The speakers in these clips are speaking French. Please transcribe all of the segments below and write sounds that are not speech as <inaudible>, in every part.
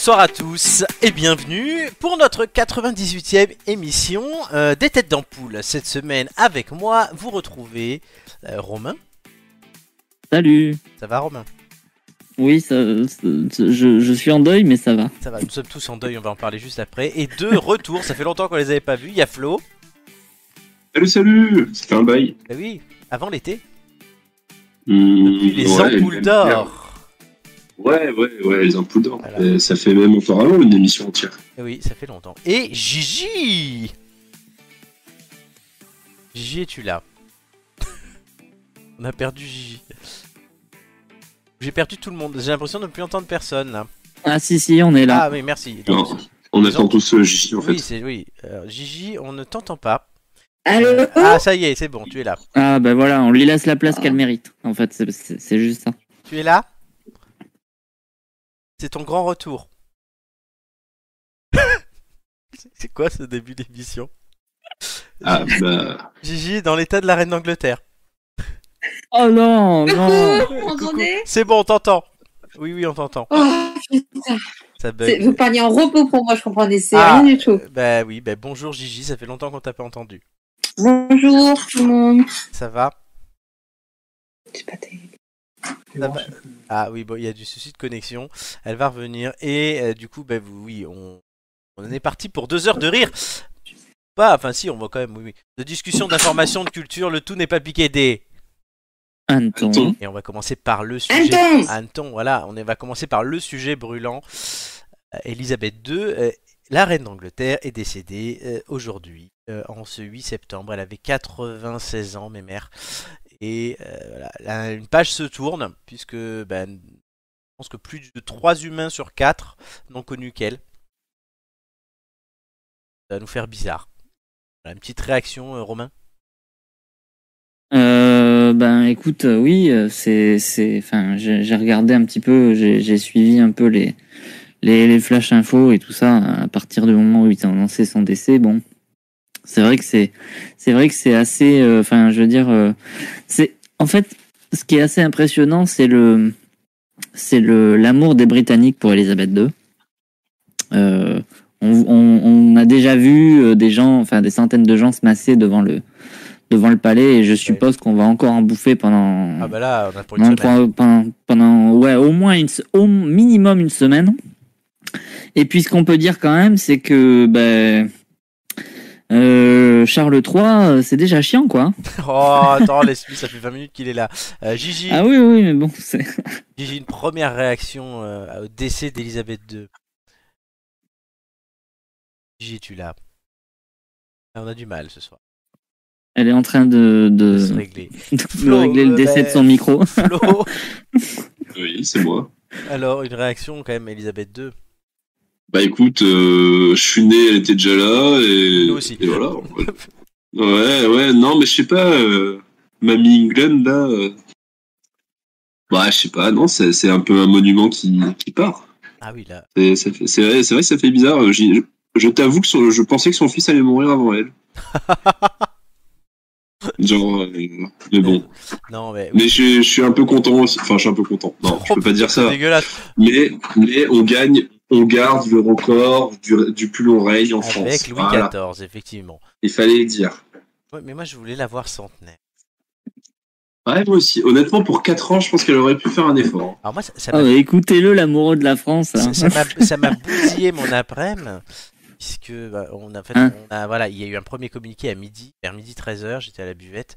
Bonsoir à tous et bienvenue pour notre 98e émission euh, des Têtes d'Ampoule. Cette semaine, avec moi, vous retrouvez euh, Romain. Salut. Ça va, Romain? Oui, ça, ça- je, je suis en deuil, mais ça va. Ça va, nous sommes tous en deuil, on va en parler juste après. Et deux retours, ça fait longtemps qu'on les avait pas vus. Il y a Flo. Salut, salut Ça fait un bail. Bah oui, avant l'été. Mmh, Depuis les ouais, ampoules d'or. Ouais, ouais, ouais, les ampoules d'or. Voilà. Euh, Ça fait même encore avant une émission entière. Eh Oui, ça fait longtemps. Et Gigi Gigi, es-tu là? <laughs> On a perdu Gigi. J'ai perdu tout le monde. J'ai l'impression de ne plus entendre personne là. Ah si, si, on est là. Ah oui, merci. Non, on attend tous euh, Gigi en fait. Oui, c'est oui. Euh, Gigi, on ne t'entend pas. Allô? Ah, ça y est, c'est bon, tu es là. Ah, bah voilà, on lui laisse la place qu'elle mérite. En fait, c'est juste ça. Tu es là? C'est ton grand retour. <laughs> C'est- quoi ce début d'émission Ah bah. Gigi est dans l'état de la reine d'Angleterre. <laughs> Oh non, non. C'est bon, on t'entend. Oui, oui, on t'entend. Oh. Ça bug. Vous parliez en repos pour moi, je comprenais, c'est Ah. rien du tout. Bah oui, bah bonjour Gigi, ça fait longtemps qu'on t'a pas entendu. Bonjour tout le monde. Ça va? C'est pas terrible. Ça va Ah oui, bon, il y a du souci de connexion. Elle va revenir et euh, du coup, bah vous- oui, on, on en est parti pour deux heures de rire. Pas, enfin si, on va quand même, oui, oui. De discussion, d'information, de culture, le tout n'est pas piqué des. Anton. Et on va commencer par le sujet. Anton Anton, voilà, on va commencer par le sujet brûlant. Euh, Elisabeth II, euh, la reine d'Angleterre, est décédée euh, aujourd'hui, euh, en ce 8 septembre. Elle avait 96 ans, mes mères. Et euh, voilà, une page se tourne, puisque ben, je pense que plus de 3 humains sur 4 n'ont connu qu'elle. Ça va nous faire bizarre. Une petite réaction, euh, Romain? Euh, ben écoute, oui, c'est, c'est, enfin, j'ai regardé un petit peu, j'ai suivi un peu les, les, les flash infos et tout ça à partir du moment où il a annoncé son décès. Bon, c'est vrai que c'est, c'est vrai que c'est assez, euh, enfin, je veux dire, euh, c'est, en fait, ce qui est assez impressionnant, c'est le, c'est le l'amour des Britanniques pour Elisabeth II. Euh, on, on, on a déjà vu euh, des gens, enfin des centaines de gens se masser devant le devant le palais et je suppose qu'on va encore en bouffer pendant Ah bah là, on a pour une pendant, pendant, pendant- ouais au moins une, au minimum une semaine. Et puis ce qu'on peut dire quand même, c'est que ben euh, Charles III, euh, c'est déjà chiant quoi. <laughs> Oh, attends, laisse-lui, ça fait 20 minutes qu'il est là. Euh, Gigi, Ah oui oui mais bon c'est <laughs> Gigi, une première réaction euh, au décès d'Elisabeth II. Gigi, tu l'as. Ah, on a du mal ce soir elle est en train de de de, se régler. <laughs> de régler le décès de son micro. Flo, Oui, c'est moi. alors une réaction quand même, Elisabeth II. Bah écoute, euh, je suis né, elle était déjà là et. Nous aussi. Et voilà. <laughs> Ouais, ouais, non, mais je sais pas. Euh, Mamie England là. euh, Bah je sais pas, non, c'est c'est un peu un monument qui, qui part. Ah oui, là. C'est ça fait- c'est vrai, c'est vrai que ça fait bizarre. euh, j'y- Je, je t'avoue que son- je pensais que son fils allait mourir avant elle. <laughs> Genre, euh, mais bon. Non, mais. Mais je, je suis un peu content aussi. Enfin, je suis un peu content. Non, je peux pas dire C'est ça. dégueulasse. Mais, mais on gagne, on garde le record du, du plus long règne en France. Avec Louis Voilà. XIV, effectivement. Il fallait le dire. Ouais, mais moi, je voulais la voir centenaire. Ouais, moi aussi. Honnêtement, pour 4 ans, je pense qu'elle aurait pu faire un effort. Alors, moi, ça ça Ah Écoutez-le l'amoureux de la France. hein. ça- ça m'a- ça m'a bousillé mon après-midi. Puisque bah, on a fait, Hein on a, voilà, il y a eu un premier communiqué à midi, vers midi 13h, j'étais à la buvette.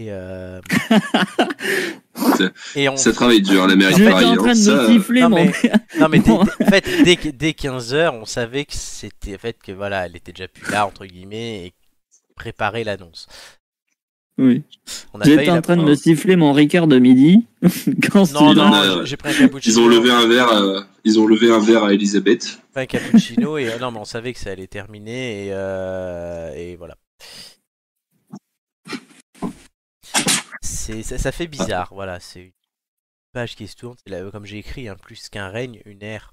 Et, euh, <laughs> et on, Ça travaille dur, la mairie de Paris. en train hein. de Ça, me siffler non, mon. mais- Non mais dès, <laughs> en fait, dès, dès 15h, on savait que c'était en fait que voilà, elle était déjà plus là entre guillemets et préparer l'annonce. Oui. J'étais en la train de me siffler mon Ricard de midi. <laughs> quand Non non, Non, j'ai- j'ai pris un cappuccino. Ils ont levé un verre, à- ils ont levé un verre à Elisabeth. Un cappuccino et euh, non mais on savait que ça allait terminer et, euh, et voilà. C'est ça, ça fait bizarre, voilà, c'est une page qui se tourne, c'est là, comme j'ai écrit, hein, plus qu'un règne, une ère.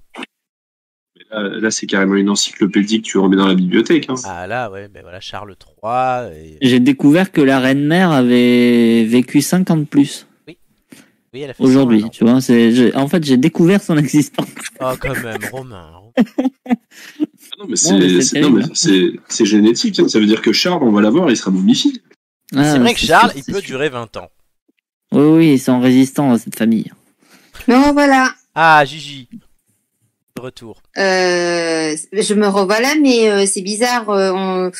Mais Là, là, c'est carrément une encyclopédie que tu remets dans la bibliothèque. Hein. Ah là, ouais, ben voilà, Charles III. Et... J'ai découvert que la reine mère avait vécu 50 plus. Oui, Oui, elle a fait 100 aujourd'hui. Tu vois, c'est, en fait, j'ai découvert son existence. Oh, quand même, Romain. <laughs> Ah Non, mais c'est c'est c'est- c'est- c'est génétique. hein. Ça veut dire que Charles, on va l'avoir, il sera momifié. c'est Ah, vrai que c'est Charles, sûr, il c'est peut sûr. durer 20 ans. Oui, oui, ils sont résistants à cette famille. Non, voilà. Ah, Gigi. De retour. Euh, je me revoilà, mais euh, c'est bizarre. euh, on-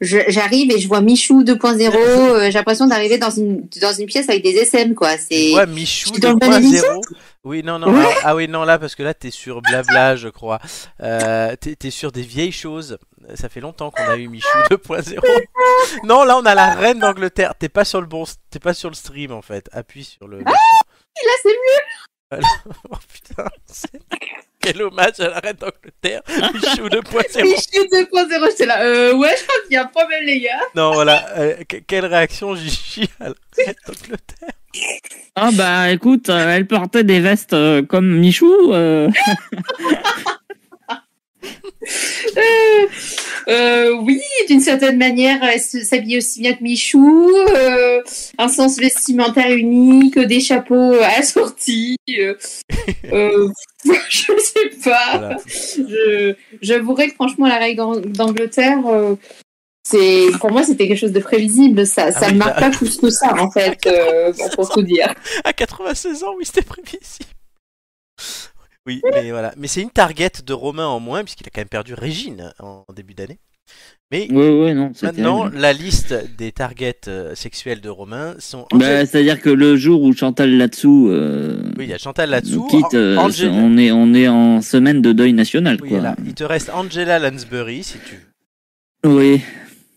je- J'arrive et je vois Michou 2.0. euh, J'ai l'impression d'arriver dans une dans une pièce avec des SM, quoi. C'est Michou je suis dans le bon 2.0 Oui, non, non. Ouais. Ah, ah oui, non, là, parce que là, t'es sur Blabla, je crois. Euh, t'es t'es sur des vieilles choses. Ça fait longtemps qu'on a eu Michou <laughs> 2.0. Non, là, on a la reine d'Angleterre. T'es pas sur le bon, t'es pas sur le stream en fait. Appuie sur le. son. là, c'est mieux. <laughs> Oh putain, c'est- <laughs> quel hommage à la reine d'Angleterre. Michou 2.0. Michou 2.0. J'étais là. Euh, ouais, je crois qu'il y a un problème, les gars. Non, voilà. euh, que- quelle réaction, Gigi, à la reine d'Angleterre? Ah bah écoute, euh, elle portait des vestes euh, comme Michou. euh, Euh, euh, oui, d'une certaine manière, elle s'habille aussi bien que Michou, euh, un sens vestimentaire unique, des chapeaux assortis. <laughs> Je sais pas. Voilà. Je, j'avouerai que franchement, la règle d'Ang- d'Angleterre, c'est, pour moi, c'était quelque chose de prévisible. Ça, ça oui, me marque pas plus que ça, en fait, euh, pour tout dire. À 96 ans, oui, c'était prévisible. Oui, mais voilà. Mais c'est une target de Romain en moins, puisqu'il a quand même perdu Régine en début d'année. Mais Ouais, ouais, non. maintenant, terrible. la liste des targets euh, sexuels de Romain sont. Bah, Angel- c'est-à-dire que le jour où Chantal là-dessous euh, Oui, il y a Chantal là-dessous. quitte, euh, Angela- on est on est en semaine de deuil national, Oui, quoi. là, il te reste Angela Lansbury, si tu veux. Oui.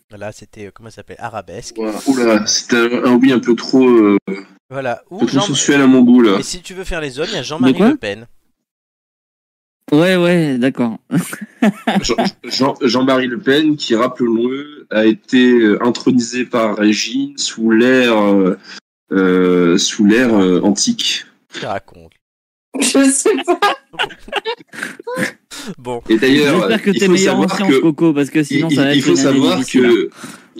Voilà, c'était, euh, comment ça s'appelle? Arabesque. Voilà. Oula, c'était un, un oui un peu trop, euh, Voilà. un Ou peu trop Jean... sensuel à mon goût, là. Et si tu veux faire les hommes, il y a Jean-Marie Le Pen. Ouais, ouais, d'accord. <laughs> Jean- Jean- Jean-Marie Le Pen, qui, rappelons-le, a été euh, intronisé par Régine sous l'ère euh, euh, sous l'ère euh, antique. Tu racontes. Je sais pas. <laughs> Bon, Et d'ailleurs, J'espère que il t'es faut meilleur en savoir sciences, que Coco, parce que sinon il, ça va il être faut une année savoir que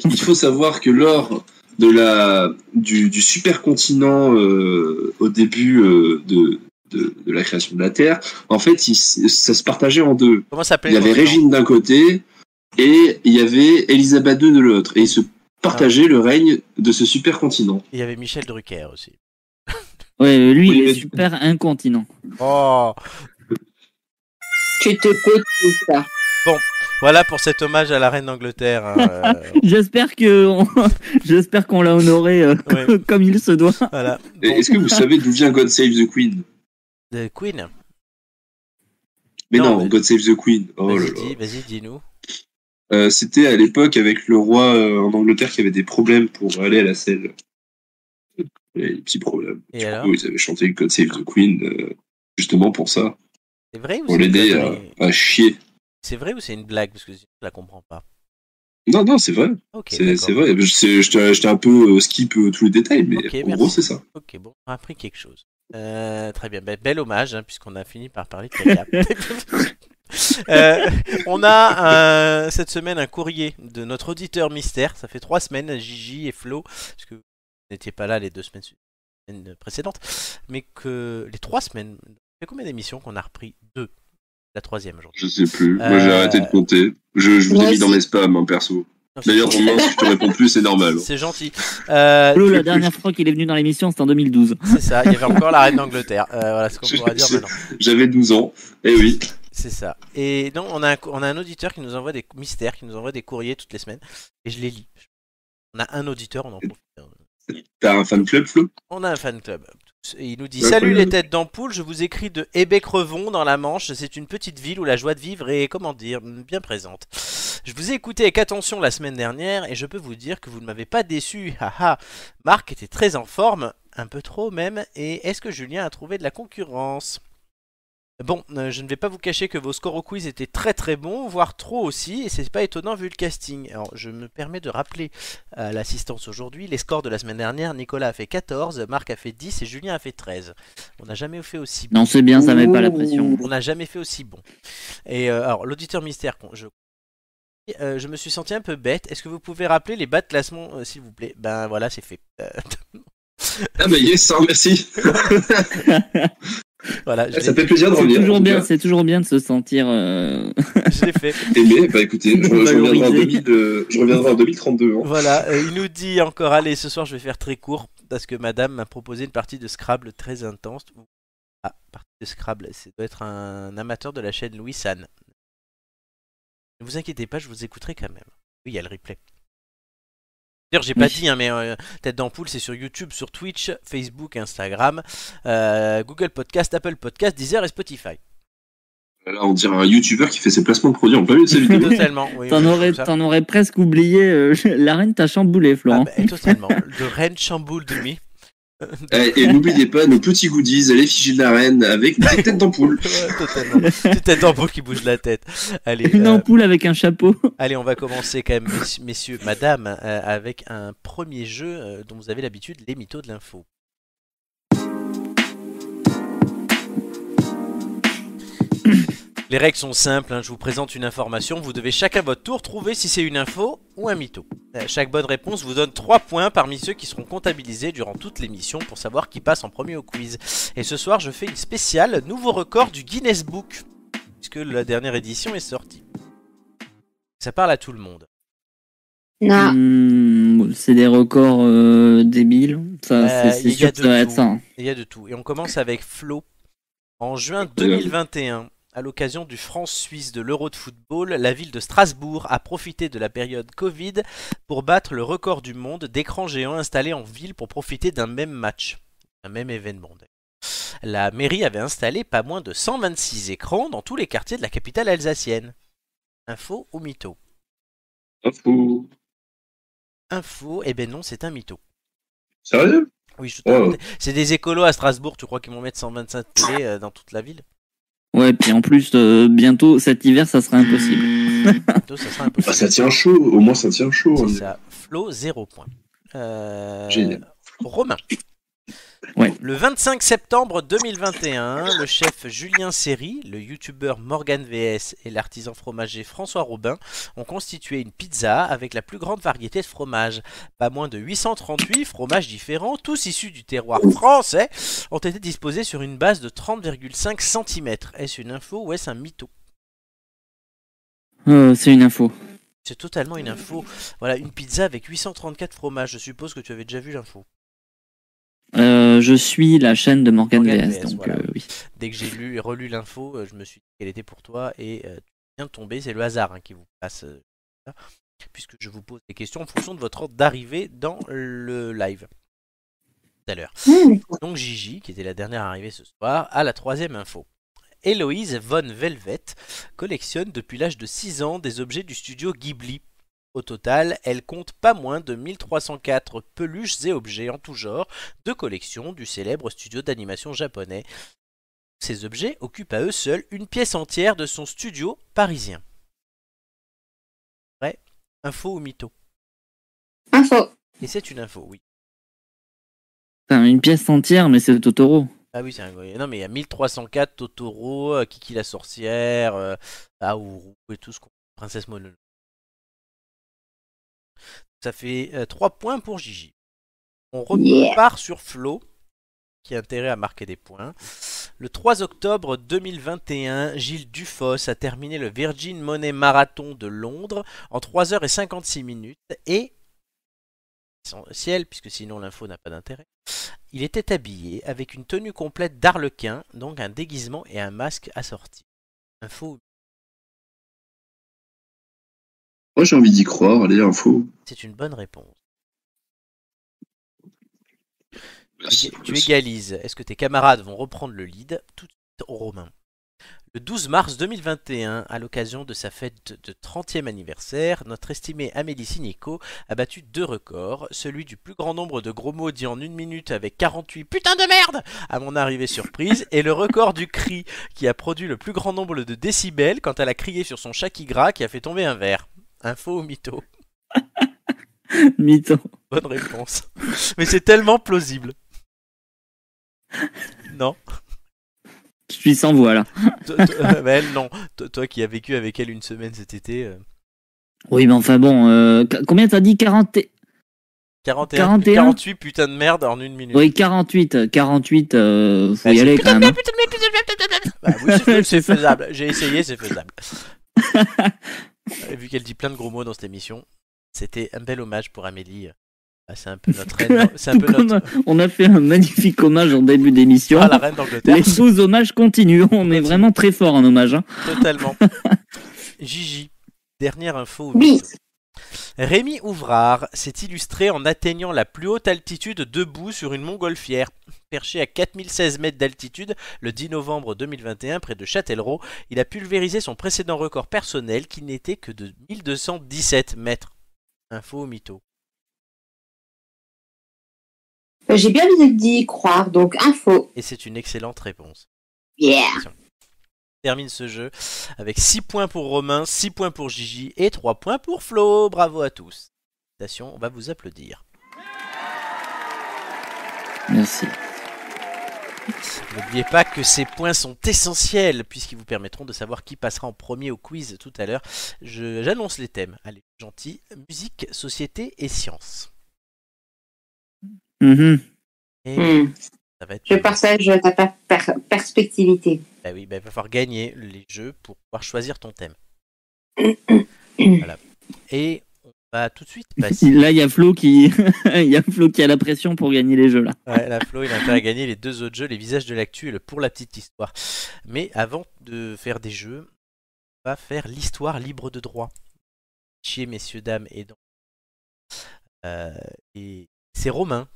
il faut savoir que lors de la du, du supercontinent euh, au début euh, de, de de la création de la Terre, en fait, il ça se partageait en deux. comment s'appelait Il y avait continent Régine d'un côté et il y avait Elisabeth II de l'autre, et ils se partageaient le règne de ce supercontinent. Il y avait Michel Drucker aussi. Ouais, lui, Oui, il est super incontinent. Oh, Tu te peux tout ça. voilà pour cet hommage à la reine d'Angleterre. hein, euh, <laughs> J'espère que on... <laughs> j'espère qu'on l'a honoré euh, Ouais. <laughs> comme il se doit. voilà. Bon, Est-ce que vous savez d'où vient God Save the Queen? The Queen. Mais Non, non, mais- God Save the Queen. Oh Vas-y, dis, vas-y, dis-nous. Euh, C'était à l'époque avec le roi euh, en Angleterre qui avait des problèmes pour aller à la selle. Il y avait des petits problèmes. Et Du alors coup, ils avaient chanté God Save the Queen euh, justement pour ça, C'est vrai ou pour l'aider à, à chier. C'est vrai ou c'est une blague? Parce que je la comprends pas. Non, non, c'est vrai. Ok, c'est vrai. T'ai un peu skip tous les détails, mais en merci. gros, c'est ça. Ok, bon, on a appris quelque chose. Euh, très bien, Ben, bel hommage, hein, puisqu'on a fini par parler de caca. <laughs> Euh, on a un- cette semaine un courrier de notre auditeur mystère. Ça fait trois semaines, Gigi et Flo, parce que vous n'étiez pas là les deux semaines, précédentes, mais que les trois semaines. Ça fait combien d'émissions qu'on a repris Deux. La troisième aujourd'hui? Je sais plus. Moi, j'ai Euh, arrêté de compter. Je, je vous ai mis dans mes spams, hein, perso. Non, D'ailleurs, Romain, si je te réponds plus, c'est normal. c'est gentil. Euh, Flo, la dernière fois qu'il est venu dans l'émission, c'était en 2012. c'est ça, il y avait encore la reine d'Angleterre. Euh, voilà ce qu'on pourra dire maintenant. J'avais 12 ans. Eh oui. C'est ça. Et donc, on a, un, on a un auditeur qui nous envoie des mystères, qui nous envoie des courriers toutes les semaines. Et je les lis. On a un auditeur, on en profite. T'as un fan club, Flo? On a un fan club. Il nous dit. Salut les têtes d'ampoule, je vous écris de Hébé-Crevon dans la Manche. C'est une petite ville où la joie de vivre est, comment dire, bien présente. Je vous ai écouté avec attention la semaine dernière et je peux vous dire que vous ne m'avez pas déçu. <laughs> Haha. Marc était très en forme, un peu trop même. Et est-ce que Julien a trouvé de la concurrence? Bon, euh, je ne vais pas vous cacher que vos scores au quiz étaient très très bons, voire trop aussi, et c'est pas étonnant vu le casting. Alors, je me permets de rappeler à l'assistance aujourd'hui les scores de la semaine dernière. Nicolas a fait 14, Marc a fait 10 et Julien a fait 13. On n'a jamais fait aussi bon. Non, c'est bien, ça met pas la pression. On n'a jamais fait aussi bon. Et euh, alors, l'auditeur mystère, je... euh, je me suis senti un peu bête. Est-ce que vous pouvez rappeler les bas de classement, euh, s'il vous plaît? Ben voilà, c'est fait. Euh, <laughs> Ah bah yes, hein, merci. <laughs> Voilà, je Ça fait plaisir de C'est revenir. en toujours bien, c'est toujours bien de se sentir. euh, je l'ai fait. <laughs> Aimé, bah écoutez, je, je reviendrai en Valorisé. 2000, euh, je reviendrai en 2032. hein. Voilà, euh, il nous dit encore, allez, ce soir je vais faire très court parce que madame m'a proposé une partie de Scrabble très intense. Ah, partie de Scrabble, ça doit être un amateur de la chaîne Louis San. Ne vous inquiétez pas, je vous écouterai quand même. Oui, il y a le replay. D'ailleurs, j'ai pas Oui. dit, hein, mais euh, Tête d'ampoule, c'est sur YouTube, sur Twitch, Facebook, Instagram, euh, Google Podcast, Apple Podcast, Deezer et Spotify. Là, on dirait un YouTuber qui fait ses placements de produits en plein milieu de sa vidéo. Totalement. oui, T'en oui, aurais, presque oublié. euh, <laughs> la reine t'a chamboulé, Ah, Florent. bah, totalement. <laughs> De Rennes chamboule de nuit. Eh, Et n'oubliez pas nos petits goodies à l'effigie de la reine avec une petite tête d'ampoule. <laughs> Ouais, totalement. C'est tête d'ampoule qui bouge la tête. Allez, Une euh, ampoule avec un chapeau. allez, on va commencer quand même, messieurs, messieurs, madame, euh, avec un premier jeu euh, dont vous avez l'habitude, les mythos de l'info. Les règles sont simples, hein, je vous présente une information, vous devez chacun votre tour trouver si c'est une info ou un mytho. Euh, Chaque bonne réponse vous donne 3 points parmi ceux qui seront comptabilisés durant toute l'émission pour savoir qui passe en premier au quiz. Et ce soir je fais une spéciale nouveau record du Guinness Book, puisque la dernière édition est sortie. Ça parle à tout le monde. Non. Hmm, c'est des records euh, débiles. Ça, Euh, c'est- c'est il y a sûr de que ça va être tout. ça. Il y a de tout. Et on commence avec Flo. En juin 2021, à l'occasion du France-Suisse de l'Euro de football, la ville de Strasbourg a profité de la période Covid pour battre le record du monde d'écrans géants installés en ville pour profiter d'un même match, un même événement. La mairie avait installé pas moins de 126 écrans dans tous les quartiers de la capitale alsacienne. Info ou mytho? Info. Info, eh ben non, c'est un mytho. Sérieux? Oui, je te Oh. C'est des écolos à Strasbourg, tu crois qu'ils vont mettre 125 télé euh, dans toute la ville? Ouais, puis en plus, euh, bientôt, cet hiver, ça sera impossible. Mytho, ça sera impossible. Bah, Ça tient chaud, au moins ça tient chaud. C'est hein. ça. Flo, 0 point. Euh, Génial. Romain. Ouais. Le 25 septembre 2021, le chef Julien Serry, le youtubeur Morgan VS et l'artisan fromager François Robin ont constitué une pizza avec la plus grande variété de fromages. Pas moins de 838 fromages différents, tous issus du terroir français, ont été disposés sur une base de 30,5 cm. Est-ce une info ou est-ce un mytho? Euh, c'est une info. C'est totalement une info. Voilà, une pizza avec 834 fromages. Je suppose que tu avais déjà vu l'info. Euh, je suis la chaîne de Morgan, Morgan VS, VS, donc voilà. euh, oui. Dès que j'ai lu et relu l'info, euh, je me suis dit qu'elle était pour toi et euh, tu viens de tomber. C'est le hasard hein, qui vous passe euh, ça, puisque je vous pose des questions en fonction de votre ordre d'arrivée dans le live. Tout à l'heure. Hmm. Donc Gigi, qui était la dernière arrivée ce soir, a la troisième info. Héloïse von Velvet collectionne depuis l'âge de 6 ans des objets du studio Ghibli. Au total, elle compte pas moins de 1304 peluches et objets en tout genre de collection du célèbre studio d'animation japonais. Ces objets occupent à eux seuls une pièce entière de son studio parisien. Vrai? Info ou mytho? Info. Et c'est une info, oui. Enfin, une pièce entière, mais c'est Totoro. Ah oui, c'est un... Non, mais il y a 1304 Totoro, euh, Kiki la sorcière, euh, Aouru et tout ce qu'on. Princesse Mononoke. Ça fait 3 points pour Gigi. On repart Yeah. sur Flo, qui a intérêt à marquer des points. Le 3 octobre 2021, Gilles Dufos a terminé le Virgin Money Marathon de Londres en 3h56 minutes et essentiel puisque sinon l'info n'a pas d'intérêt. Il était habillé avec une tenue complète d'arlequin, donc un déguisement et un masque assorti. Info, Moi j'ai envie d'y croire, allez, info. c'est une bonne réponse. Merci. Tu égalises. Est-ce que tes camarades vont reprendre le lead? Tout de suite au Romain. Le 12 mars 2021, à l'occasion de sa fête de 30e anniversaire, notre estimée Amélie Sinico a battu deux records, celui du plus grand nombre de gros mots dits en une minute avec 48 putain de merde à mon arrivée surprise, et le record du cri qui a produit le plus grand nombre de décibels quand elle a crié sur son chat qui gras qui a fait tomber un verre. Info ou mytho <laughs> Mytho. Bonne réponse. Mais c'est tellement plausible. Non Je suis sans voix là. Toi- toi- <laughs> elle, non. Toi, toi qui as vécu avec elle une semaine cet été. euh, Oui, mais enfin bon, euh, qu- combien t'as dit? 40 et- 41, 41. 48 putain de merde en une minute. Oui, 48, 48, euh, faut y aller putain quand de même. merde, putain de merde, putain de merde, putain de merde. Bah oui, c'est- c'est faisable. J'ai essayé, c'est faisable. <laughs> Et vu qu'elle dit plein de gros mots dans cette émission, c'était un bel hommage pour Amélie. Ah, c'est un peu notre reine. C'est un peu notre. on a fait un magnifique hommage en début d'émission. Ah, la reine d'Angleterre. Les 12 hommages continuent. On est vraiment très fort en hommage. Hein. Totalement. Gigi, dernière info. Oui. Rémi Ouvrard s'est illustré en atteignant la plus haute altitude debout sur une montgolfière. Perché à 4016 mètres d'altitude le 10 novembre 2021 près de Châtellerault, il a pulvérisé son précédent record personnel qui n'était que de 1217 mètres. Info au mytho. J'ai bien envie d'y croire, donc info. Et c'est une excellente réponse. Yeah. Termine ce jeu avec 6 points pour Romain, 6 points pour Gigi et 3 points pour Flo. Bravo à tous. On va vous applaudir. Merci. N'oubliez pas que ces points sont essentiels puisqu'ils vous permettront de savoir qui passera en premier au quiz tout à l'heure. Je- J'annonce les thèmes. Allez, gentil. Musique, société et sciences. Mhm. Et Hmm. Ça va être. Je partage ta per- per- perspectivité. Bah oui, bah, il va falloir gagner les jeux pour pouvoir choisir ton thème. <clears throat> voilà. Et on va tout de suite passer. Là, il y a Flo qui, <laughs> il y a Flo qui a la pression pour gagner les jeux là. Ouais, la Flo, il a intérêt à gagner les deux autres jeux, les visages de l'actu et le pour la petite histoire. Mais avant de faire des jeux, on va faire l'histoire libre de droit. Chier, messieurs, dames et dans. Euh, et c'est Romain,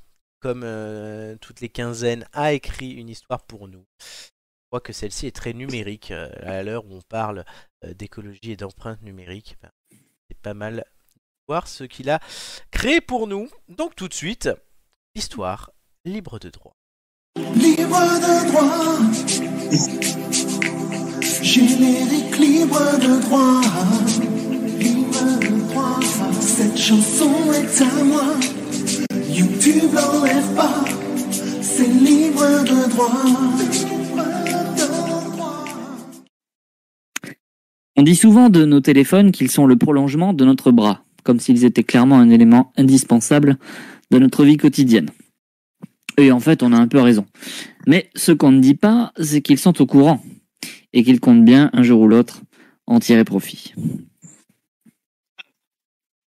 comme euh, toutes les quinzaines, a écrit une histoire pour nous. Je crois que celle-ci est très numérique. euh, à l'heure où on parle euh, d'écologie et d'empreinte numérique, c'est pas mal de voir ce qu'il a créé pour nous. Donc tout de suite, l'histoire libre de droit. Libre de droit. Générique libre de droit. Libre de droit. Cette chanson est à moi. On dit souvent de nos téléphones qu'ils sont le prolongement de notre bras, comme s'ils étaient clairement un élément indispensable de notre vie quotidienne. Et en fait, on a un peu raison. Mais ce qu'on ne dit pas, c'est qu'ils sont au courant et qu'ils comptent bien, un jour ou l'autre, en tirer profit.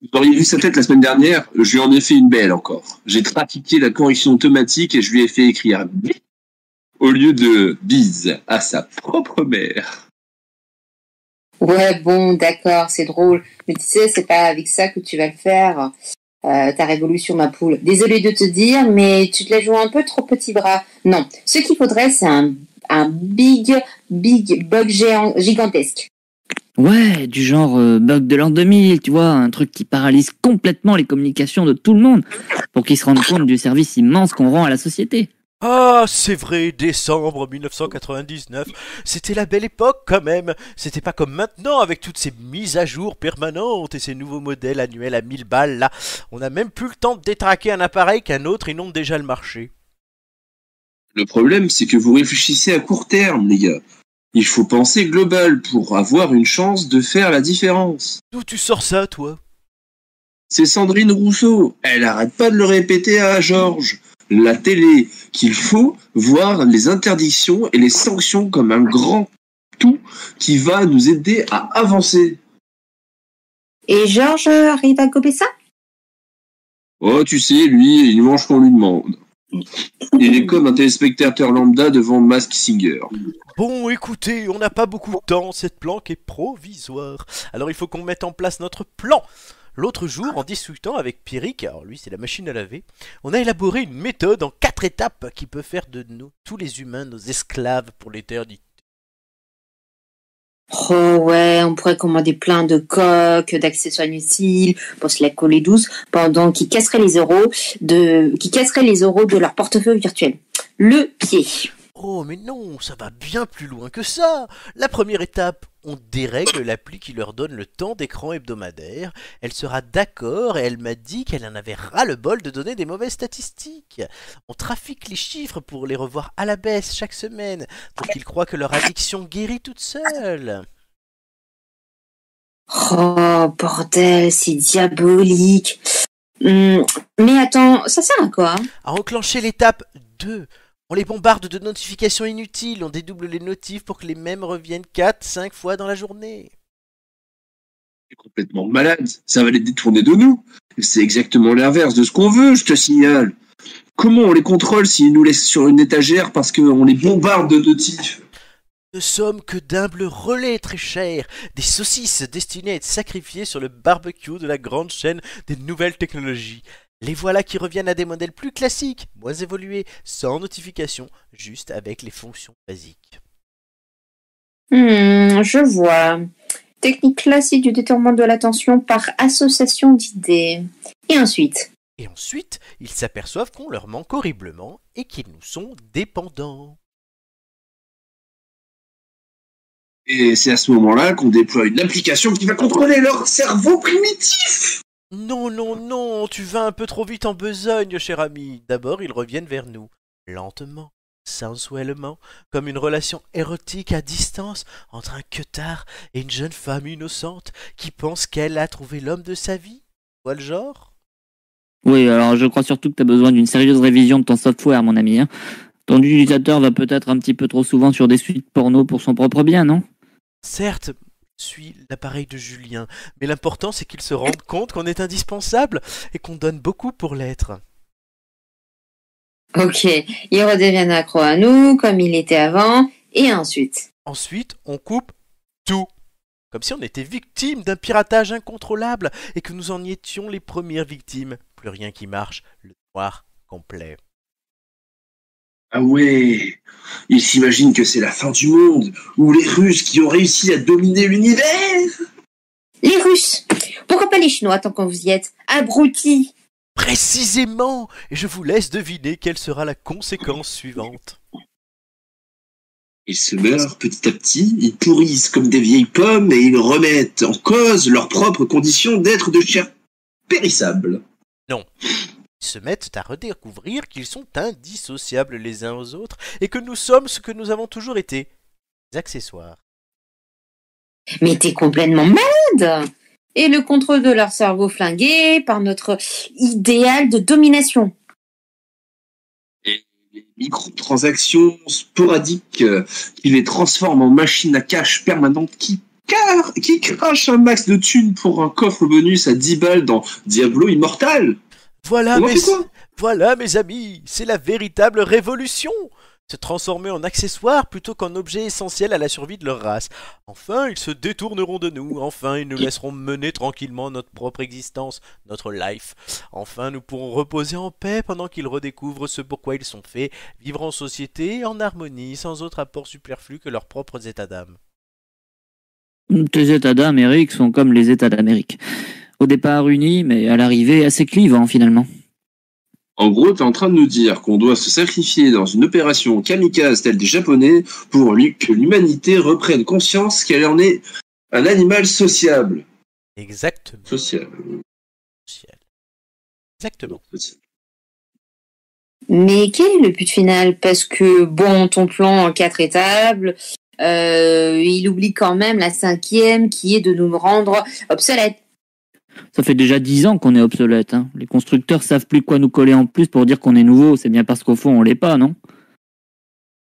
Vous auriez vu sa tête la semaine dernière, je lui en ai fait une belle encore. J'ai trafiqué la correction automatique et je lui ai fait écrire B au lieu de bise à sa propre mère. Ouais, bon, d'accord, c'est drôle. Mais tu sais, c'est pas avec ça que tu vas le faire. Euh, ta révolution, ma poule. Désolée de te dire, mais tu te la joues un peu trop petit bras. Non, ce qu'il faudrait, c'est un, un big, big bug géant, gigantesque. Ouais, du genre euh, bug de l'an 2000, tu vois, un truc qui paralyse complètement les communications de tout le monde, pour qu'ils se rendent compte du service immense qu'on rend à la société. Ah, c'est vrai, décembre 1999, c'était la belle époque quand même. C'était pas comme maintenant avec toutes ces mises à jour permanentes et ces nouveaux modèles annuels à 1000 balles là. On a même plus le temps de détraquer un appareil qu'un autre inonde déjà le marché. Le problème, c'est que vous réfléchissez à court terme, les gars. Il faut penser global pour avoir une chance de faire la différence. D'où tu sors ça, toi? C'est Sandrine Rousseau. Elle arrête pas de le répéter à Georges. La télé, qu'il faut voir les interdictions et les sanctions comme un grand tout qui va nous aider à avancer. Et Georges arrive à gober ça? Oh, tu sais, lui, il mange qu'on lui demande. Il est comme un téléspectateur lambda devant Mask Singer. Bon, écoutez, on n'a pas beaucoup de temps, cette planque est provisoire. Alors il faut qu'on mette en place notre plan. L'autre jour, en discutant avec Pierrick, alors lui c'est la machine à laver, on a élaboré une méthode en quatre étapes qui peut faire de nous, tous les humains, nos esclaves pour l'éternité. Oh ouais, on pourrait commander plein de coques, d'accessoires inutiles pour se la coller douce pendant qu'ils casseraient les euros de, qui casseraient les euros de leur portefeuille virtuel. Le pied. Oh mais non, ça va bien plus loin que ça. La première étape, on dérègle l'appli qui leur donne le temps d'écran hebdomadaire. Elle sera d'accord et elle m'a dit qu'elle en avait ras le bol de donner des mauvaises statistiques. On trafique les chiffres pour les revoir à la baisse chaque semaine, pour qu'ils croient que leur addiction guérit toute seule. Oh bordel, c'est diabolique. Hum, mais attends, ça sert à quoi? À enclencher l'étape 2. On les bombarde de notifications inutiles, on dédouble les notifs pour que les mêmes reviennent 4-5 fois dans la journée. C'est complètement malade. Ça va les détourner de nous. C'est exactement l'inverse de ce qu'on veut, je te signale. Comment on les contrôle s'ils nous laissent sur une étagère parce qu'on les bombarde de notifs? Ne sommes que d'humbles relais très chers, des saucisses destinées à être sacrifiées sur le barbecue de la grande chaîne des nouvelles technologies. Les voilà qui reviennent à des modèles plus classiques, moins évolués, sans notification, juste avec les fonctions basiques. Hum, je vois. Technique classique du détournement de l'attention par association d'idées. Et ensuite? Et ensuite, ils s'aperçoivent qu'on leur manque horriblement et qu'ils nous sont dépendants. Et c'est à ce moment-là qu'on déploie une application qui va contrôler leur cerveau primitif. Non, non, non, tu vas un peu trop vite en besogne, cher ami. D'abord, ils reviennent vers nous, lentement, sensuellement, comme une relation érotique à distance entre un queutard et une jeune femme innocente qui pense qu'elle a trouvé l'homme de sa vie. Vois le genre? Oui, alors je crois surtout que tu as besoin d'une sérieuse révision de ton software, mon ami. hein. Ton utilisateur va peut-être un petit peu trop souvent sur des suites porno pour son propre bien, non? Certes, suis l'appareil de Julien, mais l'important c'est qu'il se rende compte qu'on est indispensable et qu'on donne beaucoup pour l'être. Ok, il redevient accro à nous, comme il était avant, et ensuite Ensuite, on coupe tout. Comme si on était victime d'un piratage incontrôlable et que nous en étions les premières victimes. Plus rien qui marche, le noir complet. Ah ouais, ils s'imaginent que c'est la fin du monde, ou les Russes qui ont réussi à dominer l'univers. Les Russes Pourquoi pas les Chinois tant qu'on vous y êtes? Abrutis Précisément Et je vous laisse deviner quelle sera la conséquence suivante. Ils se meurent petit à petit, ils pourrissent comme des vieilles pommes et ils remettent en cause leur propre condition d'être de chair périssable. Ils se mettent à redécouvrir qu'ils sont indissociables les uns aux autres et que nous sommes ce que nous avons toujours été. Des accessoires. Mais t'es complètement malade Et le contrôle de leur cerveau flingué par notre idéal de domination. Les microtransactions sporadiques euh, qui les transforment en machines à cash permanentes qui, car, qui crachent un max de thunes pour un coffre bonus à 10 balles dans Diablo Immortal. Voilà mes, voilà mes amis, c'est la véritable révolution. Se transformer en accessoire plutôt qu'en objet essentiel à la survie de leur race. Enfin, ils se détourneront de nous. Enfin, ils nous laisseront mener tranquillement notre propre existence, notre life. Enfin, nous pourrons reposer en paix pendant qu'ils redécouvrent ce pourquoi ils sont faits, vivre en société, en harmonie, sans autre apport superflu que leurs propres états d'âme. Tes états d'Amérique sont comme les états d'Amérique. Au départ unis, mais à l'arrivée assez clivants finalement. En gros, t'es en train de nous dire qu'on doit se sacrifier dans une opération kamikaze telle des Japonais pour lui- que l'humanité reprenne conscience qu'elle en est un animal sociable. Exactement. Sociable. Exactement. Mais quel est le but final? Parce que, bon, ton plan en quatre étapes, euh, il oublie quand même la cinquième qui est de nous rendre obsolètes. Ça fait déjà dix ans qu'on est obsolète. Hein. Les constructeurs savent plus quoi nous coller en plus pour dire qu'on est nouveau. C'est bien parce qu'au fond on l'est pas, non?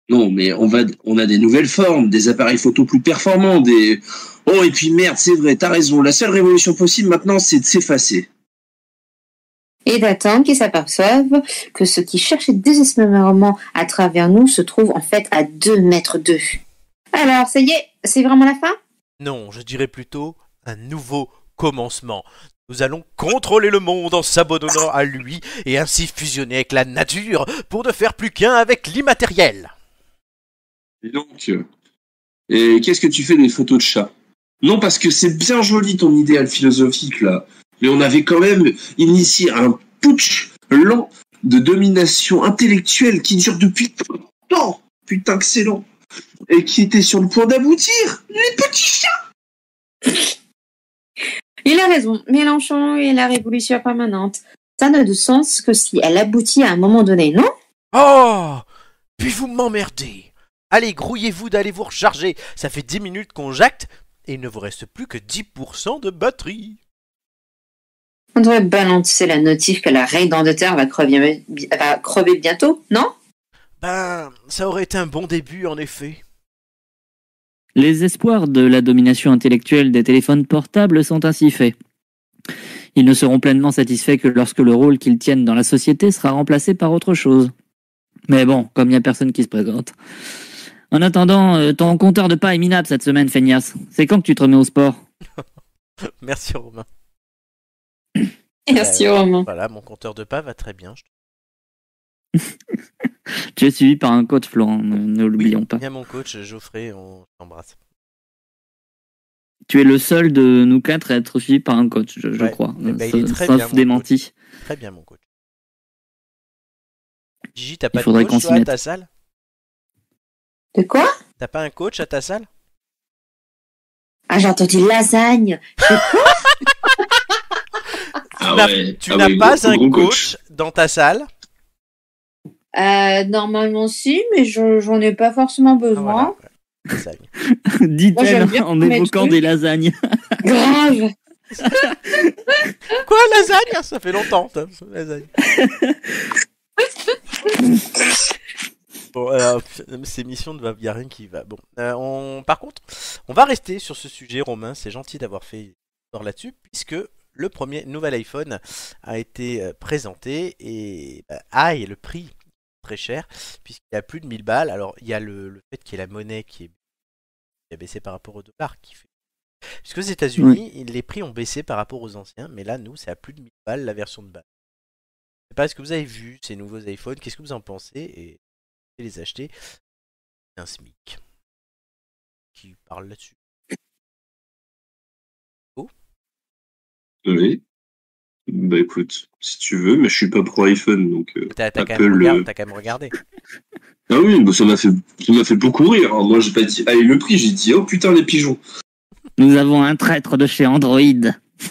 Non, mais on va, on a des nouvelles formes, des appareils photo plus performants, des. Oh, et puis merde, c'est vrai, t'as raison. La seule révolution possible maintenant, c'est de s'effacer. Et d'attendre qu'ils s'aperçoivent que ce qui cherchait désespérément à travers nous se trouve en fait à deux mètres d'eux. Alors, ça y est, c'est vraiment la fin? Non, je dirais plutôt un nouveau commencement. Nous allons contrôler le monde en s'abandonnant à lui et ainsi fusionner avec la nature pour ne faire plus qu'un avec l'immatériel. Et donc, euh, et qu'est-ce que tu fais des photos de chats? Non, parce que c'est bien joli ton idéal philosophique là, mais on avait quand même initié un putsch lent de domination intellectuelle qui dure depuis longtemps. Putain que c'est long. Et qui était sur le point d'aboutir. Les petits chats Il a raison, Mélenchon et la révolution permanente. Ça n'a de sens que si elle aboutit à un moment donné, non? Oh Puis vous m'emmerdez Allez, grouillez-vous d'aller vous recharger. Ça fait 10 minutes qu'on jacte et il ne vous reste plus que 10% de batterie. On devrait balancer la notif que la reine d'Angleterre va crever, va crever bientôt, non? Ben, ça aurait été un bon début, en effet. Les espoirs de la domination intellectuelle des téléphones portables sont ainsi faits. Ils ne seront pleinement satisfaits que lorsque le rôle qu'ils tiennent dans la société sera remplacé par autre chose. Mais bon, comme il n'y a personne qui se présente. En attendant, euh, ton compteur de pas est minable cette semaine, Feignas. C'est quand que tu te remets au sport? <laughs> Merci Romain. Merci Euh, Romain. Voilà, mon compteur de pas va très bien. je. <laughs> Tu es suivi par un coach, Florent, ne, ne l'oublions pas. Il y a mon coach Geoffrey, on t'embrasse. Tu es le seul de nous quatre à être suivi par un coach, je, je Ouais. crois. Eh ben, il est très sauf bien, mon démenti. Très bien, mon coach. Gigi, t'as pas de coach toi, à ta salle? De quoi? T'as pas un coach à ta salle? Ah, j'ai entendu lasagne. Ah n'as- ouais, Tu ah n'as ouais, pas un coach, dans ta salle Euh, normalement si, mais je- j'en ai pas forcément Ah, besoin. voilà, <laughs> Dit-elle en évoquant des lasagnes. <laughs> Grave. Quoi, lasagne? Ça fait longtemps, ça, lasagne. <laughs> Bon, alors, ces missions ne va, y a rien qui va. Bon, euh, on, par contre, on va rester sur ce sujet, Romain. C'est gentil d'avoir fait une là-dessus, puisque le premier nouvel iPhone a été euh, présenté et bah, aïe, le prix très cher, puisqu'il a plus de 1000 balles. Alors, il y a le, le fait qu'il y ait la monnaie qui, est, qui a baissé par rapport au dollar, qui fait. Puisque aux États-Unis, les prix ont baissé par rapport aux anciens, mais là, nous, c'est à plus de 1000 balles la version de base. Je sais pas, est-ce que vous avez vu ces nouveaux iPhones? Qu'est-ce que vous en pensez? Et les acheter un SMIC qui parle là-dessus. Oui. Bah écoute, si tu veux, mais je suis pas pro iPhone, donc. euh, T'as t'as quand, Apple, même regard- euh, t'as quand même regardé. Ah oui, bah ça m'a fait, ça m'a fait beaucoup rire. hein. Moi, j'ai pas dit, allez, le prix, j'ai dit, oh putain, les pigeons. Nous avons un traître de chez Android.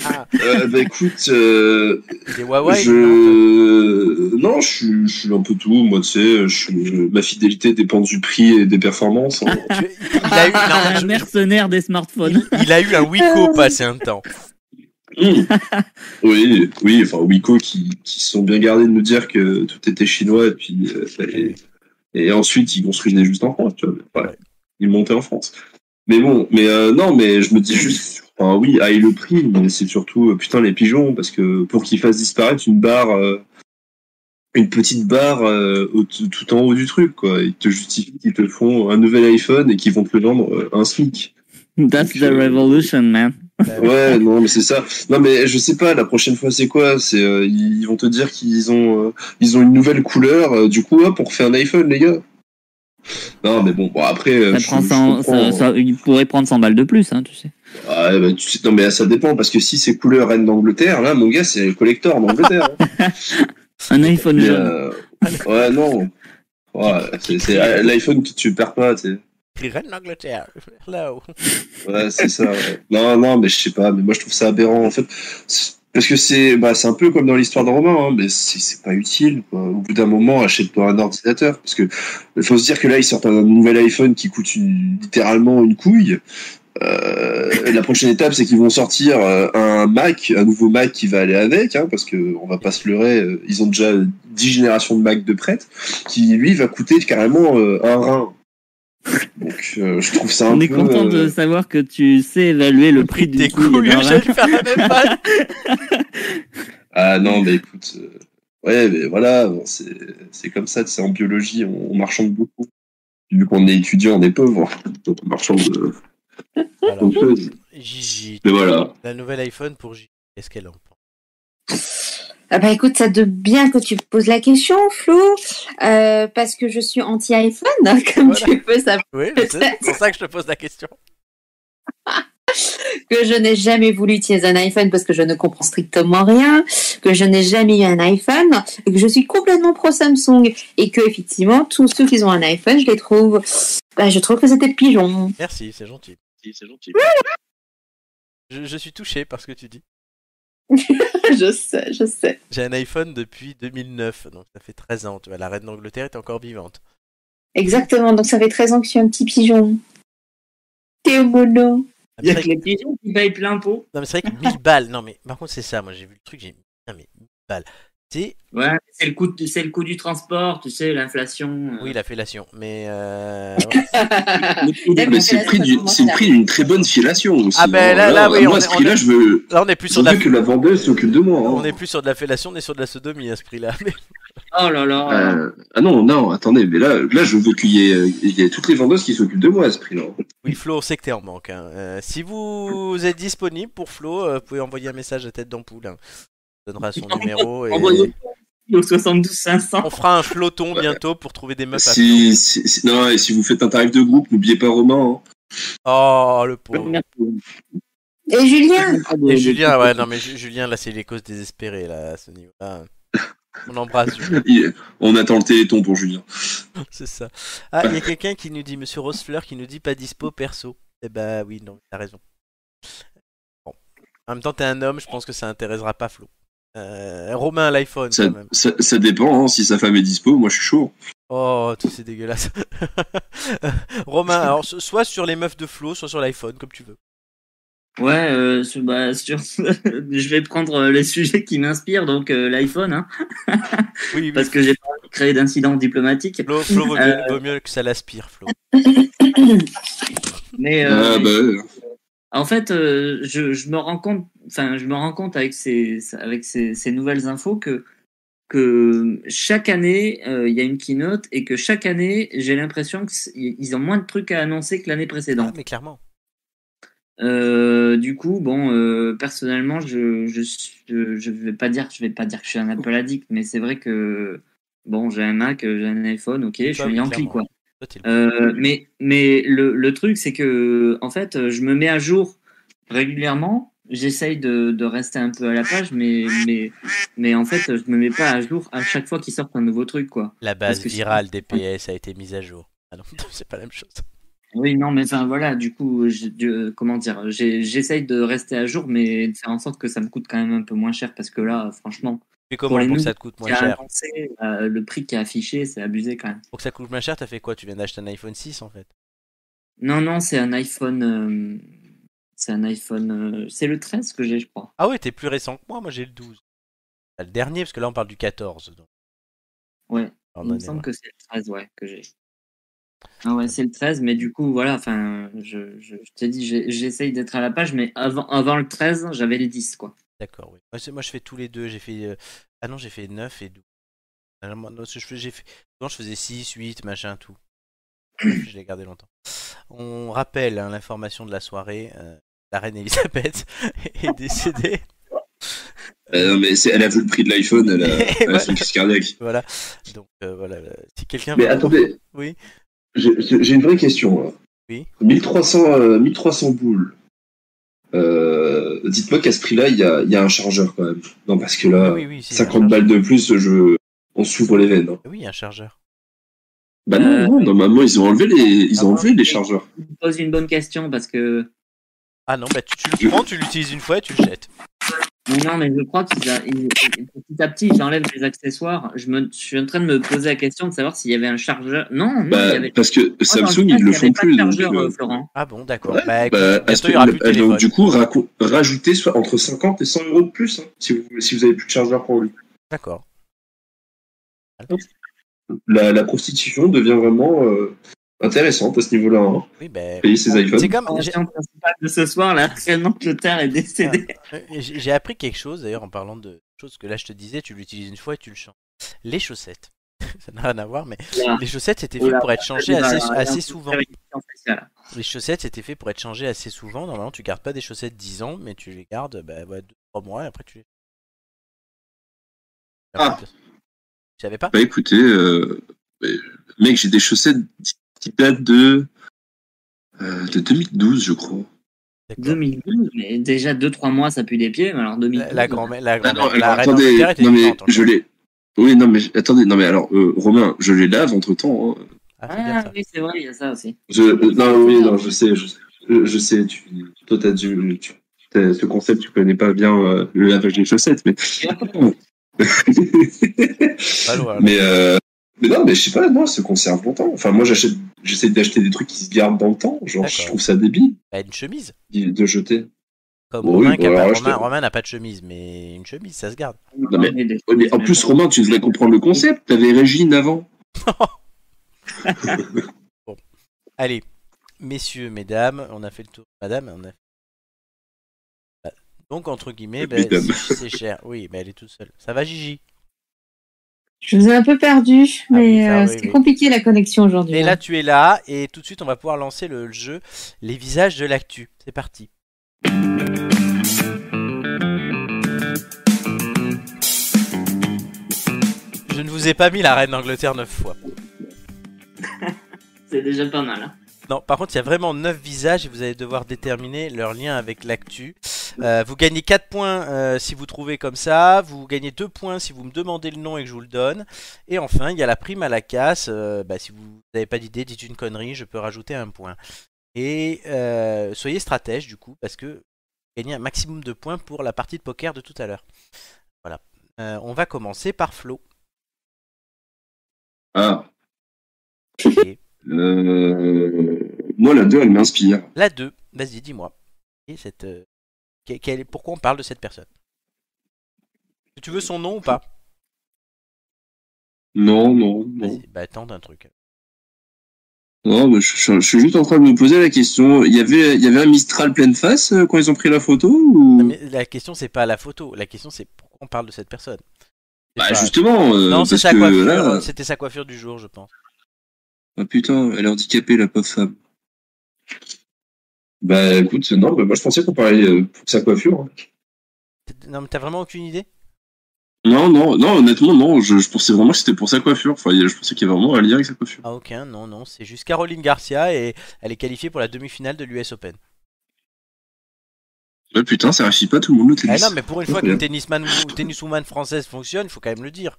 Ah, Euh, bah écoute, euh, des Huawei non je, non, je suis, je suis un peu tout. Moi, tu sais, je suis... ma fidélité dépend du prix et des performances. hein. Il, a eu, non, un je- mercenaire des smartphones. il- il a eu un Wiko passé un temps. Mmh. <laughs> oui, oui, enfin Wiko qui, qui se sont bien gardés de nous dire que tout était chinois et puis euh, et, et ensuite ils construisaient juste en France, tu vois. Ouais. Ils montaient en France. Mais bon, mais euh, non, mais je me dis juste, enfin oui, aille le prix, mais c'est surtout euh, putain les pigeons parce que pour qu'ils fassent disparaître une barre, une petite barre au- tout en haut du truc, quoi, ils te justifient qu'ils te font un nouvel iPhone et qu'ils vont te le vendre un SMIC. That's the Donc, revolution, man. Ouais, non, mais c'est ça. Non, mais je sais pas. La prochaine fois, c'est quoi? C'est euh, ils vont te dire qu'ils ont euh, ils ont une nouvelle couleur. euh, du coup, hop, on refait un iPhone, les gars. Non, mais bon, bon après, euh, Ça je- prend je 100 comprends. ça- ça- il pourrait prendre 100 balles de plus, hein, tu sais. Ouais, bah, tu sais, non, mais ça dépend parce que si c'est couleur reine d'Angleterre, là, mon gars, c'est collector d'Angleterre. hein. <laughs> Un iPhone jaune. euh, ouais, non. Ouais, c'est c'est, euh, l'iPhone que tu perds pas, tu sais. Écrit Reine d'Angleterre. Hello. <laughs> Ouais, c'est ça. ouais. Non, non, mais je sais pas. Mais moi, je trouve ça aberrant, en fait. Parce que c'est, bah, un peu comme dans l'histoire de Romain, hein, mais c'est pas utile. Au bout d'un moment, achète-toi un ordinateur, parce que il faut se dire que là, ils sortent un nouvel iPhone qui coûte littéralement une couille. Euh, la prochaine étape, c'est qu'ils vont sortir euh, un Mac, un nouveau Mac qui va aller avec, hein, parce que on va pas se leurrer, euh, ils ont déjà 10 générations de Mac de prête, qui lui va coûter carrément euh, un rein. Donc, euh, je trouve ça un On est content de euh, savoir que tu sais évaluer le prix T'es du couille j'allais faire la même. Ah non, mais écoute, euh, ouais, mais voilà, bon, c'est c'est comme ça, c'est en biologie, on, on marchande beaucoup. Vu qu'on est étudiant, on est pauvre, donc on marchande de Alors, beaucoup de choses. Gigi, Mais voilà. la nouvelle iPhone pour Gigi. Qu'est-ce qu'elle en pense? Ah bah écoute, ça de bien que tu poses la question, Flo, euh, parce que je suis anti-iPhone, hein, comme Voilà. tu peux savoir, Oui, c'est pour ça que je te pose la question. <laughs> que je n'ai jamais voulu utiliser un iPhone parce que je ne comprends strictement rien, que je n'ai jamais eu un iPhone, et que je suis complètement pro Samsung, et que effectivement, tous ceux qui ont un iPhone, je les trouve, bah, je trouve que c'était pigeon. Merci, c'est gentil. C'est gentil. Je, je suis touché par ce que tu dis. <laughs> je sais, je sais. J'ai un iPhone depuis 2009, donc ça fait 13 ans. Tu vois, la reine d'Angleterre est encore vivante. Exactement, donc ça fait 13 ans que je suis un petit pigeon. T'es mono. Ah, Il y a que les pigeons qui payent plein pot. Non, mais c'est vrai que 1000 balles. Non, mais par contre, c'est ça. Moi, j'ai vu le truc, j'ai putain, mais 1000 balles. C'est. Ouais, c'est le coût, de- c'est le coût du transport, tu sais, l'inflation. euh. Oui, la fellation. Mais. euh, <laughs> c'est le prix du- c'est le prix d'une très bonne fellation aussi. Ah ben, là- hein. là, oui, moi, on à ce on prix-là, est- je veux, Là, on est plus sur de la. que la vendeuse s'occupe de moi. hein. On est plus sur de la fellation, on est sur de la sodomie à ce prix-là. Oh là là. Euh, ah non, non, attendez, mais là, là je veux qu'il y, ait- il y ait toutes les vendeuses qui s'occupent de moi à ce prix-là. Oui, Flo, on sait que t'es en manque. hein. Euh, si vous êtes disponible pour Flo, euh, vous pouvez envoyer un message à tête d'ampoule. Hein. On donnera son numéro et au 72 500. on fera un floton bientôt pour trouver des meufs à Flo. Si, si- si- non, et si vous faites un tarif de groupe, n'oubliez pas Romain. hein. Oh, le pauvre. Et Julien Et Julien, ouais, non, mais Ju- Julien, là, c'est les causes désespérées, là, à ce niveau-là. On embrasse <laughs> Julien, On attend le téléthon pour Julien. <laughs> c'est ça. Ah, il y a quelqu'un qui nous dit, Monsieur Rosefleur, qui nous dit pas dispo perso. Eh bah oui, non, t'as raison. Bon. En même temps, t'es un homme, je pense que ça intéressera pas Flo. Euh, Romain, l'iPhone, Ça, quand même. ça, ça dépend, hein, si sa femme est dispo, moi je suis chaud. Oh, tout c'est dégueulasse. <laughs> Romain, alors so- soit sur les meufs de Flo, soit sur l'iPhone, comme tu veux. Ouais, euh, sur- bah, sur... <laughs> je vais prendre euh, les sujets qui m'inspirent, donc euh, l'iPhone, hein, <laughs> Oui, oui. parce que j'ai pas envie de créer d'incidents diplomatiques. Flo, Flo vaut, mieux, Euh. vaut mieux que ça l'aspire, Flo. <coughs> Mais euh, Ah, bah. En fait, euh, je, je me rends compte, enfin, je me rends compte avec ces, avec ces, ces nouvelles infos que que chaque année euh, il y a une keynote et que chaque année j'ai l'impression qu'ils ont moins de trucs à annoncer que l'année Ah, précédente. mais clairement. Euh, du coup, bon, euh, personnellement, je, je, je, je vais pas dire, je vais pas dire que je suis un Apple addict, mais c'est vrai que bon, j'ai un Mac, j'ai un iPhone, ok, je suis Yankee, quoi. Euh, mais mais le, le truc, c'est que en fait, je me mets à jour régulièrement. J'essaye de, de rester un peu à la page, mais mais mais en fait, je me mets pas à jour à chaque fois qu'il sort un nouveau truc, quoi. La base virale des PS a été mise à jour. Ah non, <laughs> c'est pas la même chose. Oui, non, mais enfin voilà, du coup, je- comment dire, j'essaye de rester à jour, mais de faire en sorte que ça me coûte quand même un peu moins cher, parce que là, franchement, Comment les pour que nouveaux ça te coûte moins cher? euh, le prix qui est affiché, c'est abusé quand même. Pour que ça coûte moins cher, t'as fait quoi? Tu viens d'acheter un iPhone 6 en fait? Non, non, c'est un iPhone, euh, c'est un iPhone, euh, c'est le 13 que j'ai, je crois. Ah ouais, t'es plus récent que moi, moi j'ai le 12. T'as le dernier, parce que là on parle du 14. Donc. Ouais, il me semble que c'est le 13, ouais, que j'ai. Ah ouais, c'est le 13, mais du coup, voilà, enfin, je, je, je t'ai dit, j'essaye d'être à la page, mais avant, avant le 13, j'avais les 10, quoi. D'accord, oui. Moi, je fais tous les deux. J'ai fait. euh, Ah non, j'ai fait 9 et 12. Ah, moi, non, je fais- j'ai fait... Je faisais 6, 8, machin, tout. <clears throat> je l'ai gardé longtemps. On rappelle hein, l'information de la soirée. euh, la reine Elisabeth <laughs> est décédée. Euh, non, mais elle a vu le prix de l'iPhone, elle a, elle a Ouais. fait une crise cardiaque. Voilà. Donc, voilà. Si quelqu'un. Mais attendez, Oui. j'ai une vraie question. Là. Oui. 1300, euh, 1300 boules. Euh, Dites-moi qu'à ce prix-là, il y a, il y a un chargeur quand même. Non, parce que là, Oui, oui, si, 50 un balles de plus, je... on s'ouvre les veines. hein. Oui, un chargeur. Bah non, Euh, non, normalement, ils ont enlevé les, ils ont Ah, enlevé les chargeurs. Je me pose une bonne question parce que Ah non, bah tu, tu le prends, tu l'utilises une fois et tu le jettes. Mais non, mais je crois qu'ils a- ils- petit à petit, ils enlèvent les accessoires. Je, me, je suis en train de me poser la question de savoir s'il y avait un chargeur. Non, non, il y Bah, avait. parce que Samsung, ils le font pas plus. Donc, euh, euh, Florent. Ah bon, d'accord. Ouais, bah, bah, bientôt il y aura plus de prix- donc, téléphone. du coup, rajoutez soit entre 50 et 100 euros de plus, hein, si, vous, si vous avez plus de chargeur pour lui. D'accord. La, la prostitution devient vraiment euh, intéressante à ce niveau-là. Hein. Oui, ben. Payer ses iPhones. C'est comme. Question principale de ce soir, la reine d'Angleterre est décédée. Euh, J'ai j'ai appris quelque chose d'ailleurs en parlant de choses que là je te disais, tu l'utilises une fois et tu le changes. Les chaussettes. <laughs> Ça n'a rien à voir, mais les chaussettes c'était fait là, pour être changées assez, assez un souvent. Les chaussettes c'était fait pour être changées assez souvent. Normalement, tu gardes pas des chaussettes 10 ans, mais tu les gardes bah, ouais, 2-3 mois et après tu les. Ah. Tu savais pas? Bah écoutez, euh, mec, j'ai des chaussettes qui datent de, euh, de 2012, je crois. D'accord. 2012, mais déjà 2-3 mois ça pue des pieds, mais alors 2012. La, la grand-mère, la, Ah grand non, la attendez, non mais vivante, je les. Oui, non mais attendez, non mais alors, euh, Romain, je les lave entre temps. Hein. Ah, bien Ah oui, c'est vrai, il y a ça aussi. Je, euh, non, oui, non, je sais, je sais, je, je sais. Tu, toi, t'as dû, tu, t'as- ce concept, tu connais pas bien euh, le lavage des chaussettes, mais. <laughs> <laughs> Mais euh, Mais non, mais je sais pas, non, elle se conserve longtemps. Enfin, moi, j'achète, j'essaie d'acheter des trucs qui se gardent dans le temps. Genre, je trouve ça débile Bah, une chemise. de jeter. Comme Bon, Romain, oui, bon, pas- n'a pas de chemise, mais une chemise, ça se garde. Non, mais- en plus, bon. Romain, tu devrais comprendre le concept. T'avais Régine avant. <laughs> Allez, messieurs, mesdames, on a fait le tour. Madame, on a Bah, Donc, entre guillemets, bah, c'est cher. Oui, mais elle est toute seule. Ça va, Gigi? Je vous ai un peu perdu, mais oui, ça, euh, oui, c'était oui. compliqué la connexion aujourd'hui. Et hein. là, tu es là, et tout de suite, on va pouvoir lancer le jeu Les visages de l'actu. C'est parti. Je ne vous ai pas mis la reine d'Angleterre neuf fois. <laughs> C'est déjà pas mal. Hein. Non, par contre, il y a vraiment 9 visages et vous allez devoir déterminer leur lien avec l'actu. Euh, vous gagnez 4 points euh, si vous trouvez comme ça. Vous gagnez 2 points si vous me demandez le nom et que je vous le donne. Et enfin, il y a la prime à la casse. Euh, bah, si vous n'avez pas d'idée, dites une connerie, je peux rajouter un point. Et soyez stratège du coup, parce que vous gagnez un maximum de points pour la partie de poker de tout à l'heure. Voilà. On va commencer par Flo. Ah. Euh... Moi, la 2, elle m'inspire. la 2, vas-y, dis-moi. Cette, euh, quelle- pourquoi on parle de cette personne? Tu veux son nom ou pas? Non, non, non. Bah tente un truc. Non, mais je, je- je suis juste en train de me poser la question. Il y avait, il y avait un Mistral pleine face euh, quand ils ont pris la photo ou... Non, mais la question c'est pas la photo, la question c'est pourquoi on parle de cette personne? Bah, pas- justement. euh, non, c'est parce sa que coiffure, là- c'était sa coiffure du jour, je pense. Ah putain, elle est handicapée, la pauvre femme. Bah écoute, non, bah, moi je pensais qu'on parlait euh, pour sa coiffure. hein. T'as- Non, mais t'as vraiment aucune idée? Non, non, non, honnêtement, non, je, je pensais vraiment que c'était pour sa coiffure. Enfin, je pensais qu'il y avait vraiment un lien avec sa coiffure. Ah aucun, non, non, c'est juste Caroline Garcia et elle est qualifiée pour la demi-finale de l'US Open. Ouais, putain, ça réussit pas tout le monde le Ah tennis. non, mais pour une fois tennisman ou tenniswoman française fonctionne, il faut quand même le dire.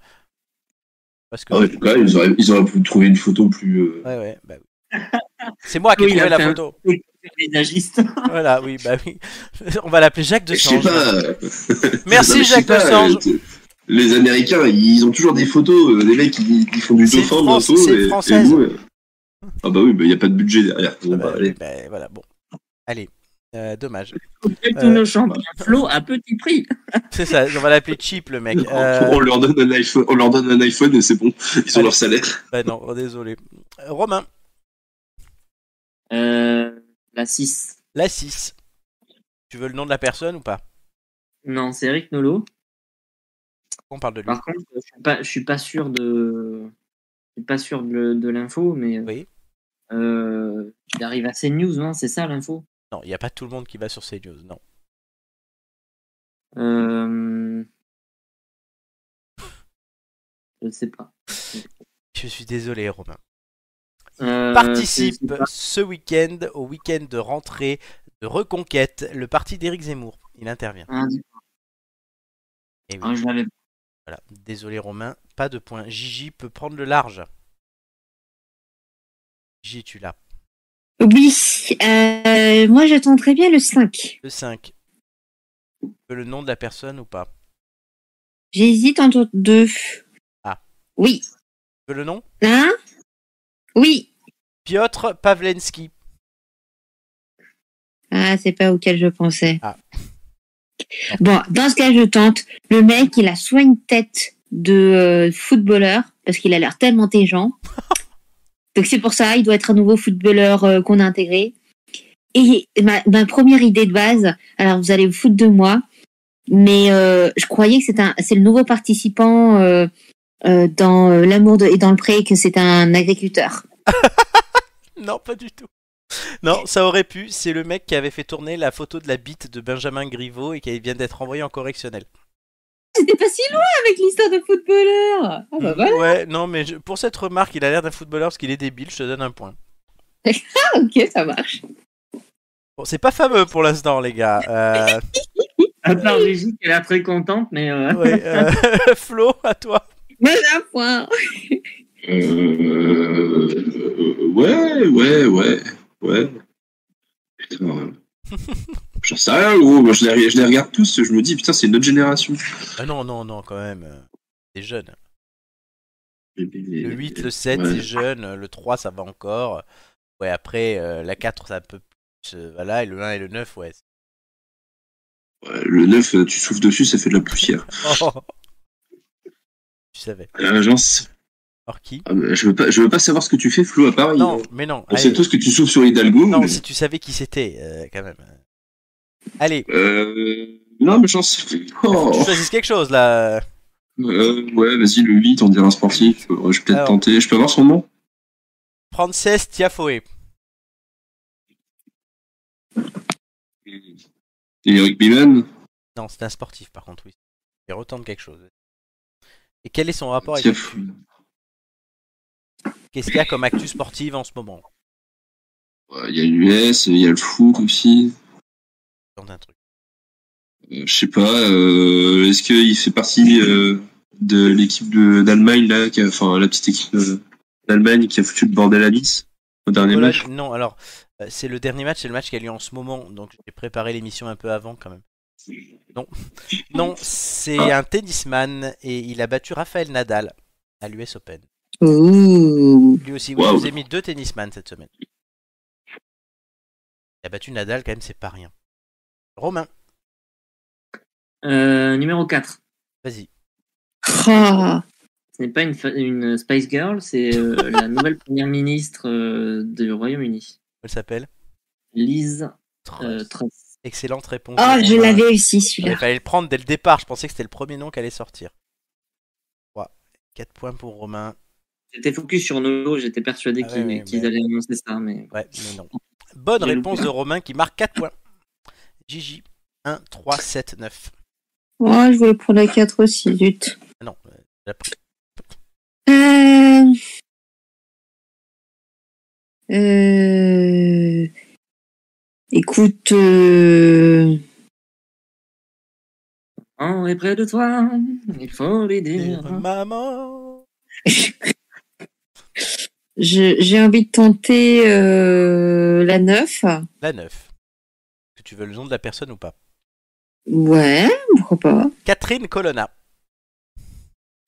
Parce que Ah ouais, en tout cas, ils auraient, ils auraient pu trouver une photo plus. euh, ouais, ouais, bah oui. C'est moi qui ai Oui, trouvé la un- photo. <laughs> Voilà, oui, bah oui. <laughs> On va l'appeler Jacques de Je sais Sange. pas. <laughs> Merci, non, Jacques pas, Desange. euh, Les Américains, ils ont toujours des photos, euh, des mecs qui, qui font du dauphin c'est et- et nous, Ah bah oui, il n'y a pas de budget derrière. Bon, Ah bah, bah, allez. bah, voilà, bon. Allez, Euh, dommage. Tous Euh, nos champions Flo à petit prix. <laughs> C'est ça, on va l'appeler Cheap le mec. Euh, On, leur donne un iPhone, on leur donne un iPhone et c'est bon. Ils ont Allez. leur salaire. Bah non, oh, désolé. Euh, Romain, Euh, la 6. la 6. Tu veux le nom de la personne ou pas? Non, c'est Eric Nolot. On parle de lui. Par contre, je suis pas, je suis pas sûr de, je suis pas sûr de, de l'info, mais Oui. euh, il arrive à CNews, non? C'est ça l'info? Non, il n'y a pas tout le monde qui va sur CNews, non. euh... <laughs> Je sais pas. Je suis désolé, Romain. Euh, Participe ce week-end au week-end de rentrée de Reconquête, le parti d'Éric Zemmour. Il intervient. Ah, Et oui, ah, je l'avais. voilà. Désolé, Romain, pas de point. Gigi peut prendre le large. Gigi, tu l'as. Oui, euh, moi je tenterais bien le 5. Le 5. Tu veux le nom de la personne ou pas? J'hésite entre deux. Ah. Oui. Tu veux le nom? Hein? Oui. Piotr Pavlensky. Ah, c'est pas auquel je pensais. Ah. <laughs> Bon, dans ce cas, je tente. Le mec, il a soit une tête de euh, footballeur, parce qu'il a l'air tellement intelligent. <laughs> Donc c'est pour ça, il doit être un nouveau footballeur euh, qu'on a intégré. Et ma, première idée de base, alors vous allez vous foutre de moi, mais euh, je croyais que c'est un, c'est le nouveau participant euh, dans l'amour et dans le pré, que c'est un agriculteur. <laughs> Non, pas du tout. Non, ça aurait pu. C'est le mec qui avait fait tourner la photo de la bite de Benjamin Griveaux et qui vient d'être envoyé en correctionnel. C'était pas si loin avec l'histoire de footballeur. Ah bah voilà. Ouais, non, mais je- pour cette remarque, il a l'air d'un footballeur parce qu'il est débile. Je te donne un point. <laughs> Ah, ok, ça marche. Bon, c'est pas fameux pour l'instant, les gars. Euh, <laughs> À part Gigi qui est là très contente, mais euh, ouais, euh, <laughs> Flo, à toi. Moi, j'ai un point. Euh, ouais, ouais, ouais, ouais. Putain. <laughs> J'en sais rien, gros. Moi, je les, je les regarde tous. Je me dis, putain, c'est notre génération. Ah non, non, non, quand même. T'es jeune. Le 8, le 7, Ouais. c'est jeune. Le 3, ça va encore. Ouais, après, euh, la 4, c'est un peu plus. euh, voilà, et le 1 et le 9, ouais. Ouais, le 9, euh, tu souffles dessus, ça fait de la poussière. <laughs> Oh. Tu savais. C'est- Or qui? Ah, bah, je, veux pas, je veux pas savoir ce que tu fais, Flo, à Paris. Non, mais non. On sait allez. tous que tu souffles sur Hidalgo. Non, mais- si tu savais qui c'était, euh, quand même. Allez, Euh, non, mais j'en sais. Oh. tu choisis quelque chose là. Euh, ouais, vas-y, le 8, on dirait un sportif. Euh, je vais peut-être tenter. Je peux avoir son nom? Frances Tiafoe. Et Eric Biman Non, c'est un sportif par contre, oui. Il retente quelque chose. Et quel est son rapport avec Qu'est-ce qu'il y a comme actu sportive en ce moment? Ouais, Il y a l'US, il y a le foot aussi. Un truc. Euh, je sais pas, euh, est-ce qu'il fait partie euh, de l'équipe d'Allemagne, là, qui a- enfin la petite équipe euh, d'Allemagne qui a foutu le bordel à Nice au dernier Voilà, match? Non, alors, euh, c'est le dernier match, c'est le match qui a lieu en ce moment, donc j'ai préparé l'émission un peu avant quand même. Non, non c'est Ah. un tennisman et il a battu Raphaël Nadal à l'US Open. Lui aussi, oui, Waouh. je vous ai mis deux tennisman cette semaine. Il a battu Nadal, quand même, c'est pas rien. Romain, Euh, numéro 4. vas-y. Ah. Ce n'est pas une, Spice Girl, c'est euh, <laughs> la nouvelle première ministre euh, du Royaume-Uni. Elle s'appelle Liz Truss. euh. Excellente réponse. Oh, je l'avais aussi Il celui-là. fallait le prendre dès le départ. Je pensais que c'était le premier nom qui allait sortir. 4 points pour Romain. J'étais focus sur Nolo, j'étais persuadé Ah ouais, qu'ils ouais, qu'ils mais- allaient annoncer ça, mais Ouais, mais non. Bonne réponse de Romain qui marque 4 points. Gigi. 1, 3, 7, 9. Oh, je voulais prendre la 4 aussi, zut. Ah non, euh, j'ai pris. Euh... Euh... Écoute, euh... on est près de toi, il faut les dire. Maman. <laughs> j'ai envie de tenter euh, la 9. La 9. Est-ce que tu veux le nom de la personne ou pas? Ouais, pourquoi pas. Catherine Colonna.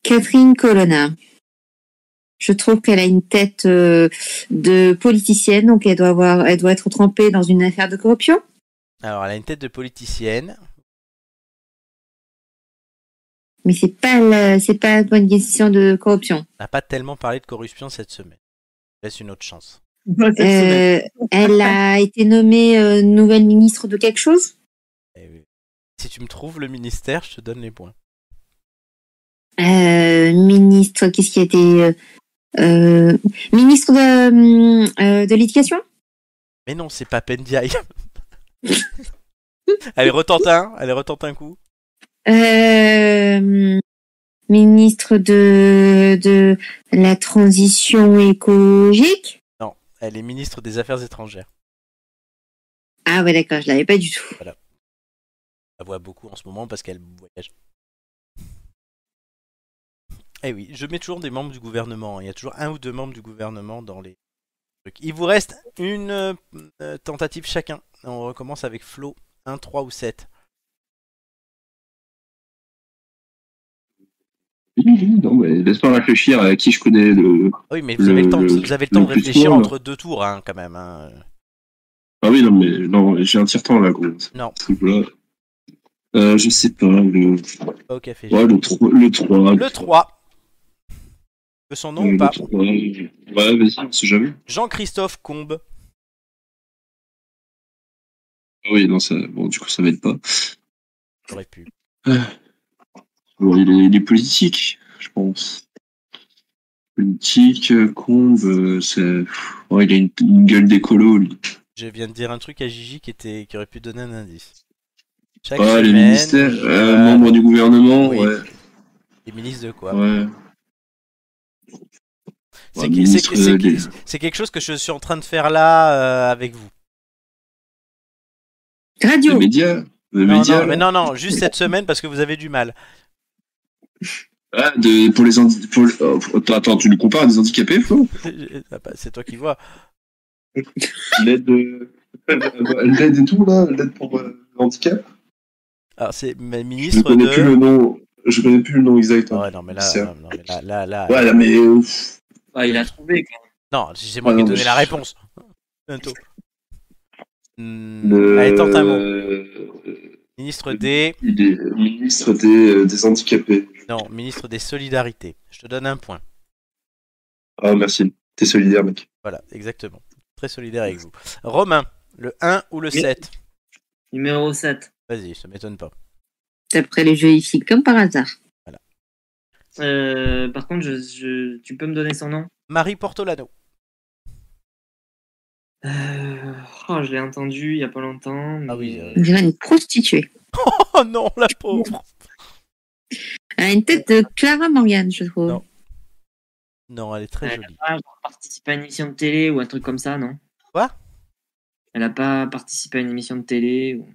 Catherine Colonna. Je trouve qu'elle a une tête euh, de politicienne, donc elle doit avoir, elle doit être trempée dans une affaire de corruption. Alors, elle a une tête de politicienne. Mais c'est pas, c'est pas une question de corruption. On n'a pas tellement parlé de corruption cette semaine. Laisse une autre chance. Euh, elle a été nommée euh, nouvelle ministre de quelque chose? Eh. Si tu me trouves le ministère, je te donne les points. Euh, ministre, qu'est-ce qui a été euh, ministre de, de l'éducation? Mais non, c'est pas Pendiaï. Allez, <laughs> retente un. Allez, retente un coup? euh, Ministre de, de la transition écologique Elle est ministre des Affaires étrangères. Ah ouais, d'accord, je l'avais pas du tout. Elle voit beaucoup en ce moment parce qu'elle voyage. Eh oui, je mets toujours des membres du gouvernement. Il y a toujours un ou deux membres du gouvernement dans les trucs. Il vous reste une euh, tentative chacun. On recommence avec Flo. 1, 3 ou 7. <laughs> Non, mais laisse-moi réfléchir à qui je connais. Le... Oui, mais vous Le- avez le temps, de- le- vous avez le temps le de plus réfléchir entre deux tours, hein, quand même. hein. Ah oui, non, mais non, j'ai un tire-temps là, gros. Non. Euh, je sais pas, le, au café. ouais, le 3. Le 3. Le 3. Que son nom Euh, ou le pas? 3. Ouais, vas-y, on sait jamais. Jean-Christophe Combe. Ah oui, non, ça, bon, du coup, ça m'aide pas. J'aurais pu. Bon, il est, il est politique, je pense. Politique, euh, Combe, euh, c'est. Ouais, il a une, une gueule d'écolo, lui. Je viens de dire un truc à Gigi qui, était, qui aurait pu donner un indice. Chaque Ouais, les semaine, ministères, euh, euh, membre du gouvernement, oui. ouais. les ministres de quoi? Ouais. C'est Ouais, que- ministre c'est- c'est- des- c'est quelque chose que je suis en train de faire là euh, avec vous. Les Radio. médias. Les Non, médias. non, mais non, non, juste cette semaine parce que vous avez du mal. Ah, de, pour les handi- pour, oh, attends, attends, tu nous compares à des handicapés, Flo <laughs> Ah bah, C'est toi qui vois. L'aide de... <laughs> l'aide et tout, là, l'aide pour euh, le handicap? Alors, c'est ma Je ministre connais plus de. le nom. Je connais plus le nom exact. hein. Ouais, non, mais là, C'est- non, mais là, là, là- Ouais, là, mais. euh, Ah, il a trouvé. Quoi. non, c'est moi Ah, qui ai donné la réponse. Bientôt. Le... Allez, tente un mot. Ministre des. Il est ministre des, euh, des handicapés. Non, ministre des Solidarités. Je te donne un point. Ah, merci. T'es solidaire, mec. Voilà, exactement. Très solidaire avec vous. Romain, le 1 ou le Oui. 7 Numéro 7. Vas-y, ça m'étonne pas. D'après les jeux ici, comme par hasard. Euh, par contre, je, je- tu peux me donner son nom? Marie Portolano. Euh, Oh, je l'ai entendu il y a pas longtemps. Ah oui, euh, On dirait une prostituée. <laughs> Oh non, la pauvre Elle a une tête de Clara Morgan, je trouve. Non. Non, elle est très Elle jolie. a pas participé à une émission de télé ou un truc comme ça, non? Quoi? Elle a pas participé à une émission de télé ou...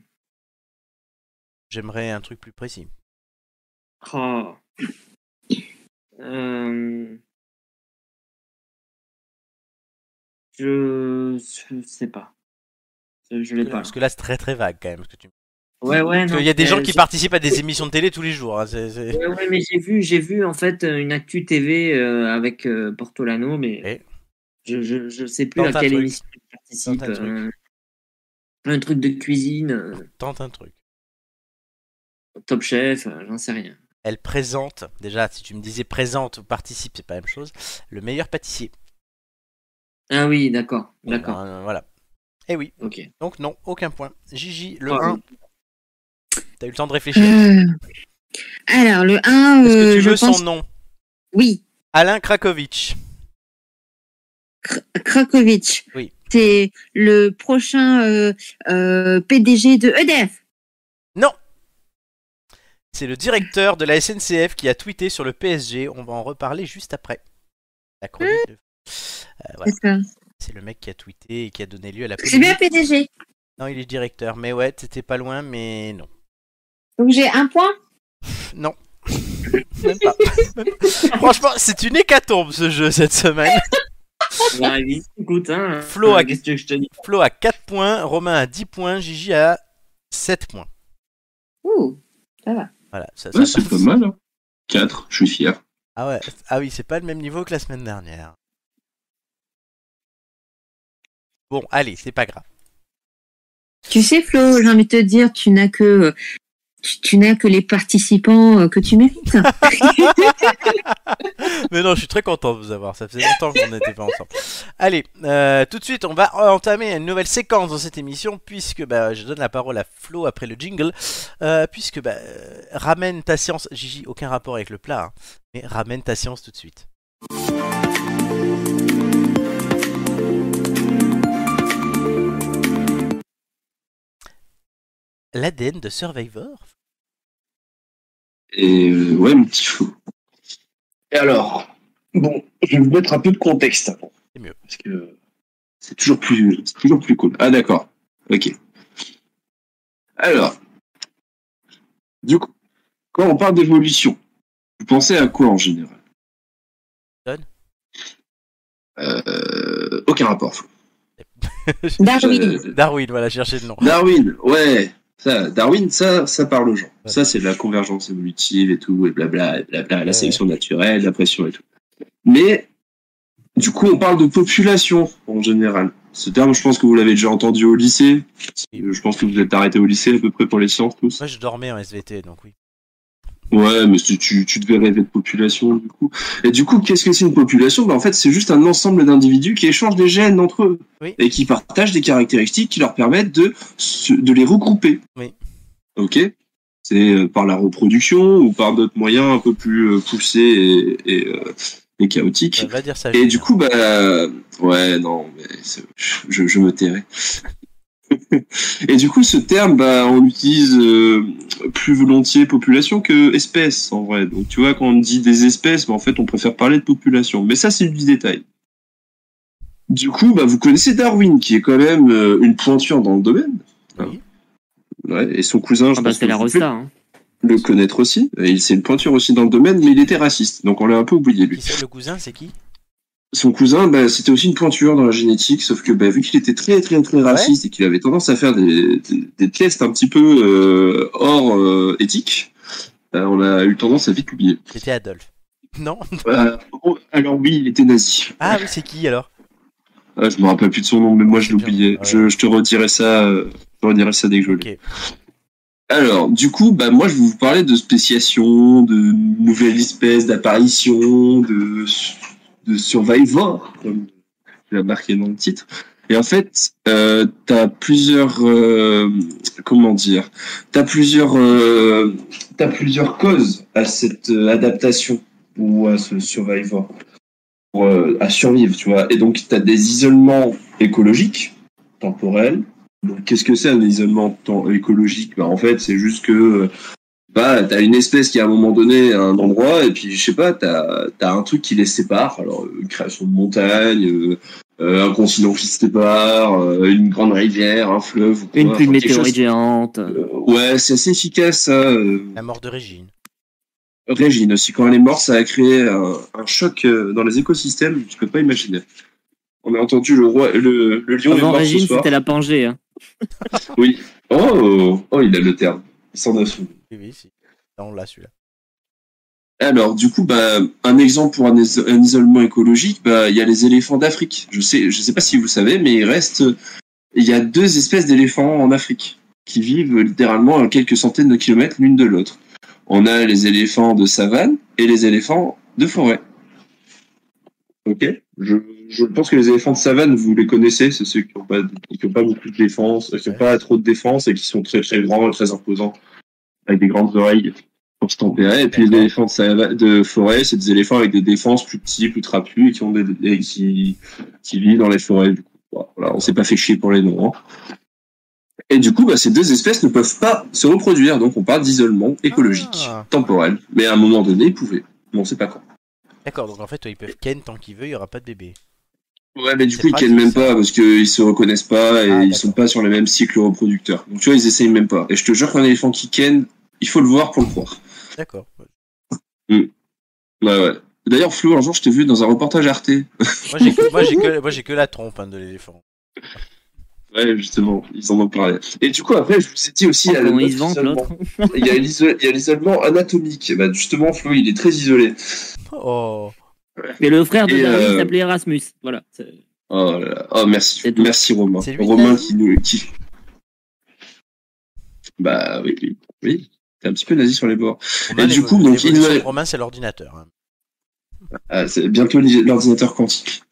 J'aimerais un truc plus précis. Oh. Euh, Je... je sais pas. Je, je l'ai pas. Parce que là, c'est très très vague quand même. ce que tu- Ouais, ouais, Parce non. qu'il y a des gens euh, qui participent à des émissions de télé tous les jours. hein, c'est- c'est- Ouais, ouais, mais j'ai vu, j'ai vu en fait euh, une actu TV euh, avec euh, Portolano, mais Et je, je, je sais plus à quelle truc. émission il participe. Un truc. euh, un truc de cuisine, euh, Tente un truc. Top Chef, euh, j'en sais rien. Elle présente, déjà, si tu me disais présente ou participe, c'est pas la même chose, le meilleur pâtissier. Ah oui, d'accord, d'accord, Euh, voilà. Eh oui, ok. donc non, aucun point. Gigi, le Ah, 1. T'as eu le temps de réfléchir? Euh, Alors, le 1, Est-ce que euh, tu je veux pense... son nom? Oui, Alain Krakowicz. Krakowicz. Oui. C'est le prochain euh, euh, PDG de EDF. Non C'est le directeur de la SNCF qui a tweeté sur le PSG. On va en reparler juste après. La chronique de- Euh, voilà. D'accord. C'est le mec qui a tweeté et qui a donné lieu à la C'est bien. PDG. Non, il est directeur. Mais ouais, c'était pas loin, mais non. Donc j'ai un point. <laughs> Non. Même pas. Même pas. Franchement, c'est une hécatombe ce jeu cette semaine. <laughs> Ouais, oui, écoute, hein. Flo euh, que je te dis Flo a 4 points, Romain a 10 points, Gigi a 7 points. Ouh. Voilà, ça, ça Ouais, c'est passe. pas mal. Hein. 4, je suis fier. Ah ouais, ah oui, c'est pas le même niveau que la semaine dernière. Bon, allez, c'est pas grave. Tu sais, Flo, j'ai envie de te dire, tu n'as que tu, tu n'as que les participants euh, que tu mérites. <laughs> Mais non, je suis très content de vous avoir. Ça faisait longtemps qu'on n'était pas ensemble. Allez, euh, tout de suite, on va entamer une nouvelle séquence dans cette émission, puisque bah, je donne la parole à Flo après le jingle. Euh, puisque bah, euh, ramène ta science. Gigi, aucun rapport avec le plat, hein, mais ramène ta science tout de suite. L'ADN de Survivor Et euh, ouais, mon petit fou. Et alors, bon, je vais vous mettre un peu de contexte avant. C'est mieux. Parce que c'est toujours plus, c'est toujours plus cool. Ah d'accord. Ok. Alors, du coup, quand on parle d'évolution, vous pensez à quoi en général? Donne. Euh, aucun rapport. <laughs> Darwin. Euh, Darwin, voilà, chercher le nom. Darwin, ouais. Ça, Darwin, ça, ça parle aux gens. Ouais. Ça, c'est de la convergence évolutive et tout, et blabla, et blabla, la sélection naturelle, la pression et tout. Mais, du coup, on parle de population, en général. Ce terme, je pense que vous l'avez déjà entendu au lycée. Je pense que vous êtes arrêté au lycée à peu près pour les sciences, tous. Moi, je dormais en SVT, donc oui. Ouais, mais tu, tu tu devais rêver de population, du coup. Et du coup, qu'est-ce que c'est une population? Bah, En fait, c'est juste un ensemble d'individus qui échangent des gènes entre eux. Oui. Et qui partagent des caractéristiques qui leur permettent de, de les regrouper. Oui. Ok? C'est euh, par la reproduction ou par d'autres moyens un peu plus euh, poussés et, et, euh, et chaotiques. Euh, va dire ça. Et du coup, bah, ouais, non, mais je, je me tairai. <laughs> Et du coup, ce terme, bah, on l'utilise euh, plus volontiers population que espèce, en vrai. Donc, tu vois, quand on dit des espèces, bah, en fait, on préfère parler de population. Mais ça, c'est du détail. Du coup, bah, vous connaissez Darwin, qui est quand même euh, une pointure dans le domaine. Oui. Ouais, et son cousin, je Ah bah, pense c'est que la Rosta. Hein. le connaître aussi. Et il- c'est une pointure aussi dans le domaine, mais il était raciste. Donc, on l'a un peu oublié, lui le cousin C'est qui? Son cousin, bah, c'était aussi une pointure dans la génétique, sauf que bah, vu qu'il était très très très raciste et qu'il avait tendance à faire des, des, des tests un petit peu euh, hors euh, éthique, Euh, on a eu tendance à vite l'oublier. C'était Adolphe. <laughs> Non Euh, oh, alors oui, il était nazi. Ah oui, c'est qui alors? Je me rappelle plus de son nom, mais moi je l'oubliais. Je, je te redirai ça. je te redirai ça dès que je l'ai. Ok. Alors, du coup, bah moi je vais vous parler de spéciation, de nouvelles espèces d'apparitions, de de survivor, comme l'as marqué dans le titre. Et en fait, euh, t'as plusieurs, euh, comment dire, t'as plusieurs, euh, t'as plusieurs causes à cette euh, adaptation ou à ce survivor, pour, euh, à survivre, tu vois. Et donc, t'as des isolements écologiques, temporels. Donc, qu'est-ce que c'est un isolement écologique? Bah, En fait, c'est juste que bah, t'as une espèce qui à un moment donné à un endroit et puis je sais pas, t'as as un truc qui les sépare. Alors une création de montagne, euh, euh, un continent qui se sépare, euh, une grande rivière, un fleuve. ou quoi. Une pluie de Enfin, météorite chose- géante. Euh, ouais, c'est assez efficace ça. euh. La mort de Régine. Régine aussi, quand elle est morte, ça a créé un, un choc dans les écosystèmes, tu peux pas imaginer. On a entendu le roi, le, le lion est Avant mort Régine, c'était la Pangée. Hein. Oui. Oh, oh, il a le terme. Il s'en a souvenu. Oui, oui, si. Là, on l'a celui-là. Alors, du coup, bah, un exemple pour un, iso- un isolement écologique, bah, il y a les éléphants d'Afrique. Je sais, je sais pas si vous savez, mais il reste, il y a deux espèces d'éléphants en Afrique qui vivent littéralement à quelques centaines de kilomètres l'une de l'autre. On a les éléphants de savane et les éléphants de forêt. Ok. Je, je pense que les éléphants de savane, vous les connaissez, c'est ceux qui n'ont pas, qui ont pas beaucoup de défense, qui n'ont pas trop de défense et qui sont très très grands, et très imposants, avec des grandes oreilles pour se tempérer. Et puis les éléphants de, sava- de forêt, c'est des éléphants avec des défenses plus petits, plus trapus et qui ont des, et qui, qui vivent dans les forêts. Du coup, voilà, on s'est pas fait chier pour les noms. hein. Et du coup, bah, ces deux espèces ne peuvent pas se reproduire, donc on parle d'isolement écologique, Ah. temporel. Mais à un moment donné, ils pouvaient. Mais on sait pas quand. D'accord, donc en fait, ils peuvent ken tant qu'ils veulent, il n'y aura pas de bébé. Ouais, mais du coup, ils tiennent même ça. pas parce qu'ils se reconnaissent pas et Ah, ils sont pas sur le même cycle reproducteur. Donc tu vois, ils essayent même pas. Et je te jure qu'un éléphant qui ken, il faut le voir pour le croire. D'accord. Ouais, ouais. D'ailleurs, Flo, un jour, je t'ai vu dans un reportage Arte. Moi, j'ai que, moi, j'ai que, moi, j'ai que la trompe hein, de l'éléphant. Ouais, justement, ils en ont parlé. Et du coup, après, je vous ai dit aussi, il y a le Comment mode il se vante d'isolement. l'autre il y a l'iso- il y a l'isolement anatomique. Bah, justement, Flo, il est très isolé. Oh, Et le frère de Et, Darwin euh, s'appelait Erasmus. Voilà. Oh, là là. oh merci, merci Romain. Lui Romain qui nous, qui. Bah oui, oui, oui. T'es un petit peu nazi sur les bords. Romain, du coup, donc, il Romain, c'est l'ordinateur. hein. Ah, c'est bientôt l'ordinateur quantique.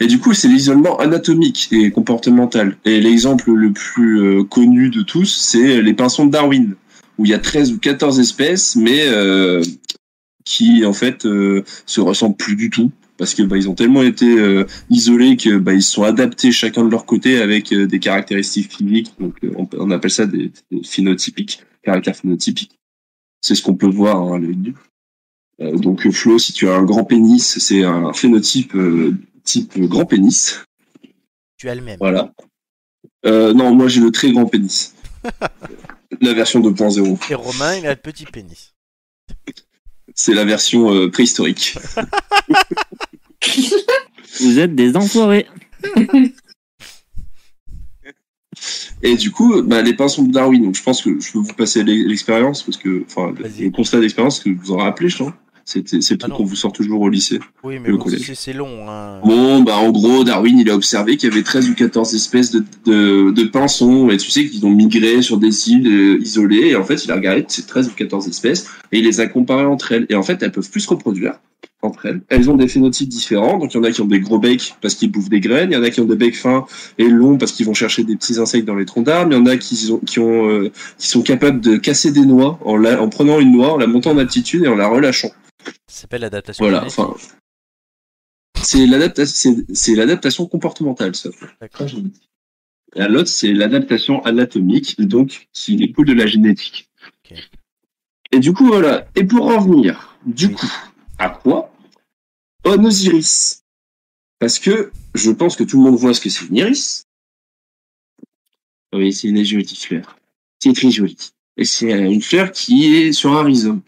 Et du coup, c'est l'isolement anatomique et comportemental. Et l'exemple le plus euh, connu de tous, c'est les pinsons de Darwin, où il y a 13 ou 14 espèces, mais euh, qui en fait euh, se ressemblent plus du tout. Parce que bah, ils ont tellement été euh, isolés que bah, ils se sont adaptés chacun de leur côté avec euh, des caractéristiques physiques. Donc euh, on, on appelle ça des, des phénotypiques, caractères phénotypiques. C'est ce qu'on peut voir hein, donc Flo, si tu as un grand pénis, c'est un phénotype type grand pénis. Tu as le même. Voilà. Non, moi j'ai le très grand pénis. <laughs> la version 2.0. Et Romain, il a le petit pénis. C'est la version euh, préhistorique. <laughs> Vous êtes des enfoirés. <laughs> Et du coup, bah, les pinsons de Darwin. Donc je pense que je peux vous passer l'e- l'expérience parce que, enfin, le- constat d'expérience que vous en rappelez, je pense. C'est le Ah truc qu'on vous sort toujours au lycée. Oui, mais bon, c'est long. Hein. Bon, bah en gros, Darwin, il a observé qu'il y avait 13 ou 14 espèces de, de, de pinsons, et tu sais qu'ils ont migré sur des îles euh, isolées, et en fait, il a regardé ces 13 ou 14 espèces, et il les a comparées entre elles. Et en fait, elles peuvent plus se reproduire entre elles. Elles ont des phénotypes différents, donc il y en a qui ont des gros becs parce qu'ils bouffent des graines, il y en a qui ont des becs fins et longs parce qu'ils vont chercher des petits insectes dans les troncs d'arbres, il y en a qui, ont, qui, ont, euh, qui sont capables de casser des noix en, la- en prenant une noix, en la montant en altitude et en la relâchant. Ça s'appelle l'adaptation. Voilà, enfin. C'est l'adaptation, comportementale, ça. D'accord. L'autre, c'est l'adaptation anatomique, donc qui découle de la génétique. Et du coup, voilà. Et pour en venir, du Oui. coup, à quoi Oh, nos iris. Parce que je pense que tout le monde voit ce que c'est une iris. Oui, c'est une jolie fleur. C'est très joli. Et c'est une fleur qui est sur un rhizome.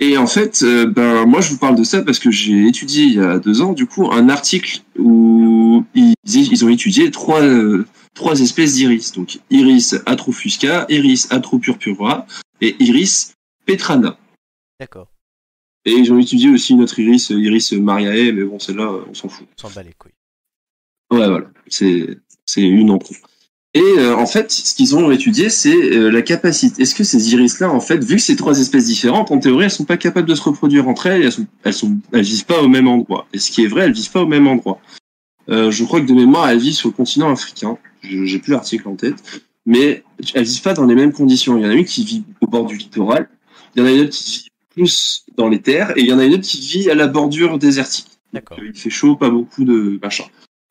Et en fait, euh, ben moi je vous parle de ça parce que j'ai étudié il y a deux ans du coup un article où ils, ont étudié trois euh, trois espèces d'iris. Donc iris atrophusca, iris atropurpura et iris petrana. D'accord. Et ils ont étudié aussi une autre iris, euh, iris Mariae, mais bon, celle-là, euh, on s'en fout. On s'en bat les couilles. Ouais, voilà. C'est, c'est une en trop. Et euh, en fait, ce qu'ils ont étudié, c'est euh, la capacité. Est-ce que ces iris-là, en fait, vu que c'est trois espèces différentes, en théorie, elles sont pas capables de se reproduire entre elles, elles sont, elles sont, elles vivent pas au même endroit. Et ce qui est vrai, elles vivent pas au même endroit. Euh, je crois que de mémoire, elles vivent sur le continent africain. J'ai plus l'article en tête, mais elles vivent pas dans les mêmes conditions. Il y en a une qui vit au bord du littoral, il y en a une autre qui vit plus dans les terres, et il y en a une autre qui vit à la bordure désertique. D'accord. Il fait chaud, pas beaucoup de machin.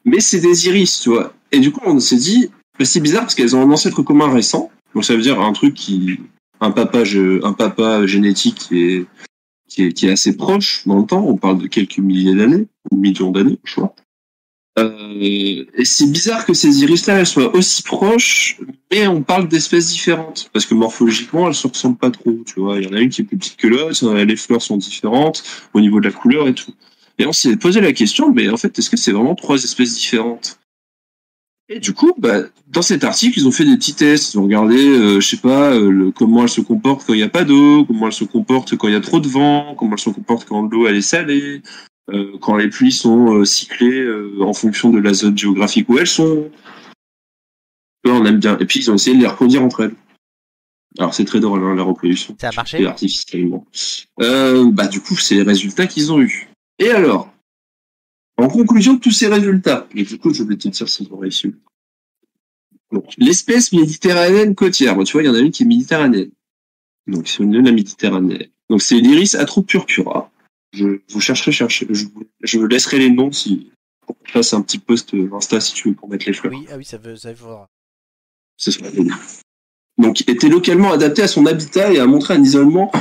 Mais c'est des iris, tu vois. Et du coup, on s'est dit, bah, c'est bizarre parce qu'elles ont un ancêtre commun récent. Donc ça veut dire un truc qui, un papa, je- un papa génétique qui est, qui est, qui est assez proche dans le temps. On parle de quelques milliers d'années, ou millions d'années, je crois. Euh, et c'est bizarre que ces iris-là, elles soient aussi proches, mais on parle d'espèces différentes. Parce que morphologiquement, elles se ressemblent pas trop, tu vois. Il y en a une qui est plus petite que l'autre, les fleurs sont différentes au niveau de la couleur et tout. Et on s'est posé la question, mais en fait, est-ce que c'est vraiment trois espèces différentes? Et du coup, bah, dans cet article, ils ont fait des petits tests. Ils ont regardé, euh, je sais pas, euh, comment elles se comportent quand il n'y a pas d'eau, comment elles se comportent quand il y a trop de vent, comment elles se comportent quand l'eau elle est salée, euh, quand les pluies sont euh, cyclées euh, en fonction de la zone géographique où elles sont. Vois, on aime bien. Et puis ils ont essayé de les reproduire entre elles. Alors c'est très drôle hein, la reproduction. Ça a marché artificiellement. Euh, bah du coup, c'est les résultats qu'ils ont eus. Et alors, en conclusion de tous ces résultats, et du coup, je vais te dire s'ils ont réussi. Donc, l'espèce méditerranéenne côtière, bon, tu vois, il y en a une qui est méditerranéenne. Donc, c'est une de la Méditerranée. Donc, c'est l'iris atropurpura. Je vous chercherai, chercher, je je laisserai les noms si, pour qu'on fasse un petit post euh, Insta si tu veux pour mettre les fleurs. Oui, ah oui, ça veut, ça faudra. Ce sera bien. Donc, était localement adapté à son habitat et a montré un isolement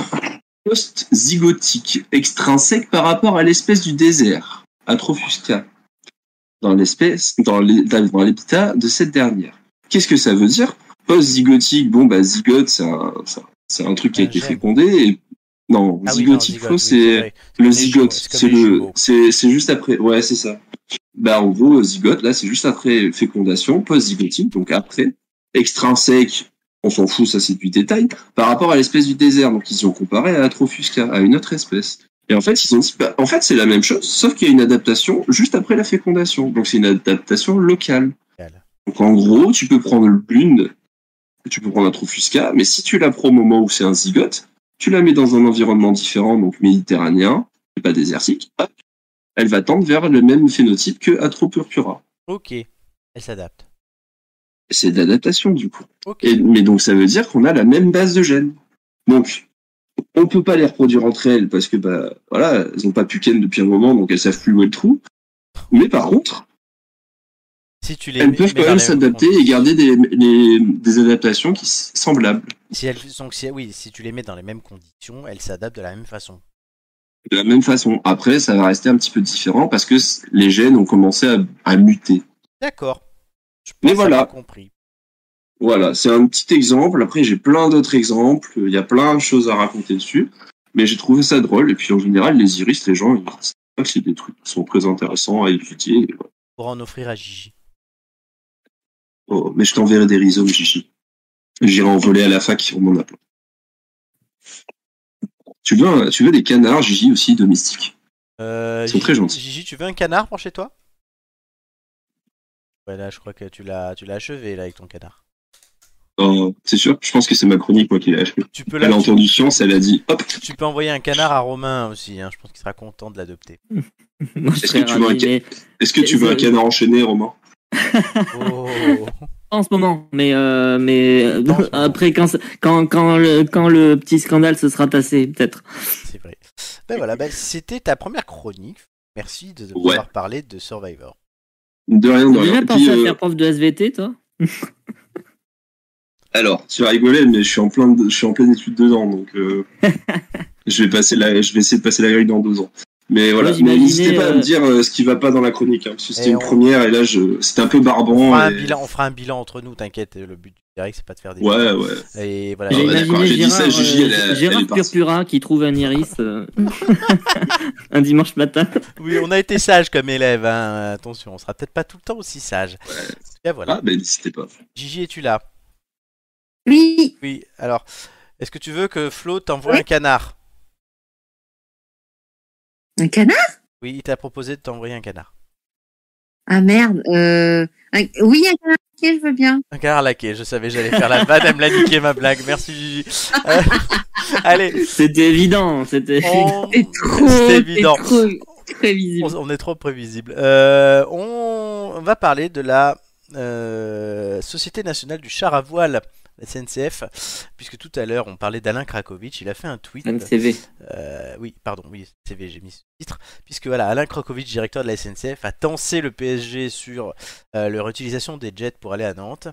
post-zygotique extrinsèque par rapport à l'espèce du désert, Atrophusca, dans l'espèce, dans l'habitat de cette dernière. Qu'est-ce que ça veut dire? Post-zygotique, bon, bah, zygote, c'est un, c'est un- c'est truc qui a été fécondé. Et... Non, Ah zygote, c'est le zygote. C'est le, c'est, c'est juste après. Ouais, c'est ça. Bah, en gros, zygote, là, c'est juste après fécondation, post-zygotique, donc après. Extrinsèque, on s'en fout, ça c'est du détail. Par rapport à l'espèce du désert, donc ils ont comparé à Atrophusca, à une autre espèce. Et en fait, ils ont dit, bah, en fait, c'est la même chose, sauf qu'il y a une adaptation juste après la fécondation. Donc c'est une adaptation locale. Locale. Donc en gros, tu peux prendre l'une, tu peux prendre Atrophusca, mais si tu la prends au moment où c'est un zygote, tu la mets dans un environnement différent, donc méditerranéen, et pas désertique, hop, elle va tendre vers le même phénotype que Atropurpura. Ok, elle s'adapte. C'est de l'adaptation du coup. Ok. Et, mais donc ça veut dire qu'on a la même base de gènes. Donc on peut pas les reproduire entre elles parce que bah voilà, elles ont pas pu ken depuis un moment donc elles savent plus où est le trou. Mais par contre, Si tu les elles peuvent quand même s'adapter et garder des, les- des adaptations qui semblables. Si elles donc si, oui, si tu les mets dans les mêmes conditions, elles s'adaptent de la même façon. De la même façon. Après, ça va rester un petit peu différent parce que les gènes ont commencé à, à muter. D'accord. Mais voilà. compris. Voilà, c'est un petit exemple. Après, j'ai plein d'autres exemples. Il y a plein de choses à raconter dessus. Mais j'ai trouvé ça drôle. Et puis, en général, les iris, les gens, ils savent que c'est des trucs qui sont très intéressants à étudier. Pour en offrir à Gigi. Oh, mais je t'enverrai des rhizomes, Gigi. J'irai en voler à la fac, on en a plein. Tu veux, un- tu veux des canards, Gigi, aussi, domestiques? Euh, Ils sont Gigi- très gentils. Gigi, tu veux un canard pour chez toi? Ouais, là, je crois que tu l'as, tu l'as achevé là avec ton canard. Oh, c'est sûr, je pense que c'est ma chronique, moi, qui l'ai acheté. Tu peux, Elle a entendu science, elle a dit, hop, tu peux envoyer un canard à Romain aussi. hein, Je pense qu'il sera content de l'adopter. <laughs> Est-ce que tu veux un mais est-ce que tu veux un canard enchaîné, Romain? Oh. pas en ce moment, mais euh, mais euh, après quand ça- quand quand le quand le petit scandale se sera tassé, peut-être. C'est vrai. Ben voilà, ben, c'était ta première chronique. Merci de, de Ouais. pouvoir parler de Survivor. De rien, de rien. déjà pensé à euh, faire prof de SVT, toi? <laughs> Alors, tu vas rigoler, mais je suis en plein, de- je suis en pleine étude dedans, donc euh, <laughs> je vais passer la, je vais essayer de passer la grille dans deux ans. Mais voilà, n'hésitez pas à me euh, dire euh, ce qui va pas dans la chronique, hein, parce que c'était une on- première et là, je, c'était un peu On barbant. fera, un et- bilan, on fera un bilan entre nous, t'inquiète. Le but du direct, c'est pas de faire des Ouais, bilans. ouais. Et voilà. Ah J'ai ouais, imaginé j'ai dit ça, Gérard, Gigi, euh, elle elle Gérard partie. Purpura qui trouve un iris euh, <laughs> un dimanche matin. Oui, on a été sage comme élève. Hein. Attention, on sera peut-être pas tout le temps aussi sage. Et voilà. Ah, ben n'hésitez pas. Gigi, es-tu là? Oui, Oui. Alors, est-ce que tu veux que Flo t'envoie Oui. un canard? Un canard? Oui, il t'a proposé de t'envoyer un canard. Ah merde. Euh... un- Oui, un canard. Ok, je veux bien. Un canard laqué, je savais, j'allais faire la vanne, elle me l'a niqué ma blague, merci Gigi. Euh, <laughs> allez, C'était évident, c'était. on... C'est trop, évident. trop prévisible. On, on est trop prévisible. Euh, on va parler de la euh, Société nationale du char à voile, SNCF, puisque tout à l'heure on parlait d'Alain Krakowicz, il a fait un tweet. NCV. Euh, oui, pardon, oui, CV, j'ai mis ce titre. Puisque voilà, Alain Krakowicz, directeur de la SNCF, a tensé le PSG sur euh, leur utilisation des jets pour aller à Nantes.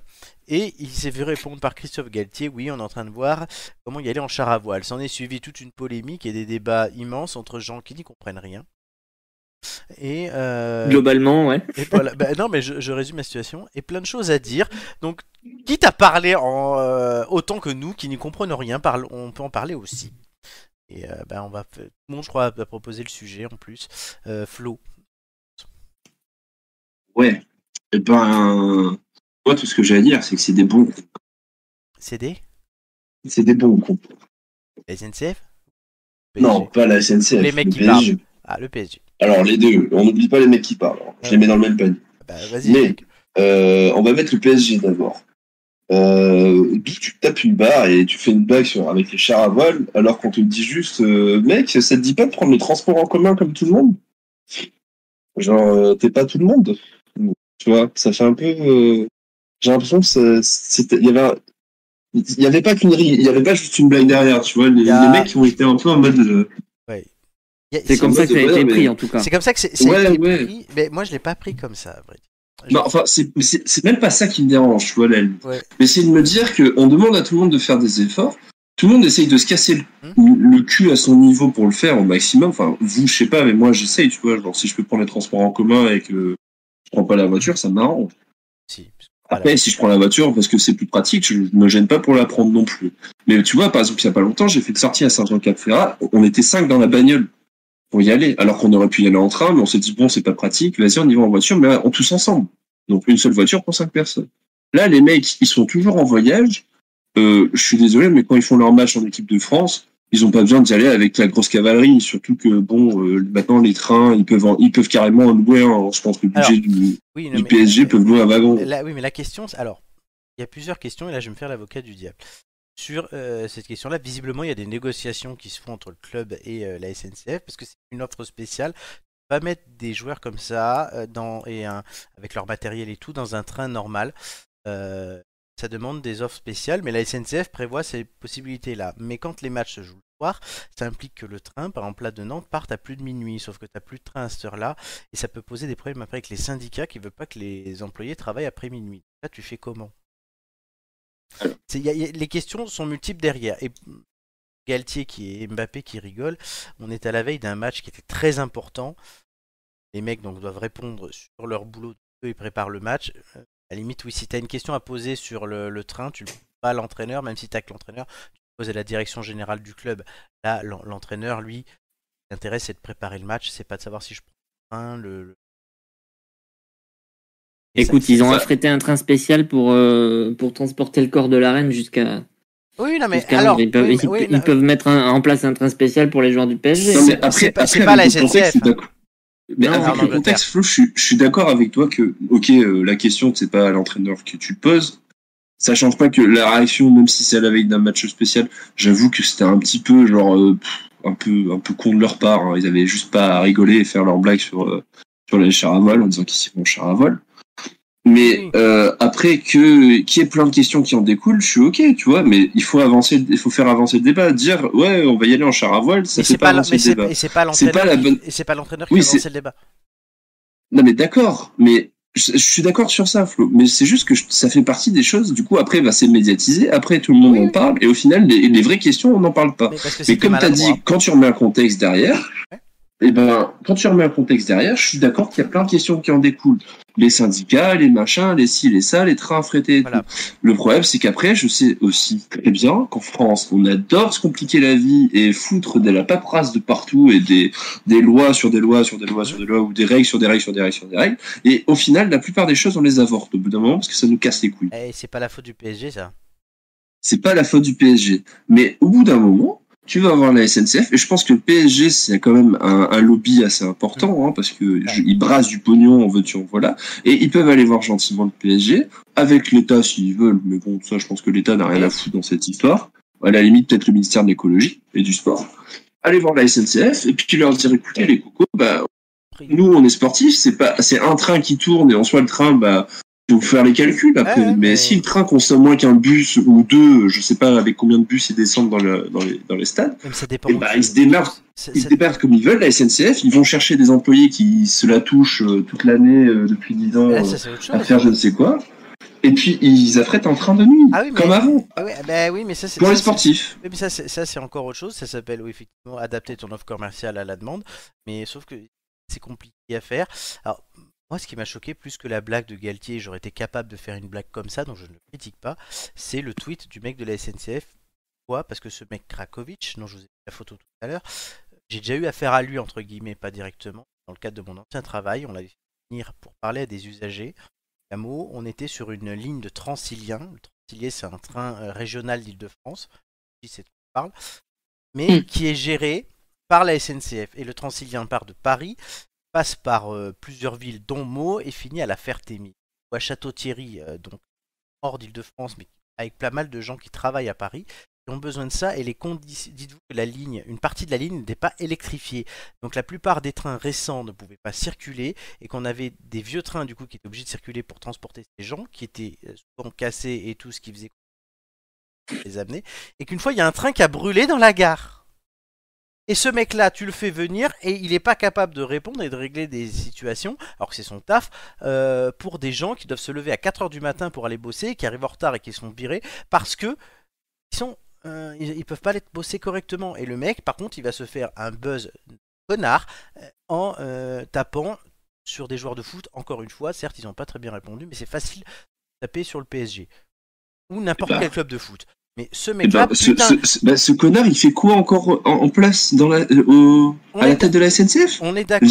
Et il s'est vu répondre par Christophe Galtier oui, on est en train de voir comment y aller en char à voile. S'en est suivi toute une polémique et des débats immenses entre gens qui n'y comprennent rien. Et, euh, Globalement, ouais. et voilà, bah, non mais je, je résume la situation et plein de choses à dire. Donc, quitte à parler en euh, autant que nous qui n'y comprenons rien, parle, on peut en parler aussi. Et euh, bah, on va, tout le monde je crois va proposer le sujet en plus. Euh, Flo, Ouais. Et ben, moi, tout ce que j'ai à dire, c'est que c'est des bons, CD, c'est des? Bons la SNCF, Non, pas la SNCF. Les mecs le qui PSG. Ah le PSG. Alors, les deux. On n'oublie pas les mecs qui parlent. Je les mets dans le même panier. Bah, vas-y. Mais-. Euh, on va mettre le PSG d'abord. Euh, tu tapes une barre et tu fais une blague sur, avec les chars à voile, alors qu'on te dit juste, euh, mec, ça te dit pas de prendre le transport en commun comme tout le monde? Genre, t'es pas tout le monde? Tu vois, ça fait un peu. euh, J'ai l'impression que c'était, il y avait, un- il y avait pas qu'une, il y avait pas juste une blague derrière. Tu vois, les, a- les mecs ont été un peu en mode. C'est comme ça que ça a été mais- pris, en tout cas. c'est comme ça que c'est Ouais, ouais. pris, mais moi je l'ai pas pris comme ça. à vrai. Non, enfin, c'est même pas ça qui me dérange, tu vois, la. Ouais. Mais c'est de me dire qu'on demande à tout le monde de faire des efforts. Tout le monde essaye de se casser le, Hmm. le cul à son niveau pour le faire au maximum. Enfin, vous, je sais pas, mais moi, j'essaye, tu vois. Genre, si je peux prendre les transports en commun et que je prends pas la voiture, ça m'arrange. Si. Après, si je prends la voiture parce que c'est plus pratique, je me gêne pas pour la prendre non plus. Mais tu vois, par exemple, il y a pas longtemps, j'ai fait une sortie à Saint-Jean-Cap-Ferrat. On était cinq dans la bagnole pour y aller, alors qu'on aurait pu y aller en train, mais on s'est dit bon, c'est pas pratique. Vas-y, on y va en voiture, mais on tous ensemble. Donc une seule voiture pour cinq personnes. Là, les mecs, ils sont toujours en voyage. Euh, je suis désolé, mais quand ils font leur match en équipe de France, ils ont pas besoin d'y aller avec la grosse cavalerie. Surtout que bon, euh, maintenant les trains, ils peuvent, en- ils peuvent carrément en louer. un. je pense que le budget Alors, du, Oui, non, du mais- PSG peuvent louer un wagon. Là, oui, mais la question, alors, il y a plusieurs questions, et là, je vais me faire l'avocat du diable. Sur euh, cette question-là, visiblement, il y a des négociations qui se font entre le club et euh, la SNCF, parce que c'est une offre spéciale. Pas mettre des joueurs comme ça, euh, dans, et un, avec leur matériel et tout, dans un train normal. Ça demande des offres spéciales, mais la SNCF prévoit ces possibilités-là. Mais quand les matchs se jouent le soir, ça implique que le train, par exemple là de Nantes, parte à plus de minuit, sauf que tu n'as plus de train à cette heure-là, et ça peut poser des problèmes après avec les syndicats qui veulent pas que les employés travaillent après minuit. Là, tu fais comment? Les questions sont multiples derrière. Et Galtier qui est Mbappé qui rigole, on est à la veille d'un match qui était très important. Les mecs donc doivent répondre sur leur boulot, eux ils préparent le match. Euh, À la limite, oui, si tu une question à poser sur le, train, tu le poses pas à l'entraîneur, même si tu que l'entraîneur, tu le poses à la direction générale du club. Là, l'en- l'entraîneur, lui, l'intérêt c'est de préparer le match, c'est pas de savoir si je prends le train, le, Écoute, ils ont ça- affrété un train spécial pour, euh, pour transporter le corps de la reine jusqu'à. Oui, non mais jusqu'à alors, ils peuvent, oui, ils- mais- oui, ils non, peuvent mettre un- en place un train spécial pour les joueurs du PSG. Non, mais après, après, pas la avec le contexte, SNCF, je suis d'accord. Mais Non, avec le contexte, Flo, je suis, je suis d'accord avec toi que, ok, euh, la question, c'est pas à l'entraîneur que tu poses. Ça change pas que la réaction, même si c'est à la veille d'un match spécial, j'avoue que c'était un petit peu, genre, euh, pff, un peu, un peu con de leur part. hein. Ils avaient juste pas à rigoler et faire leur blague sur, euh, sur les chars à voile en disant qu'ils vont chars à voile. Mais euh, après que qu'il y ait plein de questions qui en découlent, je suis ok, tu vois. Mais il faut avancer, il faut faire avancer le débat, dire ouais, on va y aller en char à voile, ça fait c'est pas pas, avancer le débat. et c'est pas C'est pas l'entraîneur la qui, bonne- et c'est pas l'entraîneur qui Oui, le débat. Non mais d'accord, mais je, je suis d'accord sur ça, Flo. Mais c'est juste que je- ça fait partie des choses. Du coup, après, bah, c'est médiatisé. Après, tout le monde Oui, en oui. parle. Et au final, les, les vraies questions, on n'en parle pas. Mais comme tu as dit, quand tu remets un contexte derrière, Ouais. Et ben, quand tu remets un contexte derrière, je suis d'accord qu'il y a plein de questions qui en découlent. Les syndicats, les machins, les ci, les ça, les trains et Voilà. tout. Le problème, c'est qu'après, je sais aussi très bien qu'en France, on adore se compliquer la vie et foutre de la paperasse de partout et des, des lois sur des lois sur des lois sur des lois ou des règles sur des règles sur des règles sur des règles. Et au final, la plupart des choses, on les avorte au bout d'un moment parce que ça nous casse les couilles. Eh, c'est pas la faute du PSG ça. C'est pas la faute du PSG. Mais au bout d'un moment, tu vas avoir la SNCF, et je pense que le PSG, c'est quand même un, un lobby assez important, hein, parce que je- ils brassent du pognon, en veux-tu, en voilà, et ils peuvent aller voir gentiment le PSG, avec l'État s'ils veulent, mais bon, ça, je pense que l'État n'a rien à foutre dans cette histoire. À la limite, peut-être le ministère de l'écologie et du sport. Aller voir la SNCF, et puis leur dire, écoutez, les cocos, bah, nous, on est sportifs, c'est pas, c'est un train qui tourne, et en soi, le train, bah, faut faire les calculs après. Ouais, mais, mais- si le train consomme moins qu'un bus ou deux, je sais pas avec combien de bus ils descendent dans, le, dans, les, dans les stades, ça dépend. Eh ben, ils se démerdent. Ça- ils se démerdent comme ils veulent, la SNCF, ils vont chercher des employés qui se la touchent euh, toute l'année euh, depuis 10 ans Là, euh, ça, chose. à faire je ne sais quoi. Et puis ils affrètent un train de nuit, Ah oui, mais- comme avant, Ah bah oui, mais ça pour les ça, sportifs. Mais ça, c'est, ça, c'est encore autre chose. Ça s'appelle oui, effectivement adapter ton offre commerciale à la demande. Mais sauf que c'est compliqué à faire. Alors, moi, ce qui m'a choqué, plus que la blague de Galtier, j'aurais été capable de faire une blague comme ça, donc je ne le critique pas. C'est le tweet du mec de la SNCF. Pourquoi? Parce que ce mec Krakovic, dont je vous ai mis la photo tout à l'heure, j'ai déjà eu affaire à lui, entre guillemets, pas directement. Dans le cadre de mon ancien travail, on l'avait fait venir pour parler à des usagers. À Meaux, on était sur une ligne de Transilien. Le Transilien, c'est un train euh, régional d'Île-de-France. Si c'est de quoi on parle. Mais Mm. qui est géré par la SNCF. Et le Transilien part de Paris, passe par euh, plusieurs villes, dont Meaux, et finit à la Ferté-Mis. Ou à Château-Thierry, euh, donc hors d'Île-de-France, mais avec pas mal de gens qui travaillent à Paris, qui ont besoin de ça. Et les conditions, dites-vous que la ligne, une partie de la ligne n'était pas électrifiée. Donc la plupart des trains récents ne pouvaient pas circuler et qu'on avait des vieux trains du coup qui étaient obligés de circuler pour transporter ces gens qui étaient euh, souvent cassés et tout ce qui faisait les amener et qu'une fois il y a un train qui a brûlé dans la gare. Et ce mec-là, tu le fais venir et il n'est pas capable de répondre et de régler des situations, alors que c'est son taf, euh, pour des gens qui doivent se lever à 4h du matin pour aller bosser, qui arrivent en retard et qui sont virés parce que ils sont, euh, ils, ils peuvent pas aller bosser correctement. Et le mec, par contre, il va se faire un buzz connard euh, en euh, tapant sur des joueurs de foot. Encore une fois, certes, ils n'ont pas très bien répondu, mais c'est facile de taper sur le PSG ou n'importe Eh ben. quel club de foot. Mais ce Eh mec-là, ben, ce, putain, ce- ce- bah, ce connard, il fait quoi encore en, en place dans la, euh, au- à la tête de la SNCF on est d'accord.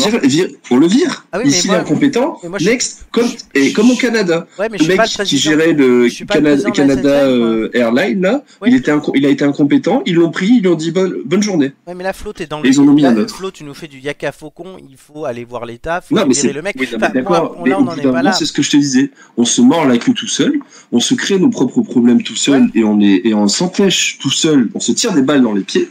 On le vire. Ah oui, Ici, il moi- est incompétent. mais moi, je- Next, comme, et comme au Canada. Ouais, mais Le je suis mec pas le qui gérait le Canada, euh, Airlines, là, il, était il a été incompétent, ils l'ont pris, ils lui ont dit bonne, bonne journée. Ouais, mais la flotte est dans Et le. ils ont mis un autre. Flo, tu nous fais du yaka faucon, il faut aller voir l'État, faut Non, mais le mec. oui, Enfin, d'accord. Mais on c'est ce que je te disais. On se mord la queue tout seul, on se crée nos propres problèmes tout seul et on est et on s'empêche tout seul, on se tire des balles dans les pieds.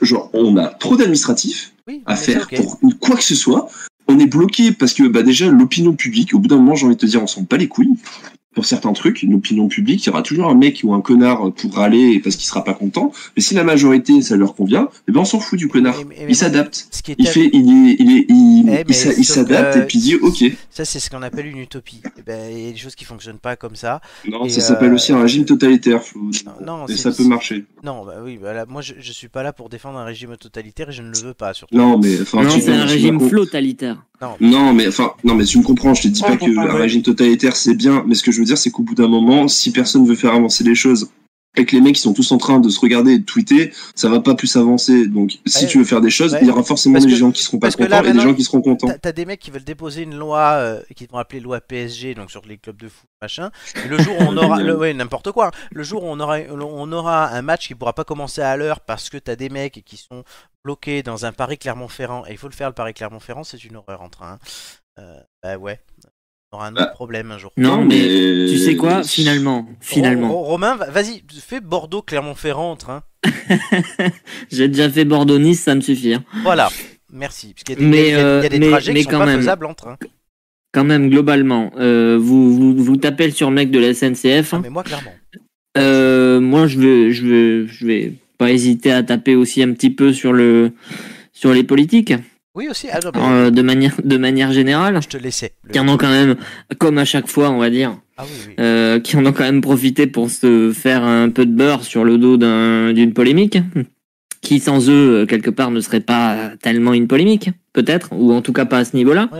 Genre, on a trop d'administratifs Oui, à faire pour quoi que ce soit. On est bloqué parce que bah déjà l'opinion publique, au bout d'un moment, j'ai envie de te dire, on s'en bat les couilles. Pour certains trucs, une opinion publique, il y aura toujours un mec ou un connard pour râler parce qu'il sera pas content. Mais si la majorité, ça leur convient, eh ben on s'en fout du connard. Mais Il s'adapte. Il fait, il est, il est, il, Eh, il s'adapte et puis il dit ok. Ça, c'est ce qu'on appelle une utopie. Eh ben, Il y a des choses qui fonctionnent pas comme ça. Non, Et, ça s'appelle euh, aussi un régime totalitaire, Flo. non, et ça peut marcher. Non, bah oui, voilà, moi je, je suis pas là pour défendre un régime totalitaire et je ne le veux pas, surtout. Non, mais enfin, Non, c'est un régime flotalitaire. Non, mais enfin, non, mais tu me comprends. Je te dis Oh, pas que un régime totalitaire c'est bien, mais ce que je veux dire, c'est qu'au bout d'un moment, si personne veut faire avancer les choses, et que les mecs ils sont tous en train de se regarder et de tweeter, ça va pas plus avancer. Donc, si Ouais. tu veux faire des choses, Ouais. il y aura forcément Parce des que- gens qui seront pas contents là, et des gens qui seront contents. T'as des mecs qui veulent déposer une loi euh, qui vont appeler loi PSG, donc sur les clubs de foot, machin. Et le jour où on aura, <laughs> le, ouais, n'importe quoi. hein. Le jour où on aura, on aura un match qui pourra pas commencer à l'heure parce que t'as des mecs qui sont bloqués dans un Paris Clermont-Ferrand et il faut le faire le Paris Clermont-Ferrand, c'est une horreur en train. Euh, bah ouais, on aura un autre Bah. problème un jour. Non, mais, tu sais quoi, finalement, finalement, Ro- Ro- Romain, va- vas-y, fais Bordeaux-Clermont-Ferrand en train. <laughs> j'ai déjà fait Bordeaux-Nice, ça me suffit. hein. Voilà, merci. Parce qu'il y a des, Mais, il y a- il y a euh, des mais- trajets mais qui sont quand pas même. faisables en train. Quand même, globalement, euh, vous, vous, vous tapez sur le mec de la SNCF. Ah, mais moi, clairement. Euh, moi, je vais, je vais, je vais pas hésiter à taper aussi un petit peu sur le, sur les politiques, Oui, aussi. Ah, non, mais euh, de manière, de manière générale, je te laissais. Le- qui en ont quand même, comme à chaque fois, on va dire, Ah oui, oui. euh, qui en ont quand même profité pour se faire un peu de beurre sur le dos d'un- d'une polémique, qui sans eux, euh, quelque part, ne serait pas tellement une polémique, peut-être, ou en tout cas pas à ce niveau-là.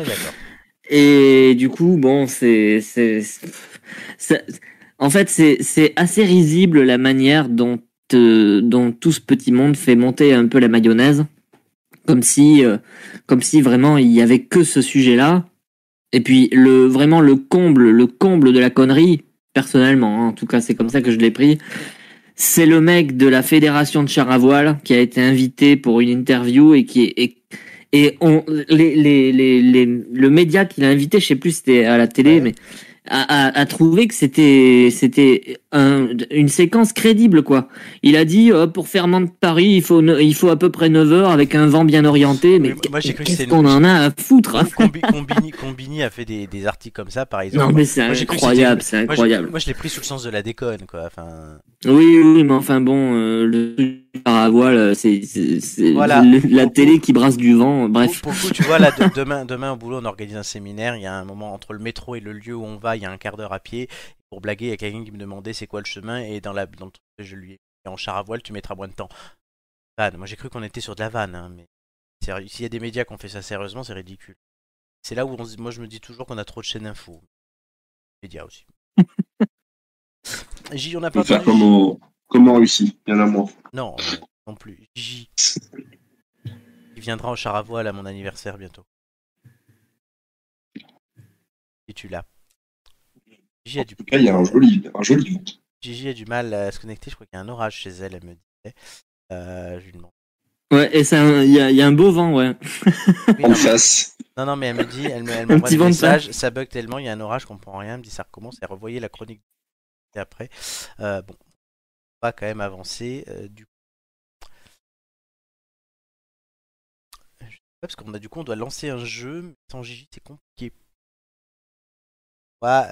Et du coup, bon, c'est, en fait, c'est, c'est assez risible la manière dont, euh, dont tout ce petit monde fait monter un peu la mayonnaise, comme si, euh, comme si vraiment il y avait que ce sujet-là. Et puis le, vraiment le comble, le comble de la connerie, personnellement, hein, en tout cas, c'est comme ça que je l'ai pris. c'est le mec de la fédération de char à voile qui a été invité pour une interview et qui est et, et on les, les, les, les le média qui l'a invité, je sais plus c'était à la télé, Ouais. mais a, a, a trouvé que c'était c'était un, une séquence crédible quoi. Il a dit euh, pour faire Nantes Paris, il faut il faut à peu près 9 heures avec un vent bien orienté, mais Oui, moi, j'ai cru que qu'est-ce qu'on en a à foutre hein Combi- Combini, Combini a fait des, des articles comme ça, par exemple. Non mais c'est incroyable, c'est incroyable. Moi, je l'ai pris sous le sens de la déconne, quoi. Enfin, Oui, oui, mais enfin bon, euh, le par à voile, euh, c'est Voilà. la télé qui brasse du vent. Bref, Pour, pour coup, tu vois, là, de- <laughs> demain, demain au boulot, on organise un séminaire. Il y a un moment entre le métro et le lieu où on va, il y a un quart d'heure à pied. Pour blaguer, il y a quelqu'un qui me demandait c'est quoi le chemin? Et dans, la, dans le truc que je lui ai dit, en char à voile, tu mettras moins de temps. Vanne. Moi, j'ai cru qu'on était sur de la vanne. hein, mais s'il y a des médias qui ont fait ça sérieusement, c'est ridicule. C'est là où on moi, je me dis toujours qu'on a trop de chaînes info. Médias aussi. <laughs> J, on n'a pas entendu comme en, comme en Russie. Il y en a moins. Non, non plus. J. Il viendra en char à voile à mon anniversaire bientôt. Et tu l'as. Gigi a, du... Cas, il y a un joli, un joli vent. Gigi a du mal à se connecter. Je crois qu'il y a un orage chez elle, elle me disait. Euh, je lui demande. ouais, et ça, il y a, il y a un beau vent, ouais. Oui, En non, face. non, non, mais elle me dit, elle me- elle Un m'envoie petit des messages. Ça bug tellement, il y a un orage, je comprends rien. Elle me dit ça recommence. Elle revoyait la chronique et après. Euh, bon, va quand même avancer. euh, du coup. Je sais pas, parce qu'on a du coup on doit lancer un jeu, mais sans Gigi c'est compliqué. Ouais.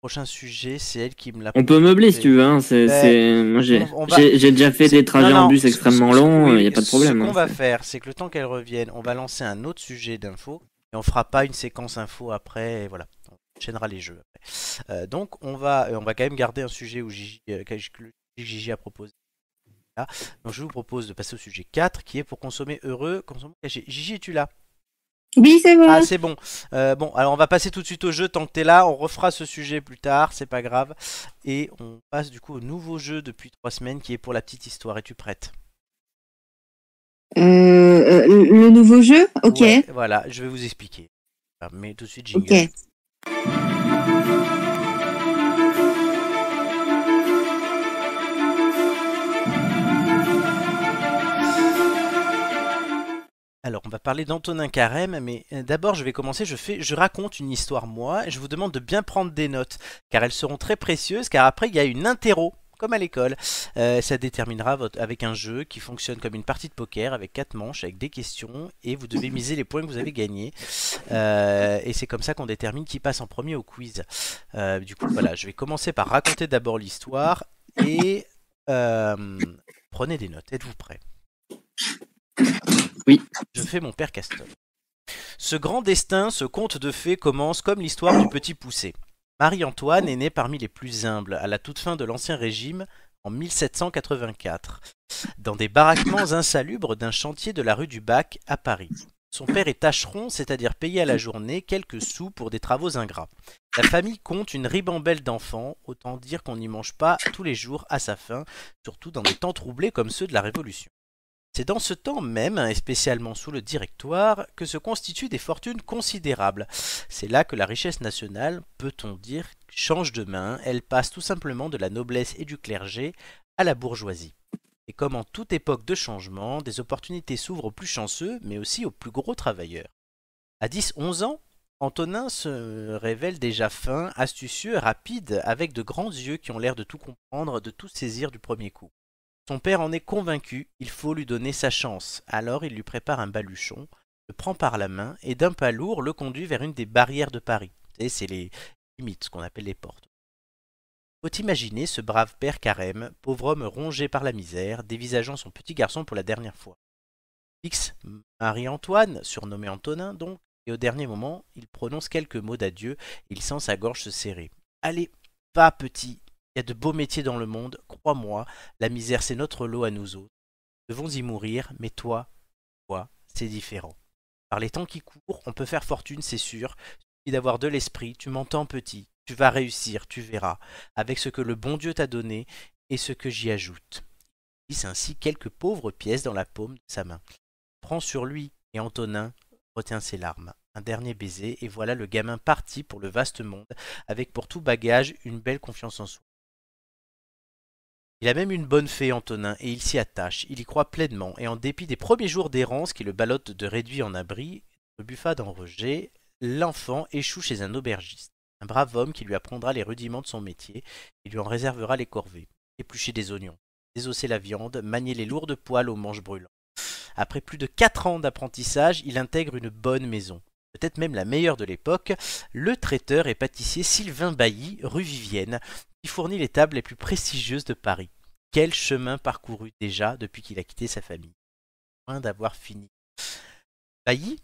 Prochain sujet, c'est elle qui me l'a. On peut meubler si tu veux. Hein. C'est, moi j'ai, va- déjà fait des trajets Non, non, en bus extrêmement longs. Il oui, y a pas de problème. Ce qu'on hein. va faire, c'est que le temps qu'elle revienne, on va lancer un autre sujet d'info et on fera pas une séquence info après. Et voilà, enchaînera les jeux. Après. Euh, donc on va, euh, on va quand même garder un sujet où Gigi, euh, que Gigi a proposé. Là. Donc je vous propose de passer au sujet 4 qui est pour consommer heureux, consommer caché. Gigi, es-tu là? Oui, c'est bon. Ah, c'est bon. Euh, bon, alors on va passer tout de suite au jeu tant que t'es là. On refera ce sujet plus tard, c'est pas grave. Et on passe du coup au nouveau jeu depuis trois semaines qui est pour la petite histoire. Es-tu prête? Euh, le nouveau jeu? Ok. Ouais, voilà, je vais vous expliquer. Mais tout de suite, jingle. Ok. Alors, on va parler d'Antonin Carême, mais euh, d'abord, je vais commencer. Je raconte une histoire moi, et je vous demande de bien prendre des notes, car elles seront très précieuses. Car après, il y a une interro, comme à l'école. Euh, ça déterminera votre, avec un jeu qui fonctionne comme une partie de poker, avec quatre manches, avec des questions, et vous devez miser les points que vous avez gagnés. Euh, et c'est comme ça qu'on détermine qui passe en premier au quiz. Euh, du coup, voilà, je vais commencer par raconter d'abord l'histoire et prenez des notes. Êtes-vous prêts? Oui. Je fais mon père Castor. Ce grand destin, ce conte de fées commence comme l'histoire du petit poussé. Marie-Antoine est née parmi les plus humbles à la toute fin de l'Ancien Régime en 1784, dans des baraquements insalubres d'un chantier de la rue du Bac à Paris. Son père est tâcheron, c'est-à-dire payé à la journée quelques sous pour des travaux ingrats. La famille compte une ribambelle d'enfants, autant dire qu'on n'y mange pas tous les jours à sa faim, surtout dans des temps troublés comme ceux de la Révolution. C'est dans ce temps même, et spécialement sous le Directoire, que se constituent des fortunes considérables. C'est là que la richesse nationale, peut-on dire, change de main, elle passe tout simplement de la noblesse et du clergé à la bourgeoisie. Et comme en toute époque de changement, des opportunités s'ouvrent aux plus chanceux, mais aussi aux plus gros travailleurs. À 10-11 ans, Antonin se révèle déjà fin, astucieux, rapide, avec de grands yeux qui ont l'air de tout comprendre, de tout saisir du premier coup. Son père en est convaincu, il faut lui donner sa chance. Alors il lui prépare un baluchon, le prend par la main et d'un pas lourd le conduit vers une des barrières de Paris. C'est les limites, ce qu'on appelle les portes. Faut imaginer ce brave père Carême, pauvre homme rongé par la misère, dévisageant son petit garçon pour la dernière fois. Fix Marie-Antoine, surnommée Antonin donc, et au dernier moment, il prononce quelques mots d'adieu il sent sa gorge se serrer. Allez, va petit, il y a de beaux métiers dans le monde, crois-moi, la misère c'est notre lot à nous autres. Nous devons y mourir, mais toi, toi, c'est différent. Par les temps qui courent, on peut faire fortune, c'est sûr. Il suffit d'avoir de l'esprit, tu m'entends petit, tu vas réussir, tu verras, avec ce que le bon Dieu t'a donné et ce que j'y ajoute. Il glisse ainsi quelques pauvres pièces dans la paume de sa main. Prends sur lui, et Antonin retient ses larmes. Un dernier baiser, et voilà le gamin parti pour le vaste monde, avec pour tout bagage une belle confiance en soi. Il a même une bonne fée, Antonin, et il s'y attache. Il y croit pleinement, et en dépit des premiers jours d'errance qui le ballottent de réduit en abri, de buffade en rejet, l'enfant échoue chez un aubergiste, un brave homme qui lui apprendra les rudiments de son métier et lui en réservera les corvées. Éplucher des oignons, désosser la viande, manier les lourdes poêles aux manches brûlantes. Après plus de quatre ans d'apprentissage, il intègre une bonne maison, peut-être même la meilleure de l'époque, le traiteur et pâtissier Sylvain Bailly, rue Vivienne, qui fournit les tables les plus prestigieuses de Paris. Quel chemin parcouru déjà depuis qu'il a quitté sa famille? Loin d'avoir fini. Bailly,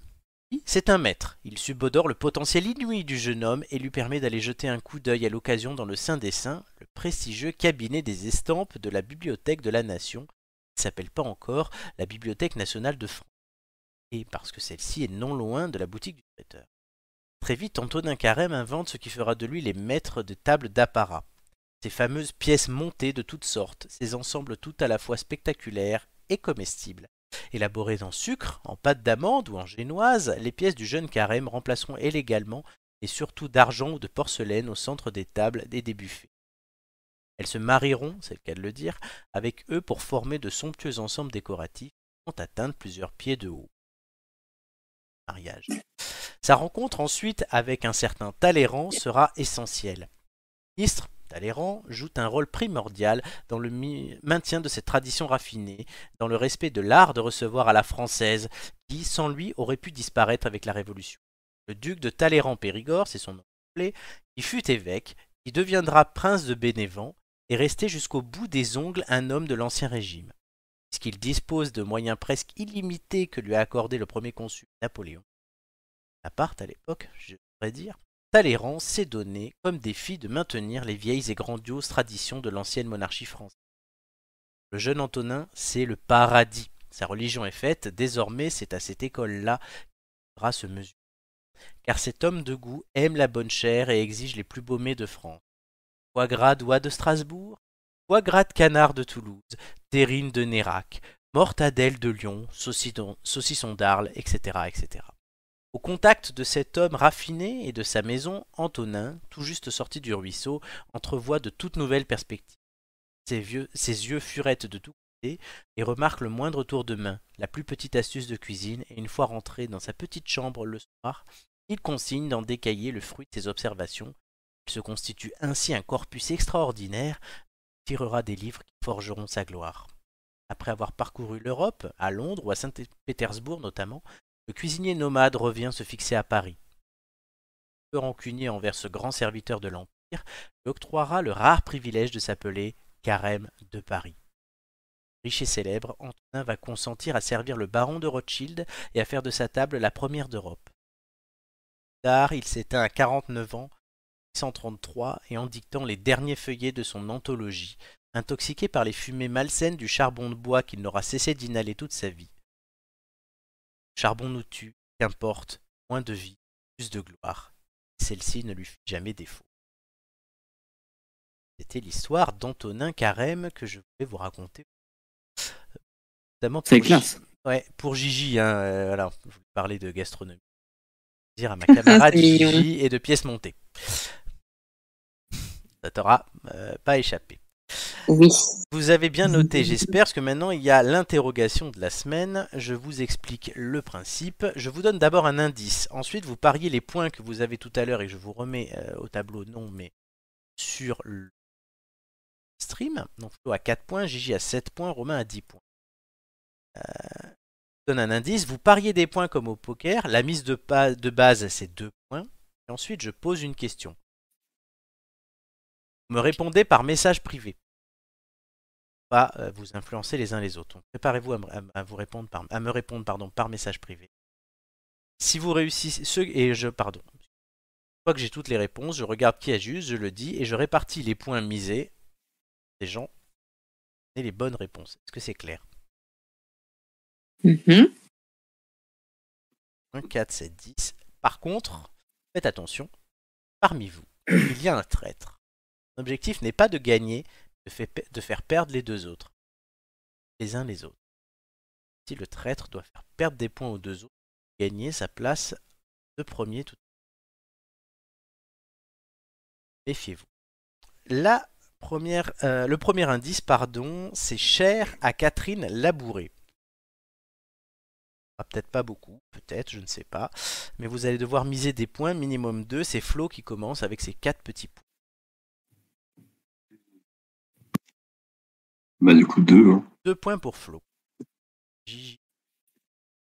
c'est un maître. Il subodore le potentiel inouï du jeune homme et lui permet d'aller jeter un coup d'œil à l'occasion dans le Saint des Saints, le prestigieux cabinet des estampes de la Bibliothèque de la Nation, qui ne s'appelle pas encore la Bibliothèque nationale de France. Et parce que celle-ci est non loin de la boutique du traiteur. Très vite, Antonin Carême invente ce qui fera de lui les maîtres de tables d'apparat. Ces fameuses pièces montées de toutes sortes, ces ensembles tout à la fois spectaculaires et comestibles. Élaborées en sucre, en pâte d'amande ou en génoise, les pièces du jeune carême remplaceront élégalement et surtout d'argent ou de porcelaine au centre des tables et des buffets. Elles se marieront, c'est le cas de le dire, avec eux pour former de somptueux ensembles décoratifs qui vont atteindre plusieurs pieds de haut. Mariage. Sa rencontre ensuite avec un certain Talleyrand sera essentielle. Ministre, Talleyrand joue un rôle primordial dans le maintien de cette tradition raffinée, dans le respect de l'art de recevoir à la française, qui, sans lui, aurait pu disparaître avec la Révolution. Le duc de Talleyrand-Périgord, c'est son nom complet, qui fut évêque, qui deviendra prince de Bénévent, est resté jusqu'au bout des ongles un homme de l'Ancien Régime. Puisqu'il dispose de moyens presque illimités que lui a accordé le premier consul Napoléon. part à l'époque, je devrais dire, Talleyrand s'est donné comme défi de maintenir les vieilles et grandioses traditions de l'ancienne monarchie française. Le jeune Antonin, c'est le paradis. Sa religion est faite, désormais c'est à cette école-là qu'il faudra se mesurer. Car cet homme de goût aime la bonne chair et exige les plus beaux mets de France. Foie gras de Strasbourg, foie de canard de Toulouse, terrine de Nérac, mortadelle de Lyon, saucisson d'Arles, etc., etc. Au contact de cet homme raffiné et de sa maison, Antonin, tout juste sorti du ruisseau, entrevoit de toutes nouvelles perspectives. Ses, yeux furettent de tous côtés et remarque le moindre tour de main, la plus petite astuce de cuisine, et une fois rentré dans sa petite chambre le soir, il consigne d'en décailler le fruit de ses observations. Il se constitue ainsi un corpus extraordinaire, qui tirera des livres qui forgeront sa gloire. Après avoir parcouru l'Europe, à Londres ou à Saint-Pétersbourg notamment, le cuisinier nomade revient se fixer à Paris. Peu rancunier envers ce grand serviteur de l'Empire, lui octroiera le rare privilège de s'appeler Carême de Paris. Riche et célèbre, Antonin va consentir à servir le baron de Rothschild et à faire de sa table la première d'Europe. Tard, il s'éteint à 49 ans, 133, et en dictant les derniers feuillets de son anthologie, intoxiqué par les fumées malsaines du charbon de bois qu'il n'aura cessé d'inhaler toute sa vie. Charbon nous tue, qu'importe, moins de vie, plus de gloire. Celle-ci ne lui fit jamais défaut. C'était l'histoire d'Antonin Carême que je voulais vous raconter. C'est classe. Ouais, pour Gigi, hein, euh, voilà, je voulais parler de gastronomie. Dire à ma camarade <laughs> Gigi et de pièces montées. Ça t'aura euh, pas échappé. Vous avez bien noté, j'espère, parce que maintenant il y a l'interrogation de la semaine. Je vous explique le principe. Je vous donne d'abord un indice. Ensuite, vous pariez les points que vous avez tout à l'heure et je vous remets euh, au tableau, non, mais sur le stream. Donc Flo a 4 points, Gigi a 7 points, Romain a 10 points. Euh, je vous donne un indice. Vous pariez des points comme au poker. La mise de, de base, c'est 2 points. Ensuite, je pose une question. Me répondez par message privé pas euh, vous influencer les uns les autres. préparez-vous à, vous répondre par, à me répondre pardon, par message privé. Si vous réussissez, ce, et je, pardon, une fois que j'ai toutes les réponses, je regarde qui a juste, je le dis, et je répartis les points misés des gens et les bonnes réponses. Est-ce que c'est clair? 1, 4, 7, 10. Par contre, faites attention, parmi vous, il y a un traître. L'objectif n'est pas de gagner, de, faire perdre les deux autres, les uns les autres. Si le traître doit faire perdre des points aux deux autres, gagner sa place de premier tout Méfiez-vous. La Première, euh, le premier indice, pardon, c'est cher à Catherine Labouré. Ah, peut-être pas beaucoup, peut-être, je ne sais pas. Mais vous allez devoir miser des points, minimum 2. C'est Flo qui commence avec ses 4 petits points. Bah, du coup, deux. Hein. 2 points pour Flo. Gigi.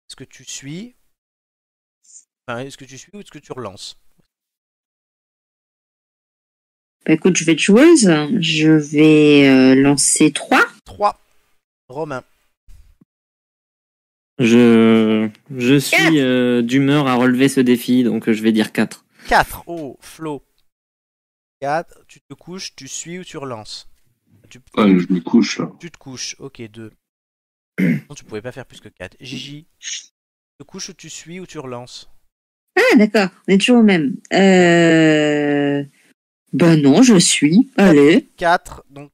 Est-ce que tu suis? Enfin, est-ce que tu suis ou est-ce que tu relances? Bah, écoute, je vais être joueuse. Je vais euh, lancer 3. 3. Romain. Je, je suis euh, d'humeur à relever ce défi, donc je vais dire 4. 4. Oh, Flo. 4. Tu te couches, tu suis ou tu relances? Tu, Ah, je me couche, là. tu te couches. Ok, 2. <clears throat> Non, tu pouvais pas faire plus que 4. Gigi. Tu te couches ou tu suis ou tu relances? Ah, d'accord. On est toujours au même. Euh... Bah non, je suis. Allez. 4. Donc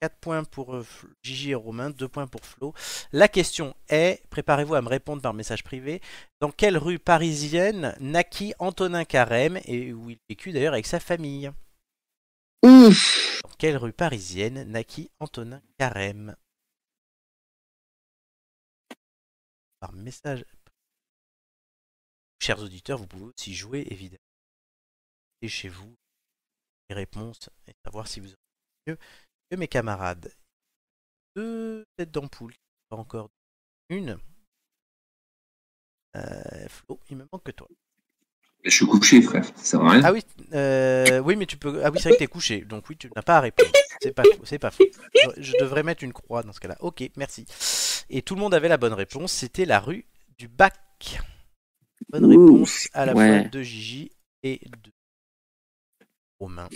4 points pour euh, Gigi et Romain, 2 points pour Flo. La question est, préparez-vous à me répondre par message privé, dans quelle rue parisienne naquit Antonin Carême et où il vécut d'ailleurs avec sa famille? Ouf. Dans quelle rue parisienne naquit Antonin Carême Par message. Chers auditeurs, vous pouvez aussi jouer évidemment. Et chez vous, les réponses et savoir si vous avez mieux que mes camarades. Deux têtes d'ampoule, pas encore une. Euh, Flo, il me manque que toi. Je suis couché, frère. Ça sert à rien. Ah oui, euh, oui, mais tu peux. Ah oui, c'est vrai que t'es couché, donc oui, tu n'as pas à répondre. C'est pas faux, c'est pas faux. Je- devrais mettre une croix dans ce cas-là. Ok, merci. Et tout le monde avait la bonne réponse. C'était la rue du Bac. Bonne Ouh, réponse à la ouais. fois de Gigi et de Romain.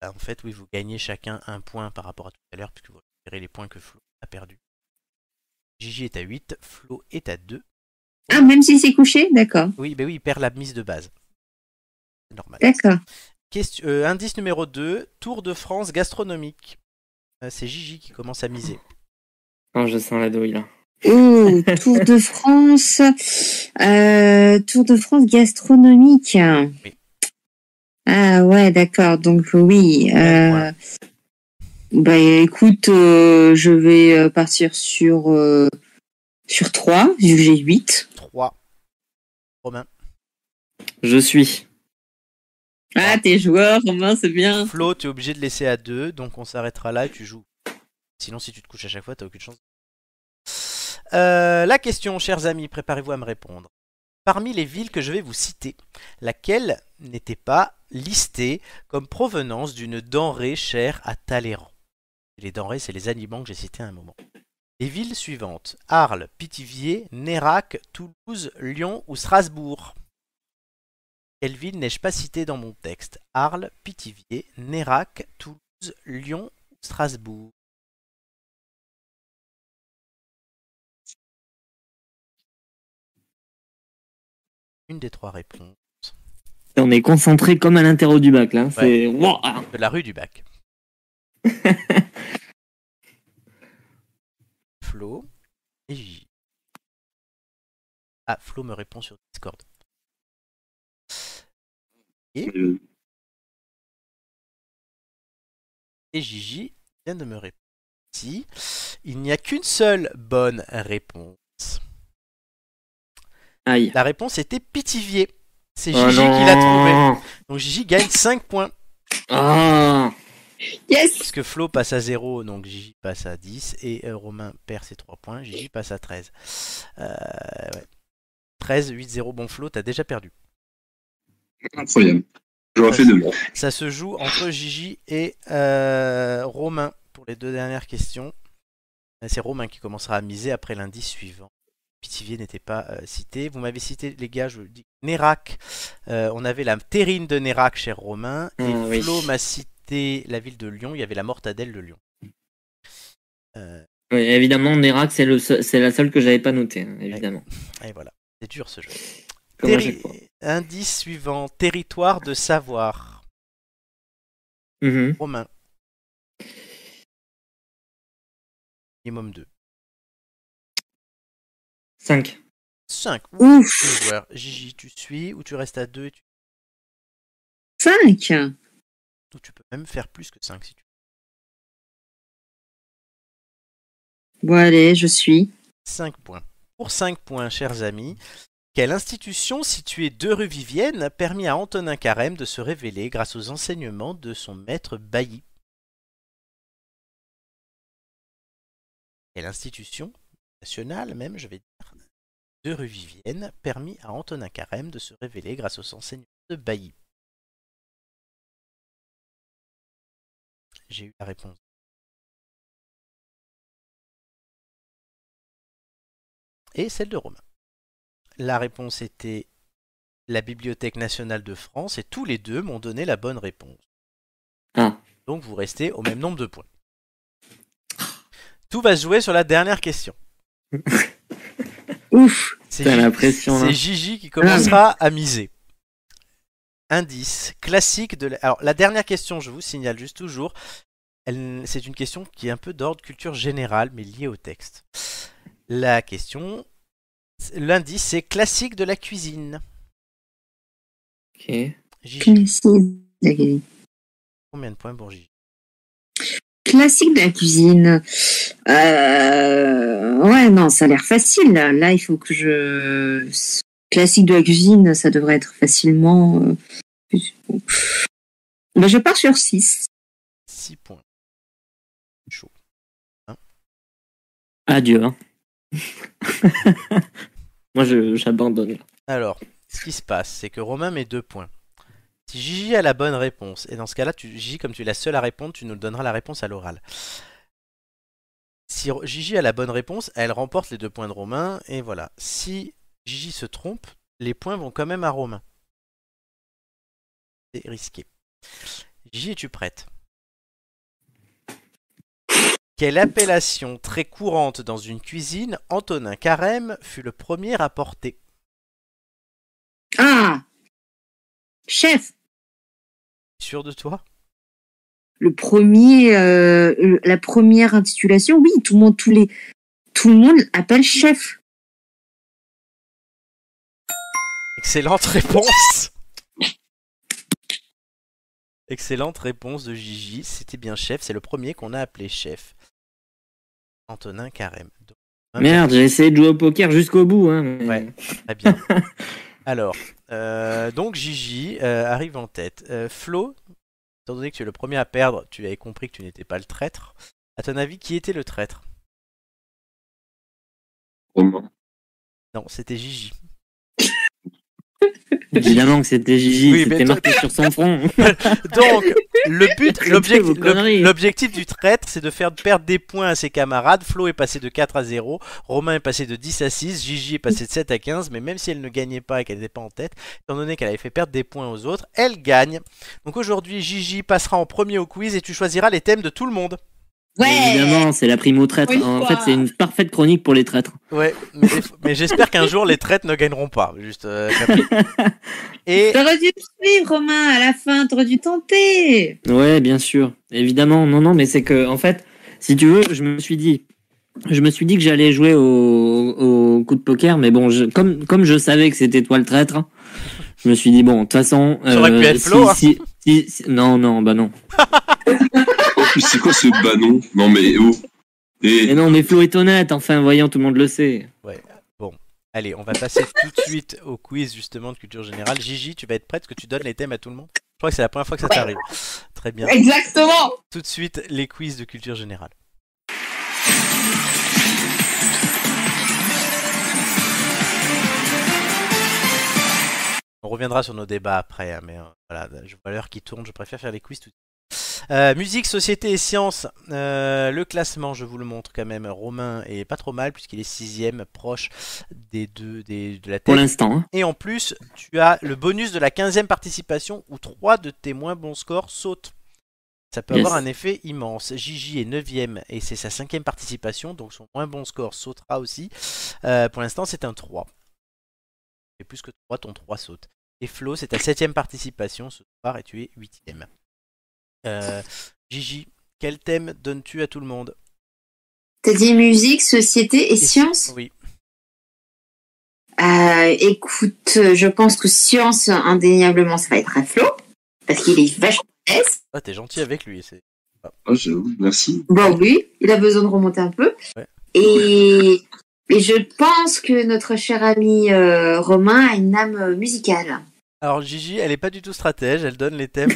Ah, En fait, oui, vous gagnez chacun un point par rapport à tout à l'heure, puisque vous récupérez les points que Flo a perdus. Gigi est à 8, Flo est à 2. Ah, même si c'est couché D'accord. Oui, ben oui, il perd la mise de base. C'est normal. D'accord. Question, euh, indice numéro 2, Tour de France gastronomique. Euh, c'est Gigi qui commence à miser. Oh, je sens la douille là. Oh, <laughs> Tour de France. Euh, Tour de France gastronomique. Oui. Ah ouais, d'accord. Donc oui. Euh, bah écoute, euh, je vais partir sur euh, sur 3, vu que j'ai 8. 3. Romain. Je suis. Ah, t'es joueur, Romain, c'est bien. Flo, tu es obligé de laisser à 2, donc on s'arrêtera là et tu joues. Sinon, si tu te couches à chaque fois, t'as aucune chance. Euh, la question, chers amis, préparez-vous à me répondre. Parmi les villes que je vais vous citer, laquelle n'était pas listée comme provenance d'une denrée chère à Talleyrand? Les denrées, c'est les aliments que j'ai cités à un moment. Les villes suivantes Arles, Pithiviers, Nérac, Toulouse, Lyon ou Strasbourg Quelle ville n'ai-je pas citée dans mon texte? Arles, Pithiviers, Nérac, Toulouse, Lyon ou Strasbourg? Une des trois réponses. On est concentré comme à l'interro du bac là. C'est. Wouah De la rue du bac. <laughs> Flo et Gigi. Ah, Flo me répond sur Discord. Et Gigi vient de me répondre. Si, il n'y a qu'une seule bonne réponse. Aïe. La réponse était Pithiviers. C'est Oh Gigi qui l'a trouvé. Donc Gigi gagne 5 points. Ah. Yes Parce que Flo passe à 0, donc Gigi passe à 10. Et euh, Romain perd ses 3 points. Gigi passe à 13. Euh, ouais. 13, 8, 0. Bon, Flo, t'as déjà perdu. Incroyable. J'aurais fait deux. Ça se joue entre Gigi et euh, Romain pour les deux dernières questions. Euh, C'est Romain qui commencera à miser après l'indice suivant. Pithiviers n'était pas euh, cité. Vous m'avez cité, les gars, je vous le dis, Nérac. Euh, on avait la terrine de Nérac chez Romain. Et Ah, oui. Flo m'a cité la ville de Lyon. Il y avait la mortadelle de Lyon. Euh, Oui, évidemment, Nérac, c'est le seul- c'est la seule que j'avais pas notée, hein, évidemment. et voilà, c'est dur ce jeu. Terri-. Indice suivant, territoire de savoir. Mhm. Romain. Minimum 2. 5. 5. Ouf. Gigi, tu suis ou tu restes à 2 et tu... 5 ou tu peux même faire plus que 5 si tu Bon, allez, je suis. veux. 5 points. Pour 5 points, chers amis, quelle institution située deux rue Vivienne permit à Antonin Carême de se révéler grâce aux enseignements de son maître Bailly? Quelle institution nationale même, je vais dire, de rue Vivienne permit à Antonin Carême de se révéler grâce aux enseignements de Bailly? J'ai eu la réponse. Et celle de Romain. La réponse était la Bibliothèque nationale de France et tous les deux m'ont donné la bonne réponse. Ah. Donc vous restez au même nombre de points. Tout va se jouer sur la dernière question. <laughs> Ouf. C'est Gigi- qui commencera à miser. Indice classique de la... Alors la dernière question, je vous signale juste toujours, elle- c'est une question qui est un peu d'ordre culture générale mais liée au texte. La question, l'indice c'est classique de la cuisine. Ok. Gigi, Classique. combien de points pour Gigi? Classique de la cuisine. Euh, ouais, non, ça a l'air facile. Là. Là, il faut que je. Classique de la cuisine, ça devrait être facilement. euh, Ben, je pars sur 6. 6 points. Chaud. Adieu. hein. <laughs> Moi, je- j'abandonne. Alors, ce qui se passe, c'est que Romain met 2 points. Si Gigi a la bonne réponse, et dans ce cas-là, tu, Gigi, comme tu es la seule à répondre, tu nous donneras la réponse à l'oral. Si Gigi a la bonne réponse, elle remporte les deux points de Romain, et voilà. Si Gigi se trompe, les points vont quand même à Romain. C'est risqué. Gigi, es-tu prête? Quelle appellation très courante dans une cuisine Antonin Carême fut le premier à porter Ah Chef Sûr de toi? Le premier. euh, la première intitulation, oui, tout le monde, tous les. Tout le monde appelle chef. Excellente réponse Excellente réponse de Gigi. C'était bien chef. C'est le premier qu'on a appelé chef. Antonin Carême. Donc, Merde, j'ai essayé de jouer au poker jusqu'au bout. Hein, mais- Ouais. Très bien. <laughs> Alors, euh, donc Gigi euh, arrive en tête. Euh, Flo, étant donné que tu es le premier à perdre, tu avais compris que tu n'étais pas le traître. À ton avis, qui était le traître? Romain. Non, c'était Gigi. Évidemment que c'était Gigi, Oui, c'était marqué sur son front. <laughs> Donc, le but, l'objectif du traître, c'est de faire perdre des points à ses camarades. Flo est passé de 4 à 0, Romain est passé de 10 à 6, Gigi est passé de 7 à 15, mais même si elle ne gagnait pas et qu'elle n'était pas en tête, étant donné qu'elle avait fait perdre des points aux autres, elle gagne. Donc aujourd'hui, Gigi passera en premier au quiz et tu choisiras les thèmes de tout le monde. Évidemment, c'est la prime au traître. Une En fait, c'est une parfaite chronique pour les traîtres. Ouais, mais, mais j'espère qu'un jour les traîtres ne gagneront pas. Juste, euh, <laughs> et T'aurais dû suivre, Romain, à la fin, t'aurais dû tenter. Ouais, bien sûr. Évidemment, non, non, mais c'est que, en fait, si tu veux, je me suis dit, je me suis dit que j'allais jouer au, au coup de poker, mais bon, je, comme, comme je savais que c'était toi le traître, je me suis dit, bon, de toute façon, Ça aurait pu être si- Flo, hein. si- si- si- non, non, bah non. <laughs> <laughs> C'est quoi ce banon Non, mais oh. Et Mais non, mais Flo est honnête, enfin, voyons, tout le monde le sait. allez, on va passer tout de suite au quiz justement de culture générale. Gigi, tu vas être prête que tu donnes les thèmes à tout le monde Je crois que c'est la première fois que ça t'arrive. Très bien. Exactement. Tout de suite, les quiz de culture générale. On reviendra sur nos débats après, hein, mais euh, voilà, je vois l'heure qui tourne, je préfère faire les quiz tout de suite. Euh, musique, société et sciences. Euh, le classement, je vous le montre quand même. Romain est pas trop mal puisqu'il est sixième, proche des deux, des, de la Pour tête. l'instant, hein. Et en plus, tu as le bonus de la 15e participation où 3 de tes moins bons scores sautent. Ça peut Yes. avoir un effet immense. Gigi est 9e et c'est sa cinquième participation, donc son moins bon score sautera aussi. Euh, pour l'instant, c'est un 3. Et plus que 3, ton 3 saute. Et Flo, c'est ta septième participation ce soir et tu es 8e. Euh, Gigi, quel thème donnes-tu à tout le monde? T'as dit musique, société et sciences Oui. Euh, écoute, je pense que science, indéniablement, ça va être à Flo, parce qu'il est vachement. Ah, t'es gentil avec lui. c'est- Oh, j'avoue, merci. Bon, oui, il a besoin de remonter un peu. Ouais. Et, et je pense que notre cher ami euh, Romain a une âme euh, musicale. Alors Gigi, elle est pas du tout stratège, elle donne les thèmes.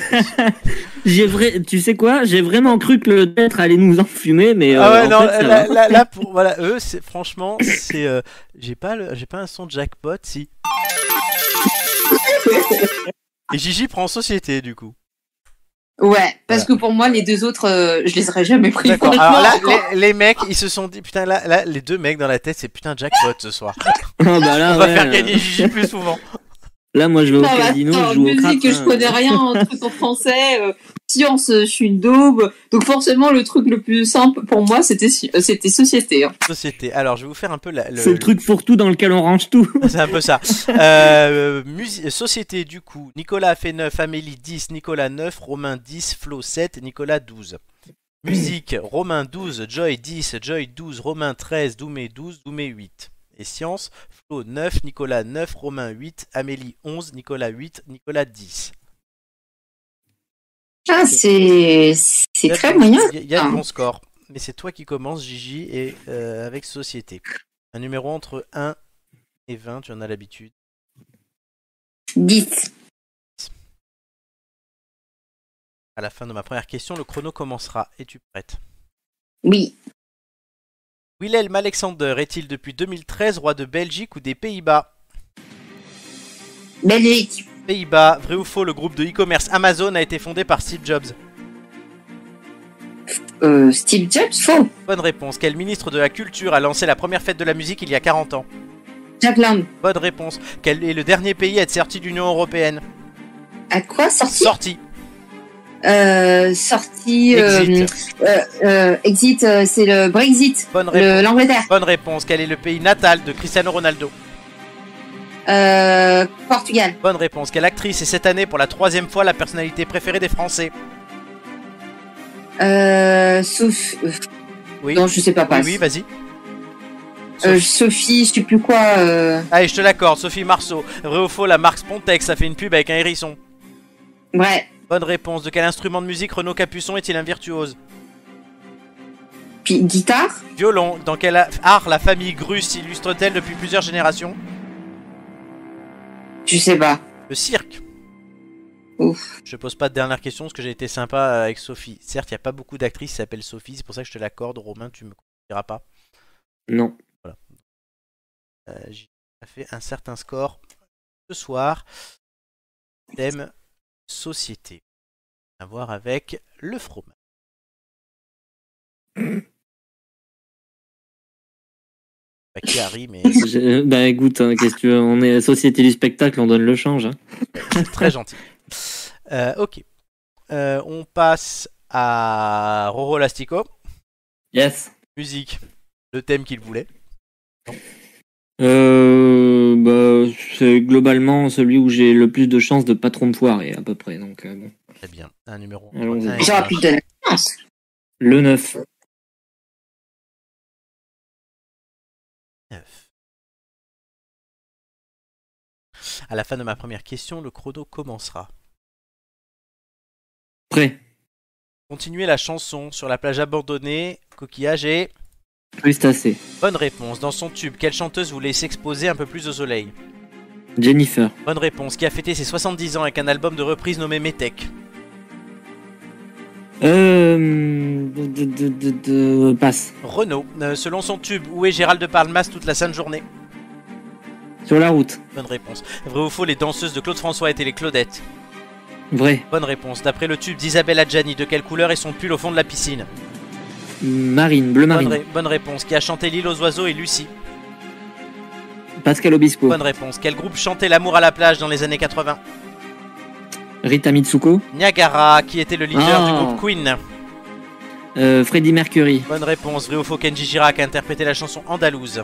<laughs> J'ai vrai, tu sais quoi J'ai vraiment cru que le d'être allait nous enfumer, mais euh, ah ouais, en non, fait, là, là- là, <laughs> pour voilà, eux, c'est franchement, c'est, euh, j'ai pas le, j'ai pas un son de jackpot, si. Et Gigi prend société du coup. Ouais, parce que pour moi, les deux autres, euh, je les aurais jamais pris. D'accord. franchement. Alors là, les, les mecs, ils se sont dit, putain, là, là, les deux mecs dans la tête, c'est putain jackpot ce soir. <laughs> Ah bah là, On va ouais, faire euh, gagner Gigi plus souvent. Là, moi, je vais au Non, mais casino, attends, je joue au musique, craps, je hein. connais rien en truc en français. euh, science, je suis une daube. Donc forcément, le truc le plus simple pour moi, c'était euh, c'était société. hein. Société. Alors, je vais vous faire un peu la, le- C'est le truc fourre-tout dans lequel on range tout. <laughs> C'est un peu ça. Euh, société, du coup. Nicolas a fait 9, Amélie 10, Nicolas 9, Romain 10, Flo 7, Nicolas 12. Musique, Romain 12, Joy 10, Joy 12, Romain 13, Doumé 12, Doumé 8. Et sciences, Flo 9, Nicolas 9, Romain 8, Amélie 11, Nicolas 8, Nicolas 10. Ah, c'est très moyen. Il y a- de bons scores. Mais c'est toi qui commences, Gigi, et euh, avec société. Un numéro entre 1 et 20, tu en as l'habitude. 10. À la fin de ma première question, le chrono commencera. Es-tu prête? Oui. Wilhelm Alexander est-il depuis 2013 roi de Belgique ou des Pays-Bas? Belgique. Pays-Bas, vrai ou faux, le groupe de e-commerce Amazon a été fondé par Steve Jobs? Euh, Steve Jobs, faux. Bonne réponse. Quel ministre de la Culture a lancé la première fête de la musique il y a 40 ans? Jack Lang. Bonne réponse. Quel est le dernier pays à être sorti de l'Union Européenne? À quoi sorti? Sorti. Euh, Sorti. euh, Exit. euh, euh, exit, c'est le Brexit. Bonne réponse. Le- L'Angleterre. Bonne réponse. Quel est le pays natal de Cristiano Ronaldo? Euh, Portugal. Bonne réponse. Quelle actrice est cette année pour la troisième fois la personnalité préférée des Français? Euh, Sophie. Oui. Non, je sais pas. Oui, Passe. oui, vas-y. Euh, Sophie, je sais plus quoi. Euh... Allez, je te l'accorde. Sophie Marceau. Vrai ou faux, la marque Spontex a fait une pub avec un hérisson Ouais. Bonne réponse. De quel instrument de musique Renaud Capuçon est-il un virtuose? Puis guitare? Violon. Dans quel art la famille Grus s'illustre-t-elle depuis plusieurs générations? Je sais pas. Le cirque. Ouf. Je pose pas de dernière question parce que j'ai été sympa avec Sophie. Certes, il n'y a pas beaucoup d'actrices qui s'appellent Sophie, c'est pour ça que je te l'accorde. Romain, tu me diras pas? Non. Euh, J'ai fait un certain score ce soir. Thème société. À voir avec le fromage. Pas qui arrive, mais <laughs> Je- Bah écoute, hein, qu'est-ce que tu veux On est la société du spectacle, on donne le change. hein. <laughs> très gentil. Euh, ok. Euh, on passe à Roro Lastico. Yes. Musique. Le thème qu'il voulait. Euh, bah, c'est globalement celui où j'ai le plus de chances de pas trop me foirer, à peu près. Donc, euh, bon. Très bien. Un numéro. La chance. Le 9. Neuf. À la fin de ma première question, le chrono commencera. Prêt. Continuez la chanson sur la plage abandonnée, coquillage et Crustacé. bonne réponse. Dans son tube, quelle chanteuse voulait s'exposer un peu plus au soleil? Jennifer. Bonne réponse. Qui a fêté ses 70 ans avec un album de reprise nommé Metec Euh, de, de, de, de- de- passe. Renault. Euh, selon son tube, où est Gérald de Palmas toute la sainte journée? Sur la route. Bonne réponse. Vrai ou faux, les danseuses de Claude François étaient les Claudettes? Vrai. Bonne réponse. D'après le tube d'Isabelle Adjani, de quelle couleur est son pull au fond de la piscine? Marine. Bleu bonne, marine. ré- bonne réponse. Qui a chanté L'île aux oiseaux et Lucie Pascal Obispo. Bonne réponse. Quel groupe chantait L'amour à la plage dans les années 80 Rita Mitsuko. Niagara, qui était le leader Ah. du groupe Queen Euh, Freddie Mercury. Bonne réponse. Vrai ou faux, Kenji Girac a interprété la chanson Andalouse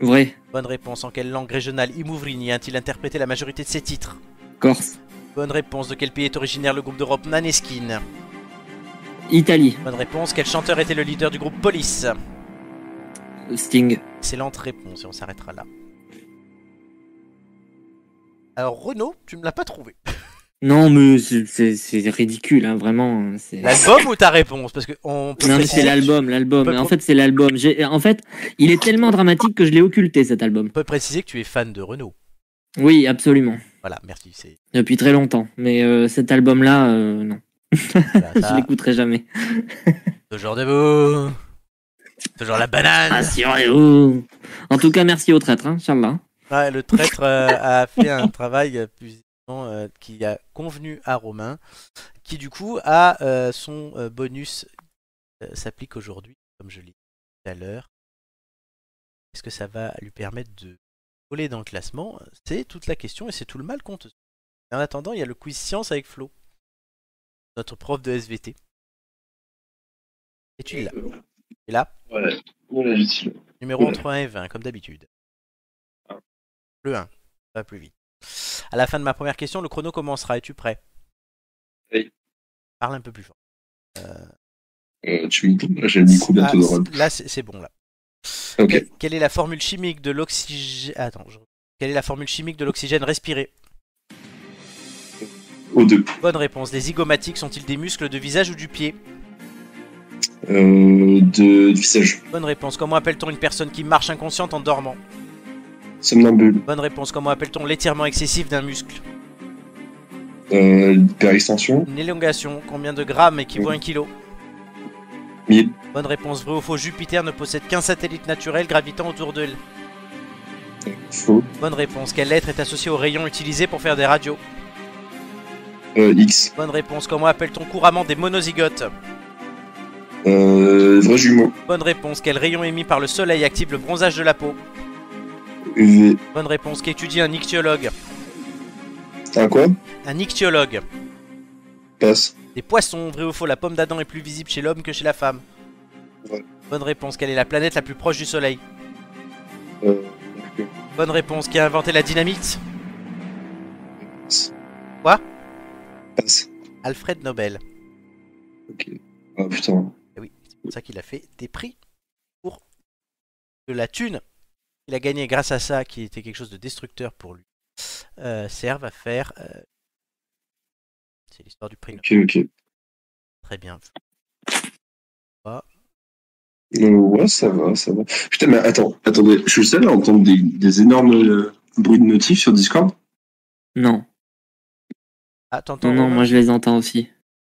Vrai. Bonne réponse. En quelle langue régionale Imouvrini a-t-il interprété la majorité de ses titres? Corse. Bonne réponse. De quel pays est originaire le groupe de rock Naneskin Italie. Bonne réponse. Quel chanteur était le leader du groupe Police Sting. Excellente réponse et on s'arrêtera là. Alors Renaud, tu me l'as pas trouvé. <laughs> Non, mais c'est- ridicule, hein, vraiment. c'est- L'album ou ta réponse? Parce que on peut Non, mais c'est l'album, l'album. En fait, c'est l'album. En fait, il est tellement dramatique que je l'ai occulté, cet album. on peut préciser que tu es fan de Renault. Oui, absolument. Voilà, merci. Depuis très longtemps. Mais euh, cet album-là, euh, non. <laughs> Je l'écouterai jamais. toujours debout. Toujours la banane. Assurez-vous. En tout cas, merci au traître, hein. Ouais, le traître euh, a fait un travail euh, plus euh, qui a convenu à Romain, qui du coup a euh, son bonus s'applique aujourd'hui, comme je l'ai dit tout à l'heure. Est-ce que ça va lui permettre de voler dans le classement? C'est toute la question et c'est tout le mal qu'on te. En attendant, il y a le quiz science avec Flo, notre prof de SVT. Et tu l'as. Et là, Ouais, utile. Numéro entre 1 et 20, comme d'habitude. Ah. Le 1, ça va plus vite. À la fin de ma première question, le chrono commencera. Es-tu prêt? Oui. Parle un peu plus fort. Euh, tu me j'ai mis combien Ah, de rôle là, c'est bon. Là. Ok. Que- Quelle est la formule chimique de l'oxygène? Attends. je- Quelle est la formule chimique de l'oxygène respiré? Deux. Bonne réponse. Les zygomatiques sont-ils des muscles de visage ou du pied Euh, de, visage. Bonne réponse. Comment appelle-t-on une personne qui marche inconsciente en dormant Somnambule. Bonne réponse. Comment appelle-t-on l'étirement excessif d'un muscle Euh, hyperextension. Une élongation. Combien de grammes équivaut un kilo 1000. Bonne réponse. Vrai ou faux Jupiter ne possède qu'un satellite naturel gravitant autour d'elle. Faux. Bonne réponse. Quelle lettre est associée au rayon utilisé pour faire des radios Euh, X. Bonne réponse. Comment appelle-t-on couramment des monozygotes Euh, vrai jumeau. Bonne réponse. Quel rayon émis par le soleil active le bronzage de la peau UV. Bonne réponse. Qu'étudie un ichtyologue Un quoi Un ichtyologue. Passe. Des poissons. Vrai ou faux La pomme d'Adam est plus visible chez l'homme que chez la femme. Bonne réponse. Quelle est la planète la plus proche du soleil Euh, Bonne réponse. Qui a inventé la dynamite. Quoi Passe. Alfred Nobel. Ok. Ah putain. C'est pour ça qu'il a fait des prix pour que la thune qu'il a gagnée grâce à ça, qui était quelque chose de destructeur pour lui, euh, serve à faire. euh, C'est l'histoire du prix. Nobel. Ok, ok. Très bien. Euh, ouais, ça va, ça va. Putain, mais attends, attendez, je suis le seul à entendre des, des énormes euh, bruits de notifs sur Discord? Non. Ah, t'entends Non, non, moi je les entends aussi.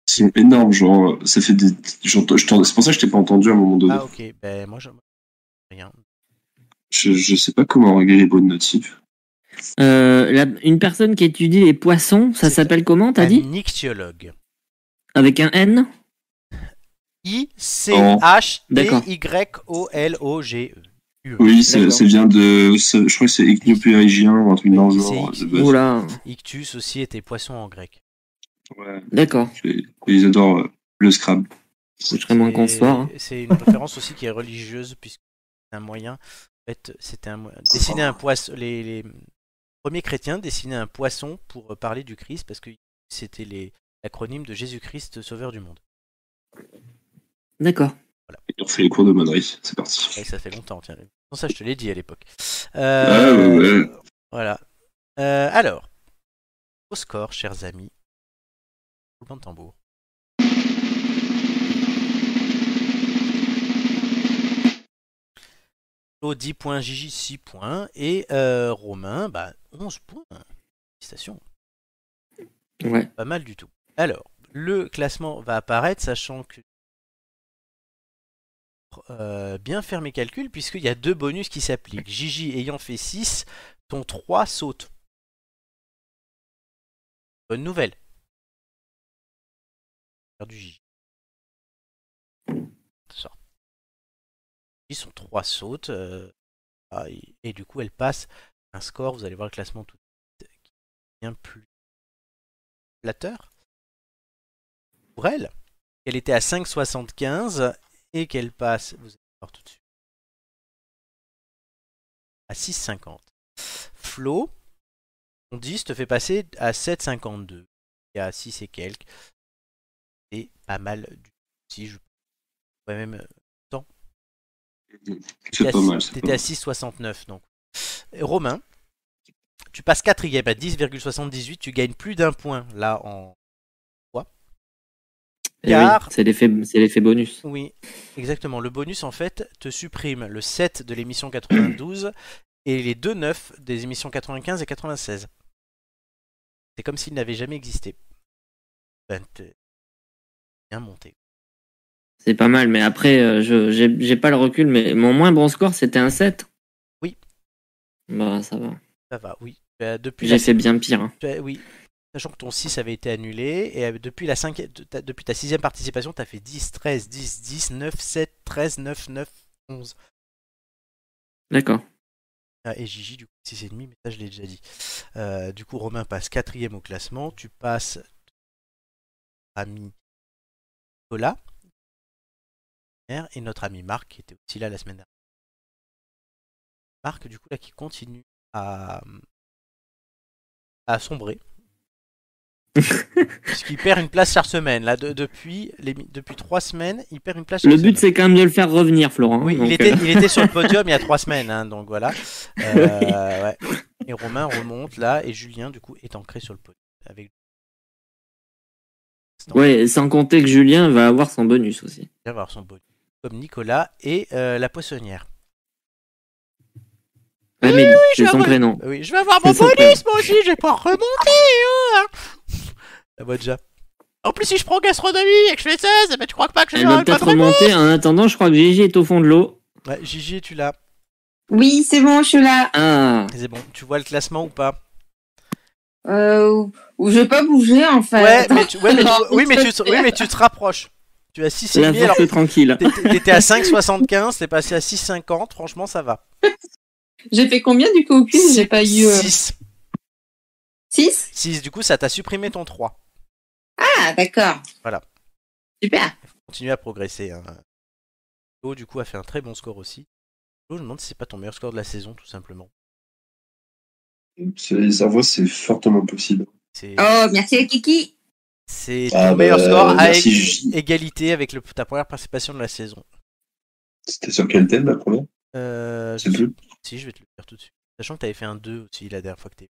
Ils sont énormes, genre, euh, ça fait des. j'entends- je t'en- C'est pour ça que je t'ai pas entendu à un moment donné. Ah, ok. Ben, moi, je. Rien. Je, je sais pas comment régler les de notifs. Euh, la- une personne qui étudie les poissons, ça C'est s'appelle comment, t'as Un dit? Ichtyologue. Avec un N? I-C-H-T-Y-O-L-O-G-E. Oui, ça, D'accord. ça vient de. ça- je crois que c'est Echnopérigien ou un truc dans le genre. Oula, Ictus aussi était poisson en grec. Ouais, d'accord. ils adorent euh, le Scrabble. Qu'on C'est- se soit. hein. C'est une référence aussi qui est religieuse, puisque c'est un moyen. En fait, c'était un dessiner un poisson. Les, les premiers chrétiens dessinaient un poisson pour euh, parler du Christ, parce que c'était les- l'acronyme de Jésus-Christ, Sauveur du monde. D'accord. Ils ont fait les cours de Madrid, c'est parti. Et ça fait longtemps, tiens. Non, ça, je te l'ai dit à l'époque. Euh, ouais. Voilà. Euh, alors, au score, chers amis. Roulement de tambour. Flo 10 points, Gigi 6 points et euh, Romain bah, 11 points. Félicitations, Ouais. pas mal du tout. Alors, le classement va apparaître, sachant que euh, bien faire mes calculs, puisqu'il y a deux bonus qui s'appliquent. Gigi ayant fait 6, ton 3 saute. Bonne nouvelle. Faire du Gigi. Ça. Son 3 saute. euh, ah, et, et du coup, elle passe un score. Vous allez voir le classement tout de suite, qui est bien plus flatteur pour elle. Elle était à 5,75 et qu'elle passe, vous allez voir tout de suite, à 6,50. Flo, ton 10 te fait passer à 7,52 et à 6 et quelques. C'est pas mal du si je pourrais même euh, C'est T'étais pas à mal. six- c'est T'étais pas à mal. 6,69 donc. Et Romain, tu passes quatrième à 10,78, tu gagnes plus d'un point là en. Eh oui, c'est l'effet, bonus. Oui, exactement. Le bonus en fait te supprime le 7 de l'émission 92 <clears throat> et les deux 9 des émissions 95 et 96. C'est comme s'ils n'avaient jamais existé. Ben, bien monté. C'est pas mal, mais après, euh, je j'ai pas le recul, mais mon moins bon score, c'était un 7. Oui. Bah, ça va. Ça va, oui. Euh, depuis J'ai fait bien pire. hein. oui. Sachant que ton 6 avait été annulé, et euh, depuis, la cinquième, ta- depuis ta sixième participation, tu as fait 10, 13, 10, 10, 9, 7, 13, 9, 9, 11. D'accord. Ah, et Gigi, du coup, 6,5, mais ça, je l'ai déjà dit. Euh, du coup, Romain passe quatrième au classement. Tu passes ami Nicolas et notre ami Marc, qui était aussi là la semaine dernière. Marc, du coup, là, qui continue à, à sombrer. <laughs> Puisqu'il perd une place chaque semaine. Là, de- depuis, les, depuis trois semaines, il perd une place chaque Le but, c'est quand même de le faire revenir, Florent. Oui, donc, il, était, euh, il était sur le podium il y a trois semaines, hein, donc voilà. <laughs> Euh, ouais. Et Romain remonte là, et Julien, du coup, est ancré sur le podium. Avec... Ouais, sans compter que Julien va avoir son bonus aussi. Il va avoir son bonus. Comme Nicolas et euh, la poissonnière. Mais c'est son avoir- prénom. Oui, je vais avoir mon bonus, moi aussi, je vais pas remonter. hein. La voix déjà. En plus, si je prends gastronomie et que je fais 16, ben, tu crois que pas que je Elle vais va peut-être remonter. En attendant, je crois que Gigi est au fond de l'eau. Ouais, Gigi, tu l'as. Oui, c'est bon, je suis là. Ah, C'est bon. Tu vois le classement ou pas? Euh, où je vais pas bouger en fait. Ouais, mais tu, ouais, mais tu- Alors, <laughs> oui, mais tu, oui, mais tu te rapproches. Tu as 6,5 la alors tranquille. T'étais à 5,75, t'es passé à 6,50, franchement ça va. J'ai fait combien du coup au cul J'ai pas eu 6. 6 6, du coup ça t'a supprimé ton 3. Ah, d'accord. Voilà. Super. Continue à progresser. Hein. Flo, du coup, a fait un très bon score aussi. Flo, je me demande si c'est pas ton meilleur score de la saison, tout simplement. Ça voit, c'est fortement possible. Oh, merci Kiki. c'est Ah, ton meilleur bah, score à merci, ég- égalité avec le- ta première participation de la saison. C'était sur quel thème la première? Euh, C'est plus. si, je vais te le dire tout de suite. Sachant que t'avais fait un 2 aussi la dernière fois que t'es.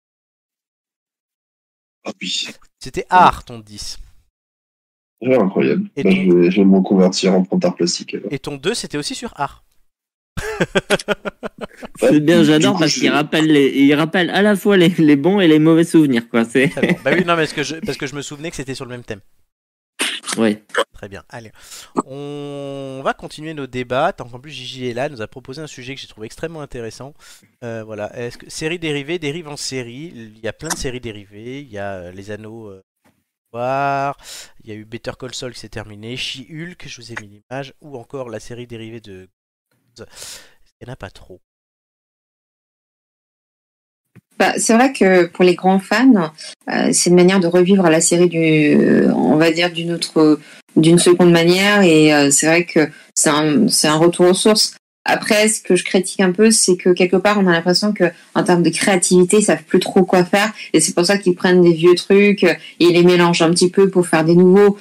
Ah oui, C'était art ton 10. c'est incroyable. Et Bah, ton- je, vais, je vais me reconvertir en prantard plastique. alors. Et ton 2 c'était aussi sur art. <laughs> C'est bien, j'adore parce je- qu'il rappelle, les, il rappelle à la fois les, les bons et les mauvais souvenirs, quoi. C'est, bah oui, non, mais parce que je, parce que je me souvenais que c'était sur le même thème. Ouais. Très bien. Allez, on va continuer nos débats. Tant qu'en plus Gigi est là, nous a proposé un sujet que j'ai trouvé extrêmement intéressant. Euh, voilà. Est-ce que série dérivée dérive en série? Il y a plein de séries dérivées. Il y a euh, les Anneaux. euh. Il y a eu Better Call Saul qui s'est terminé. She-Hulk, je vous ai mis l'image. Ou encore la série dérivée de. Il n'y en a pas trop. Bah, c'est vrai que pour les grands fans, euh, c'est une manière de revivre la série du, on va dire d'une autre, d'une seconde manière, et euh, c'est vrai que c'est un, c'est un retour aux sources. Après, ce que je critique un peu, c'est que quelque part, on a l'impression que en termes de créativité, ils savent plus trop quoi faire, et c'est pour ça qu'ils prennent des vieux trucs et ils les mélangent un petit peu pour faire des nouveaux.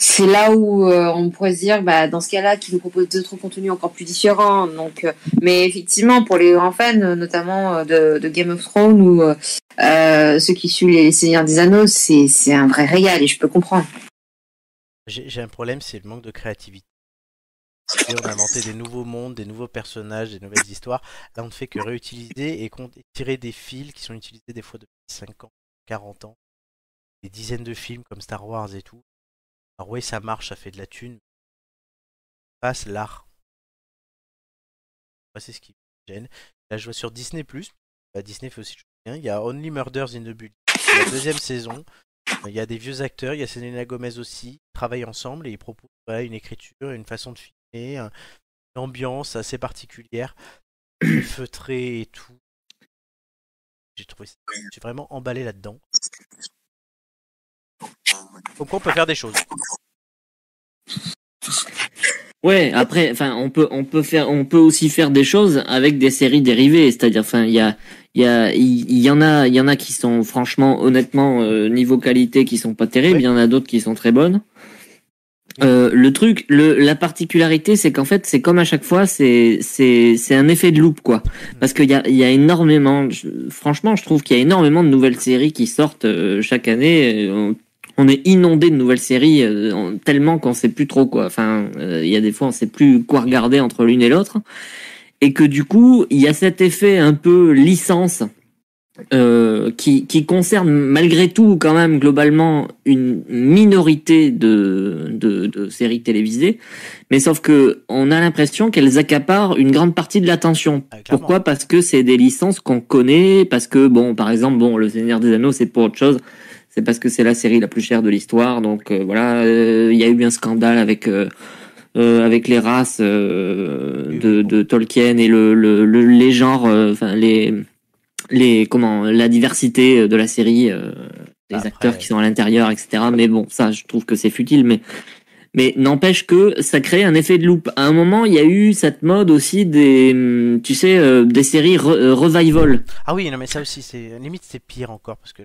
C'est là où euh, on pourrait se dire, bah, dans ce cas-là, qu'ils nous proposent d'autres contenus encore plus différents. Donc, euh, mais effectivement, pour les grands fans, notamment euh, de, Game of Thrones ou ceux qui suivent les Seigneurs des Anneaux, c'est c'est un vrai régal et je peux comprendre. J'ai un problème, c'est le manque de créativité. On a inventé des nouveaux mondes, des nouveaux personnages, des nouvelles histoires. Là, on ne fait que réutiliser et tirer des fils qui sont utilisés des fois depuis 50, 40 ans. Des dizaines de films comme Star Wars et tout. Alors oui, ça marche, ça fait de la thune. Passe l'art. C'est ce qui me gêne. Là, je vois sur Disney+. Bah, Disney fait aussi bien. Il y a Only Murders in the Building. La deuxième saison. Il y a des vieux acteurs, il y a Selena Gomez aussi, ils travaillent ensemble et ils proposent une écriture, une façon de filmer, un- une ambiance assez particulière, feutrée et tout. J'ai trouvé ça. J'ai vraiment emballé là-dedans. Quoi on peut faire des choses. Ouais, après, enfin, on peut, on peut faire, on peut aussi faire des choses avec des séries dérivées. C'est-à-dire, enfin, il y a, il y a, il y, y en a, il y en a qui sont franchement, honnêtement, euh, niveau qualité, qui sont pas terribles. Il y en a d'autres qui sont très bonnes. Euh, le truc, le, la particularité, c'est qu'en fait, c'est comme à chaque fois, c'est c'est c'est un effet de loupe, quoi. Parce qu'il y a il y a énormément, je- franchement, je trouve qu'il y a énormément de nouvelles séries qui sortent euh, chaque année. On, est inondé de nouvelles séries euh, en- tellement qu'on sait plus trop quoi. Enfin, euh, il y a des fois, on sait plus quoi regarder entre l'une et l'autre, et que du coup, il y a cet effet un peu licence euh, qui, qui concerne malgré tout quand même globalement une minorité de, de, de séries télévisées, mais sauf que on a l'impression qu'elles accaparent une grande partie de l'attention. Ah. Pourquoi? Parce que c'est des licences qu'on connaît, parce que bon, par exemple, bon, Le Seigneur des Anneaux, c'est pour autre chose. C'est parce que c'est la série la plus chère de l'histoire, donc euh, voilà, euh, il y a eu un scandale avec euh, euh, avec les races euh, de, de Tolkien et le, le, le- les genres, euh, enfin les les comment la diversité de la série, euh, les Après- acteurs qui sont à l'intérieur, etc. Mais bon, ça, je trouve que c'est futile, mais mais n'empêche que ça crée un effet de loupe. À un moment, il y a eu cette mode aussi des, tu sais, euh, des séries re- revival. Ah oui, non mais ça aussi, c'est limite c'est pire encore parce que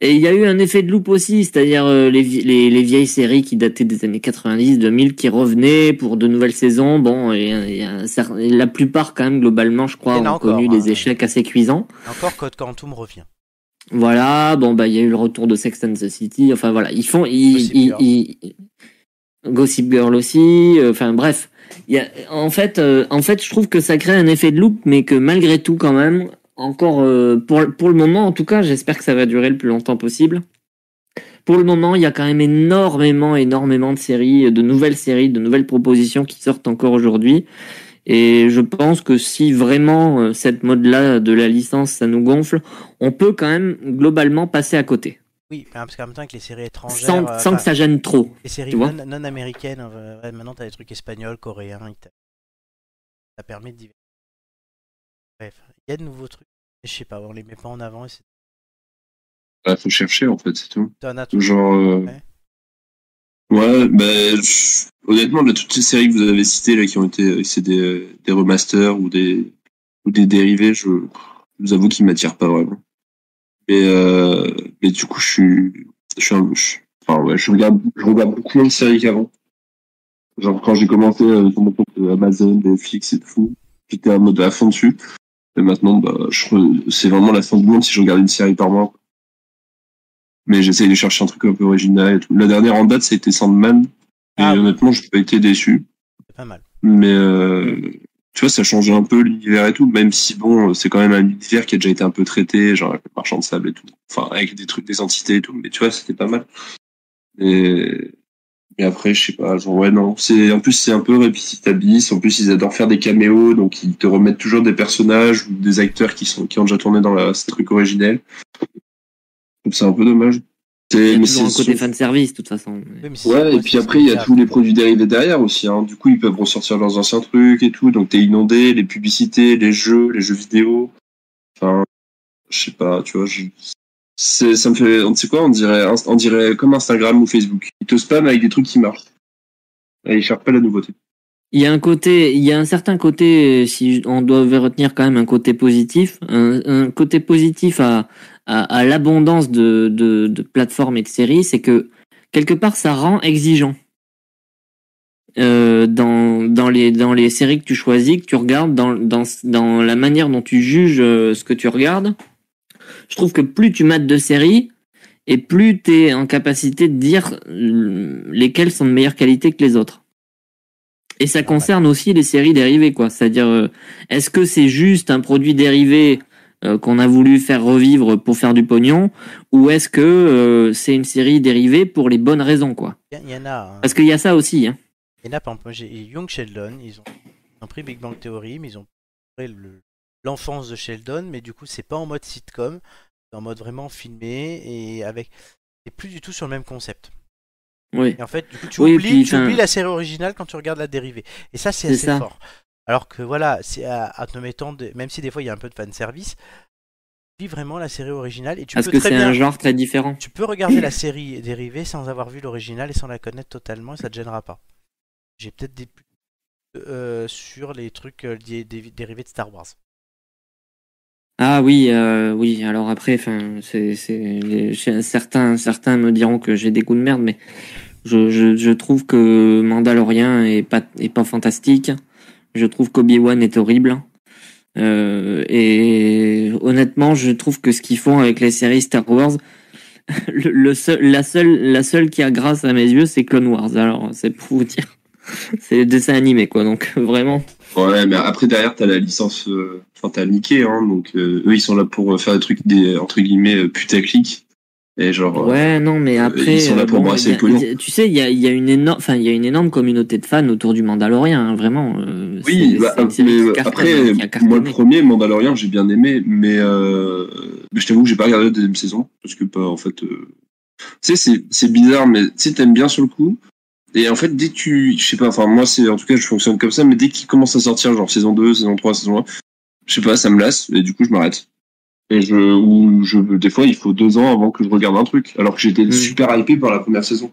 Et il y a eu un effet de loupe aussi, c'est-à-dire euh, les, les, les vieilles séries qui dataient des années 90, 2000, qui revenaient pour de nouvelles saisons. Bon, et, euh, il y a un cer- la plupart quand même globalement, je crois, ont encore, connu hein. des échecs assez cuisants. encore Code Quantum revient. Voilà, bon bah il y a eu le retour de Sex and the City. Enfin voilà, ils font, ils, Gossip ils- Girl. ils- Gossip Girl aussi. euh, Enfin bref, il y a, en fait, euh, en fait, je trouve que ça crée un effet de loupe, mais que malgré tout quand même, encore euh, pour pour le moment, en tout cas, j'espère que ça va durer le plus longtemps possible. Pour le moment, il y a quand même énormément, énormément de séries, de nouvelles séries, de nouvelles propositions qui sortent encore aujourd'hui. Et je pense que si vraiment euh, cette mode-là de la licence, ça nous gonfle, on peut quand même globalement passer à côté, Oui, parce qu'en même temps avec les séries étrangères, sans, euh, sans enfin, que ça gêne trop. les séries non, non américaines, euh, maintenant t'as des trucs espagnols, coréens, italiens. Ça permet de. Bref, il y a de nouveaux trucs. Je sais pas, on les met pas en avant. et c'est- Bah, faut chercher en fait, c'est tout. T'en as tout. Genre. euh, Ouais. Bah, je- honnêtement, de toutes ces séries que vous avez citées là, qui ont été, c'est des, des remasters ou des, ou des dérivés, je, je vous avoue qu'ils m'attirent pas vraiment. Mais, euh, mais du coup, je suis, je suis, un, je, enfin, ouais, je regarde, je regarde beaucoup moins de séries qu'avant. Genre, quand j'ai commencé euh, sur mon compte Amazon, Netflix et tout, j'étais en mode à fond dessus. Et maintenant, bah, c'est vraiment la fin du monde si je regarde une série par mois. Mais j'essaye de chercher un truc un peu original et tout. La dernière en date, c'était Sandman. Et Ah. honnêtement, j'ai pas été déçu. C'est pas mal. Mais euh, tu vois, ça changeait un peu l'univers et tout, même si bon, c'est quand même un univers qui a déjà été un peu traité, genre avec le marchand de sable et tout. Enfin, avec des trucs, des entités et tout. Mais tu vois, c'était pas mal. Et, mais après, je sais pas, genre ouais, non. C'est, en plus, c'est un peu répétitabis. En plus, ils adorent faire des caméos, donc ils te remettent toujours des personnages ou des acteurs qui sont, qui ont déjà tourné dans la, ce truc originel. Donc c'est un peu dommage. C'est, mais toujours un c'est- côté fan service, de toute façon. Oui, c'est- Ouais, et c'est- puis c'est- après, il y a c'est- tous les produits dérivés derrière aussi. Hein. Du coup, ils peuvent ressortir leurs anciens trucs et tout. Donc, t'es inondé, les publicités, les jeux, les jeux vidéo. Enfin, je sais pas, tu vois. Je... Ça me fait, on sait quoi, on dirait, on dirait comme Instagram ou Facebook. Ils te spamment avec des trucs qui marchent. Et ils cherchent pas la nouveauté. Il y a un côté, il y a un certain côté, euh, si on devait retenir quand même un côté positif, un, côté positif à, l'abondance de, plateformes et de séries, c'est que quelque part ça rend exigeant. Euh, dans, dans, les, dans les séries que tu choisis, que tu regardes, dans la manière dont tu juges euh, ce que tu regardes, je trouve que plus tu mates de séries, et plus tu es en capacité de dire euh, lesquelles sont de meilleure qualité que les autres. Et ça concerne aussi les séries dérivées, quoi. C'est-à-dire, euh, est-ce que c'est juste un produit dérivé euh, qu'on a voulu faire revivre pour faire du pognon, ou est-ce que euh, c'est une série dérivée pour les bonnes raisons, quoi? Il y en a. hein. Parce qu'il y a ça aussi. Hein. Il y en a, par exemple, j'ai Young Sheldon, ils ont, ils ont pris Big Bang Theory, mais ils ont pris le- l'enfance de Sheldon, mais du coup, c'est pas en mode sitcom, c'est en mode vraiment filmé et avec. C'est plus du tout sur le même concept. Oui. Et en fait, du coup, tu, Oui, oublies, puis, tu oublies la série originale quand tu regardes la dérivée. Et ça, c'est assez ça. fort. Alors que voilà, c'est à, à te mettant, de- même si des fois il y a un peu de fanservice, tu vis vraiment la série originale et tu Parce peux que c'est un genre très différent? Tu peux regarder la <coughs> série dérivée sans avoir vu l'original et sans la connaître totalement et ça te gênera pas. J'ai peut-être des euh, sur les trucs euh, des- dérivés de Star Wars. Ah oui, euh, oui. Alors après, enfin, c'est, certains, certains me diront que j'ai des goûts de merde, mais Je, je, je trouve que Mandalorian est pas est pas fantastique. Je trouve qu'Obi-Wan est horrible. Euh, et honnêtement, je trouve que ce qu'ils font avec les séries Star Wars, <laughs> le seul, la seule, la seule qui a grâce à mes yeux, c'est Clone Wars. Alors, c'est pour vous dire, c'est des dessins animés, quoi. Donc, vraiment. Ouais, mais après derrière t'as la licence, euh, enfin t'as Mickey, hein, donc euh, eux ils sont là pour euh, faire des trucs des entre guillemets euh, putaclic et genre. Ouais, non, mais après, ils sont là pour bon, brasser a- tu sais, il y a, y a une énorme, enfin, il y a une énorme communauté de fans autour du Mandalorian, hein, vraiment. euh, Oui, bah, mais après, a moi le premier, Mandalorian, j'ai bien aimé, mais, euh, mais je t'avoue que j'ai pas regardé la deuxième saison, parce que, bah, en fait, euh, tu sais, c'est, c'est bizarre, mais tu sais, t'aimes bien sur le coup, et en fait, dès que tu, je sais pas, enfin, moi, c'est, en tout cas, je fonctionne comme ça, mais dès qu'il commence à sortir, genre saison 2, saison 3, saison 1, je sais pas, ça me lasse, et du coup, je m'arrête. Et je, ou je, des fois, il faut deux ans avant que je regarde un truc, alors que j'étais super hypé par la première saison.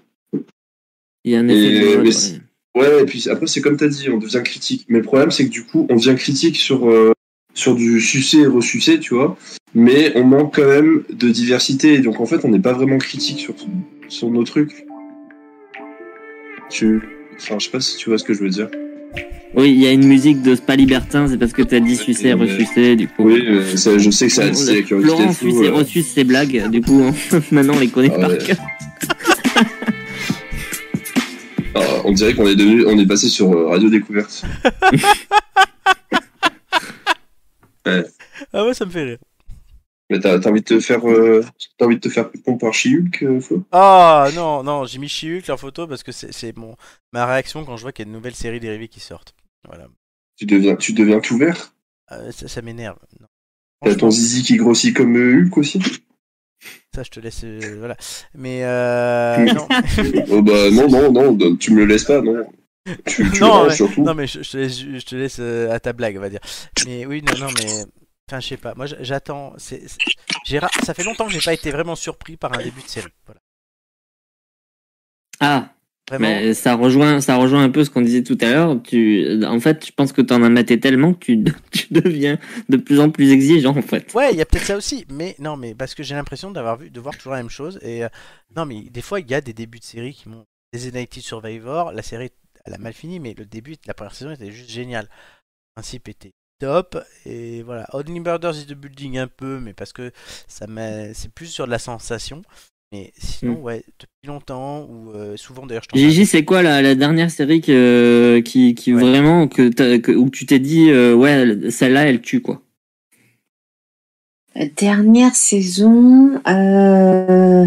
Il y a un Et- effet de mais ouais. et puis après, c'est comme t'as dit, on devient critique. Mais le problème, c'est que du coup, on devient critique sur, euh, sur du sucé et resucé, tu vois. Mais on manque quand même de diversité. Et donc, en fait, on n'est pas vraiment critique sur, sur nos trucs. Tu... Enfin, je sais pas si tu vois ce que je veux dire. Oui, il y a une musique de Spa Libertin, c'est parce que t'as dit sucer et ressucer, du coup. Oui, euh, ça, je sais que ça a attisé la curiosité. Laurent et tout, suce et euh. resuce ses blagues, du coup, <laughs> maintenant on les connaît Ah par ouais. cœur. <laughs> Ah, on dirait qu'on est devenu, on est passé sur euh, Radio Découverte. <laughs> Ah ouais, ça me fait rire. Mais t'as envie de te faire, euh, t'as envie de te faire pomper par Chihulk, euh, Flo? Ah non, non, j'ai mis Chihulk en photo parce que c'est mon ma réaction quand je vois qu'il y a de nouvelles séries dérivées qui sortent. Voilà. Tu deviens, tu deviens tout vert? Euh, ça ça m'énerve. T'as ton zizi qui grossit comme euh, Hulk aussi? Ça, je te laisse. euh, voilà. Mais euh, <laughs> non. Oh bah non, non, non, tu me le laisses pas, non. Tu, tu <laughs> Non, mais- surtout. Non, mais je, je te laisse, je te laisse à ta blague, on va dire. Mais oui, non, non, mais. Enfin, je sais pas. Moi, j'attends. c'est- Ça fait longtemps que j'ai pas été vraiment surpris par un début de série. Voilà. Ah, Vraiment. mais ça rejoint, ça rejoint un peu ce qu'on disait tout à l'heure. Tu, en fait, je pense que t'en as maté tellement que tu, <laughs> tu deviens de plus en plus exigeant, en fait. Ouais, il y a peut-être ça aussi, mais non, mais parce que j'ai l'impression d'avoir vu, de voir toujours la même chose. Et euh, non, mais des fois, il y a des débuts de série qui m'ont. Designated Survivor, la série, elle a mal fini, mais le début, la première saison était juste génial. Le principe était top, et voilà. Only Murders is the Building un peu, mais parce que ça c'est plus sur de la sensation. Mais sinon, Mm. ouais, depuis longtemps, ou euh, souvent d'ailleurs, je Gigi, c'est quoi la, la dernière série que, qui, qui Ouais. vraiment que, où tu t'es dit euh, ouais celle-là elle tue quoi? Dernière saison, euh...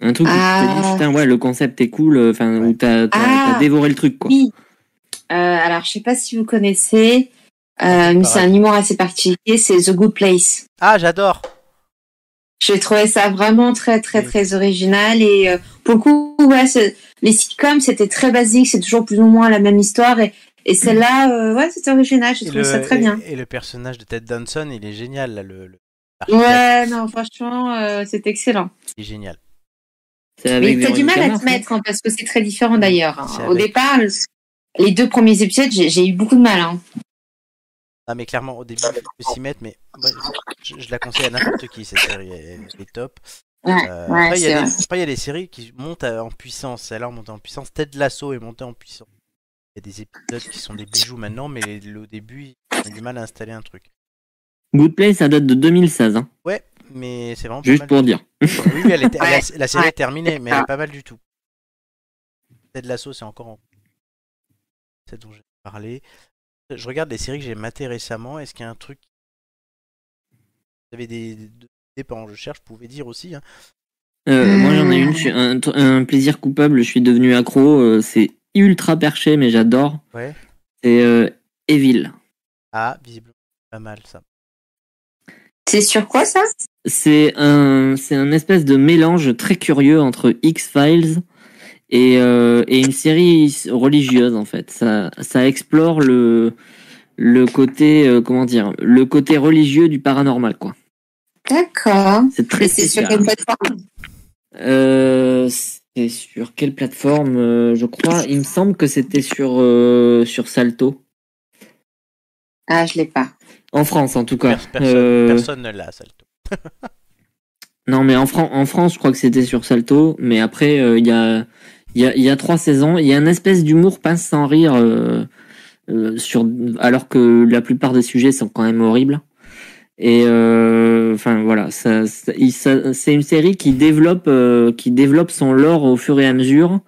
Un truc où tu t'es dit Ah. putain ouais le concept est cool, enfin où t'as Ah. dévoré le truc quoi. oui. Euh, alors, je sais pas si vous connaissez, euh, mais c'est un humour assez particulier, c'est The Good Place. Ah, j'adore J'ai trouvé ça vraiment très très très original et euh, pour le coup ouais les sitcoms c'était très basique c'est toujours plus ou moins la même histoire et, et celle-là euh, ouais c'était original j'ai trouvé le, ça très et- bien Et, le personnage de Ted Danson, il est génial, là, le. ouais non franchement euh, c'est excellent Il est génial. C'est mais t'as du mal à te mettre hein, parce que c'est très différent d'ailleurs hein. Au départ le- les deux premiers épisodes j'ai eu beaucoup de mal hein. Ah mais clairement au début il faut s'y mettre mais ouais, je, je la conseille à n'importe qui cette série elle, elle est top. ouais, Euh, ouais, après il y a des, a séries qui montent en puissance, celle-là monte en puissance, Ted Lasso est monté en puissance. Il y a des épisodes qui sont des bijoux maintenant mais le- au début ils ont du mal à installer un truc. Good Place ça date de 2016 hein, Ouais mais c'est vraiment juste pas pour dire. Oui, oui, elle était- Ouais, la, la série ouais. est terminée mais elle est pas mal du tout. Ted Lasso c'est encore en... C'est dont j'ai parlé. Je regarde les séries que j'ai matées récemment. Est-ce qu'il y a un truc Vous avez des, des, je cherche, vous pouvez dire aussi. hein. Euh, Moi j'en ai une, je suis un, un plaisir coupable, je suis devenu accro, euh, c'est ultra perché mais j'adore. Ouais. C'est euh, Evil. Ah, visiblement, pas mal ça. c'est sur quoi ça? C'est un, c'est un espèce de mélange très curieux entre X-Files et, euh, et une série religieuse en fait. Ça, ça explore le, le côté, euh, comment dire, le côté religieux du paranormal quoi. d'accord C'est très et c'est sur spécial. quelle plateforme? Euh, c'est sur quelle plateforme euh, Je crois, il me semble que c'était sur euh, sur Salto. ah je l'ai pas En France en tout cas. Pers- personne, Euh, personne ne l'a, Salto. <laughs> Non, mais en, Fran- en France, je crois que c'était sur Salto. Mais après, euh, il y, a, il y, a, il y a trois saisons. Il y a une espèce d'humour pince sans rire, euh, euh, sur, alors que la plupart des sujets sont quand même horribles. Et euh, enfin voilà, ça, ça- c'est une série qui développe, euh, qui développe son lore au fur et à mesure.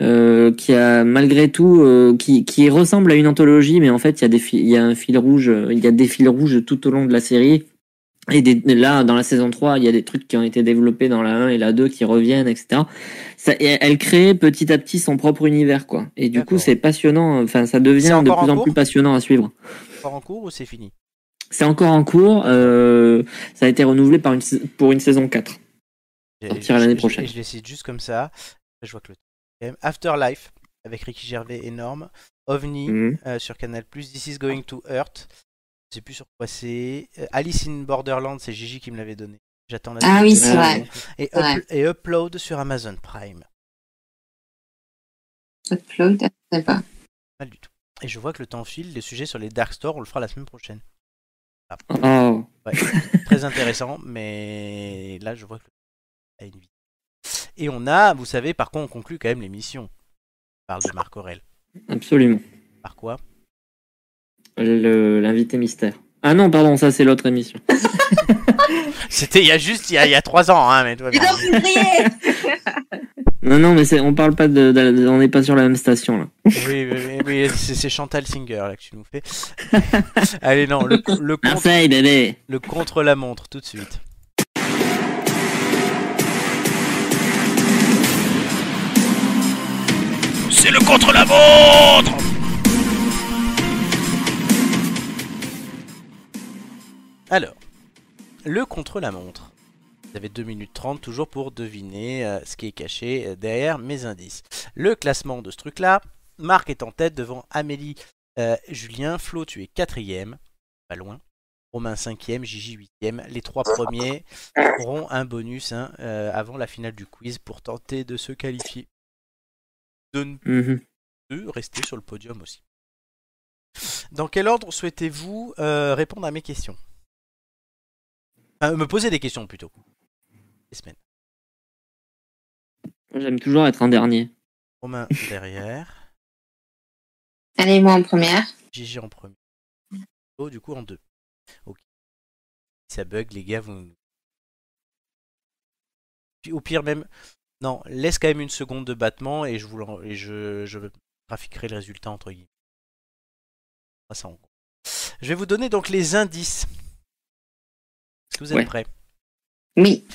Euh, qui a malgré tout, euh, qui, qui ressemble à une anthologie, mais en fait il y a des, il y a un fil rouge, il y a des fils rouges tout au long de la série. Et des- là, dans la saison 3, il y a des trucs qui ont été développés dans la 1 et la 2 qui reviennent, etc. Ça, et elle crée petit à petit son propre univers, quoi. Et du coup, c'est passionnant. Enfin, ça C'est devient de en plus en plus passionnant à suivre. Encore en cours ou c'est fini? C'est encore en cours. Euh, ça a été renouvelé par une, sa- pour une saison 4. J'ai- Sortira l'année je- je- prochaine. Je, les cite juste comme ça. Je vois que le. Afterlife avec Ricky Gervais énorme. OVNI Mhm. euh, sur Canal+. This is Going to Earth. Je sais plus sur quoi c'est. Euh, Alice in Borderland, c'est Gigi qui me l'avait donné. J'attends la Ah oui, c'est vrai. Et, Ouais. Upl- et Upload sur Amazon Prime. Upload, je sais pas. Mal du tout. Et je vois que le temps file. Les sujets sur les Dark Store, on le fera la semaine prochaine. Oh. Ouais, <laughs> très intéressant, mais là je vois que le a une vie. Et on a, vous savez, par quoi on conclut quand même l'émission. On parle de Marc Aurel. Absolument. Par quoi? L'invité mystère. Ah non, pardon, ça c'est l'autre émission. <laughs> C'était il y a juste il y a, il y a trois ans, hein, mais toi, février Non, non, mais c'est, on parle pas de, de- on n'est pas sur la même station là. Oui, oui, oui, oui, c'est Chantal Singer là que tu nous fais. <laughs> Allez, non, le, le, contre, bébé. le contre la montre tout de suite. C'est le contre la montre Alors, le contre la montre. Vous avez 2 minutes 30 toujours pour deviner euh, ce qui est caché euh, derrière mes indices. Le classement de ce truc-là, Marc est en tête devant Amélie, euh, Julien, Flo, tu es quatrième, pas loin. Romain 5ème, Gigi 8ème. Les trois premiers auront un bonus hein, euh, avant la finale du quiz pour tenter de se qualifier. De ne Mhm. plus rester sur le podium aussi. Dans quel ordre souhaitez-vous répondre à mes questions? Enfin, Me poser des questions plutôt. Semaines. J'aime toujours être un dernier. Romain derrière, <laughs> Allez, moi en première. Gigi en premier. Oh, du coup en deux. Ok. Si ça bug, les gars, vous. Puis, au pire même, non, laisse quand même une seconde de battement et je vous l'en- et je, je graphiquerai le résultat entre guillemets. Ah, ça en. Je vais vous donner donc les indices. Est-ce que vous êtes Ouais. prêts Oui.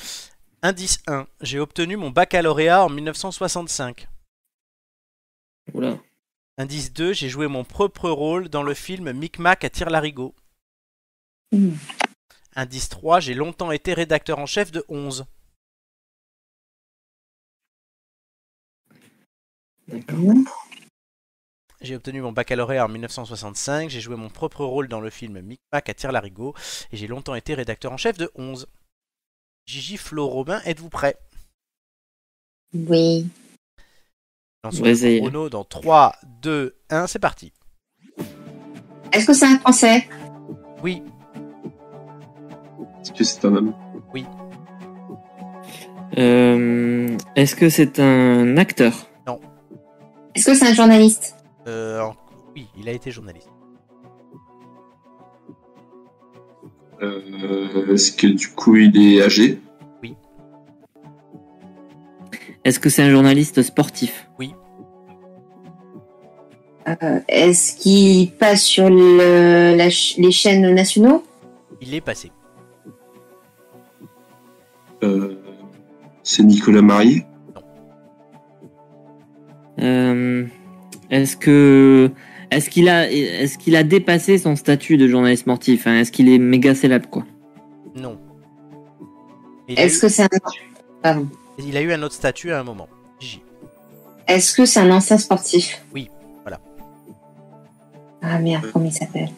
Indice 1. J'ai obtenu mon baccalauréat en 1965. Oula. Indice 2. J'ai joué mon propre rôle dans le film Micmac à Tire-Larigot. Mm. Indice 3. J'ai longtemps été rédacteur en chef de 11. D'accord. J'ai obtenu mon baccalauréat en 1965. J'ai joué mon propre rôle dans le film Micmac à Tire-Larigot. Et j'ai longtemps été rédacteur en chef de 11. Gigi, Flo, Robin, êtes-vous prêts Oui. Lançons le chrono dans 3, 2, 1, c'est parti. Est-ce que c'est un français? Oui, Est-ce que c'est un homme? Euh, est-ce que c'est un acteur? Est-ce que c'est un journaliste? Euh, en- oui, il a été journaliste. Euh, Est-ce que du coup il est âgé? Est-ce que c'est un journaliste sportif? Euh, Est-ce qu'il passe sur le- la ch- les chaînes nationaux? Il est passé. Euh, C'est Nicolas Marié? Euh, Est-ce que est-ce qu'il a est-ce qu'il a dépassé son statut de journaliste sportif hein? Est-ce qu'il est méga célèbre quoi? Non. Il a, Est-ce eu, que c'est un... Pardon. il a eu un autre statut à un moment. Gigi. Est-ce que c'est un ancien sportif? Oui, voilà. Ah merde, comment il s'appelle?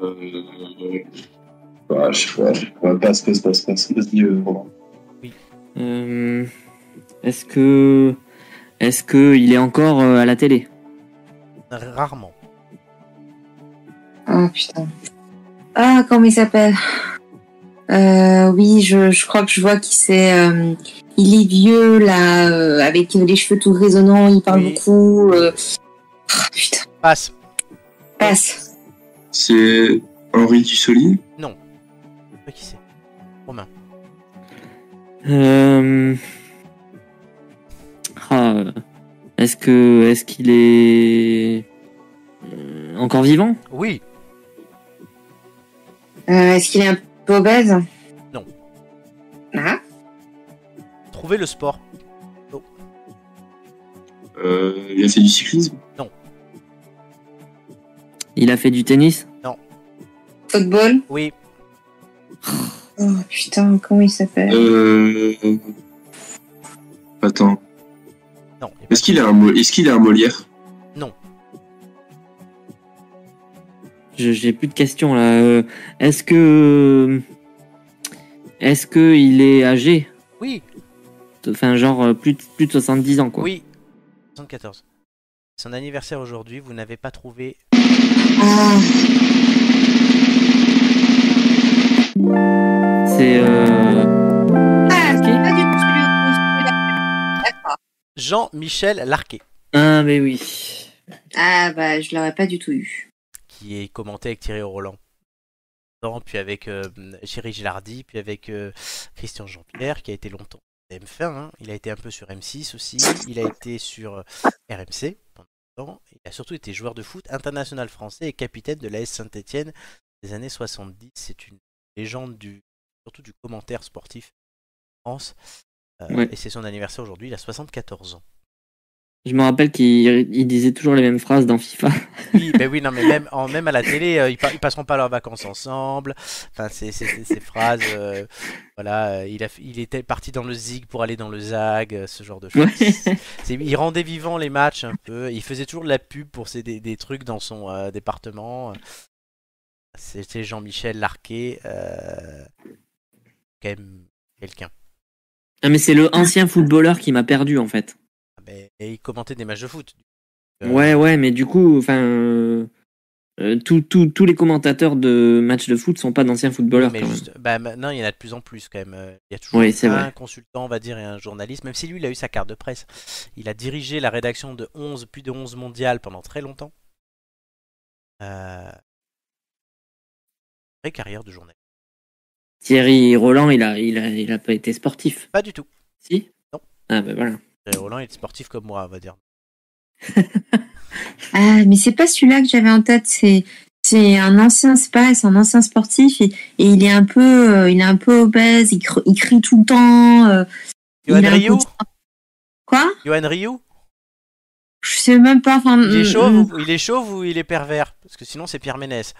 Euh... bah, Je sais pas, je sais pas, passe, passe, passe, passe. Vas-y, euh, Romain. Euh, Est-ce que est-ce que il est encore euh, à la télé? Rarement. Oh putain. Ah, comment il s'appelle? Euh, oui, je, je crois que je vois qui c'est. euh, il est vieux, là, euh, avec les cheveux tout résonnants, il parle Oui. beaucoup. euh. Ah, putain, Passe. passe. C'est Henri Dussoli. Je sais pas qui c'est. Romain. Euh... Ah, euh, est-ce que est-ce qu'il est encore vivant? Oui. Euh, Est-ce qu'il est un peu obèse? Non. Ah, Trouvez le sport. Euh, il a fait du cyclisme? Il a fait du tennis? Football? Oui. Oh putain, comment il s'appelle? Euh... Attends. Non. Est-ce qu'il a un, est-ce qu'il a un Molière? Je- J'ai plus de questions là. Euh, Est-ce que est-ce que il est âgé? Oui. Enfin, genre euh, plus de, plus de 70 ans quoi. Oui. 74. Son anniversaire aujourd'hui, vous n'avez pas trouvé. Ah, C'est euh... Jean-Michel Larquet, ah mais oui. Ah bah je l'aurais pas du tout eu. qui est commenté avec Thierry Roland. Puis avec euh, Chéri Gilardi, puis avec euh, Christian Jean-Pierre, qui a été longtemps M1. hein. Il a été un peu sur M6 aussi. Il a été sur euh, RMC pendant longtemps. Il a surtout été joueur de foot international français et capitaine de l'AS Saint-Etienne des années 70. C'est une légende du, surtout du commentaire sportif en France. Euh, Ouais. Et c'est son anniversaire aujourd'hui. Il a 74 ans. Je me rappelle qu'il il disait toujours les mêmes phrases dans FIFA. Oui, ben oui, non, mais même, en, même à la télé, euh, ils, pa- ils passeront pas leurs vacances ensemble. Enfin, c'est ces phrases. euh, voilà, euh, il, a, fait- il était parti dans le zig pour aller dans le zag, ce genre de choses. Ouais. Il rendait vivant les matchs un peu. Il faisait toujours de la pub pour ses, des, des trucs dans son euh, département. C'était Jean-Michel Larquet. Euh, quand même quelqu'un. Ah mais c'est le ancien footballeur qui m'a perdu en fait. Ah, et il commentait des matchs de foot. Euh, Ouais ouais mais du coup enfin euh, euh, tous- les commentateurs de matchs de foot sont pas d'anciens footballeurs Mais quand même. bah, maintenant, il y en a de plus en plus quand même. Euh, Il y a toujours Oui, un vrai. consultant, on va dire, et un journaliste, même si lui, il a eu sa carte de presse. Il a dirigé la rédaction de 11, plus de 11 mondiales pendant très longtemps. Euh... Vraie carrière de journaliste. Thierry Roland il a il a il a pas été sportif. Pas du tout. Si? Non. Ah ben voilà. Euh, Roland est sportif comme moi, on va dire. <laughs> Ah mais c'est pas celui-là que j'avais en tête. C'est c'est un ancien, c'est pareil, c'est un ancien sportif et, et il est un peu, euh, il est un peu obèse. Il, cr- il crie tout le temps. euh, un Rioux côté- Quoi? Johan Rioux? Je sais même pas. Enfin, il est, mm, chauve, mm, ou- il est chauve ou il est pervers? Parce que sinon, c'est Pierre Ménès.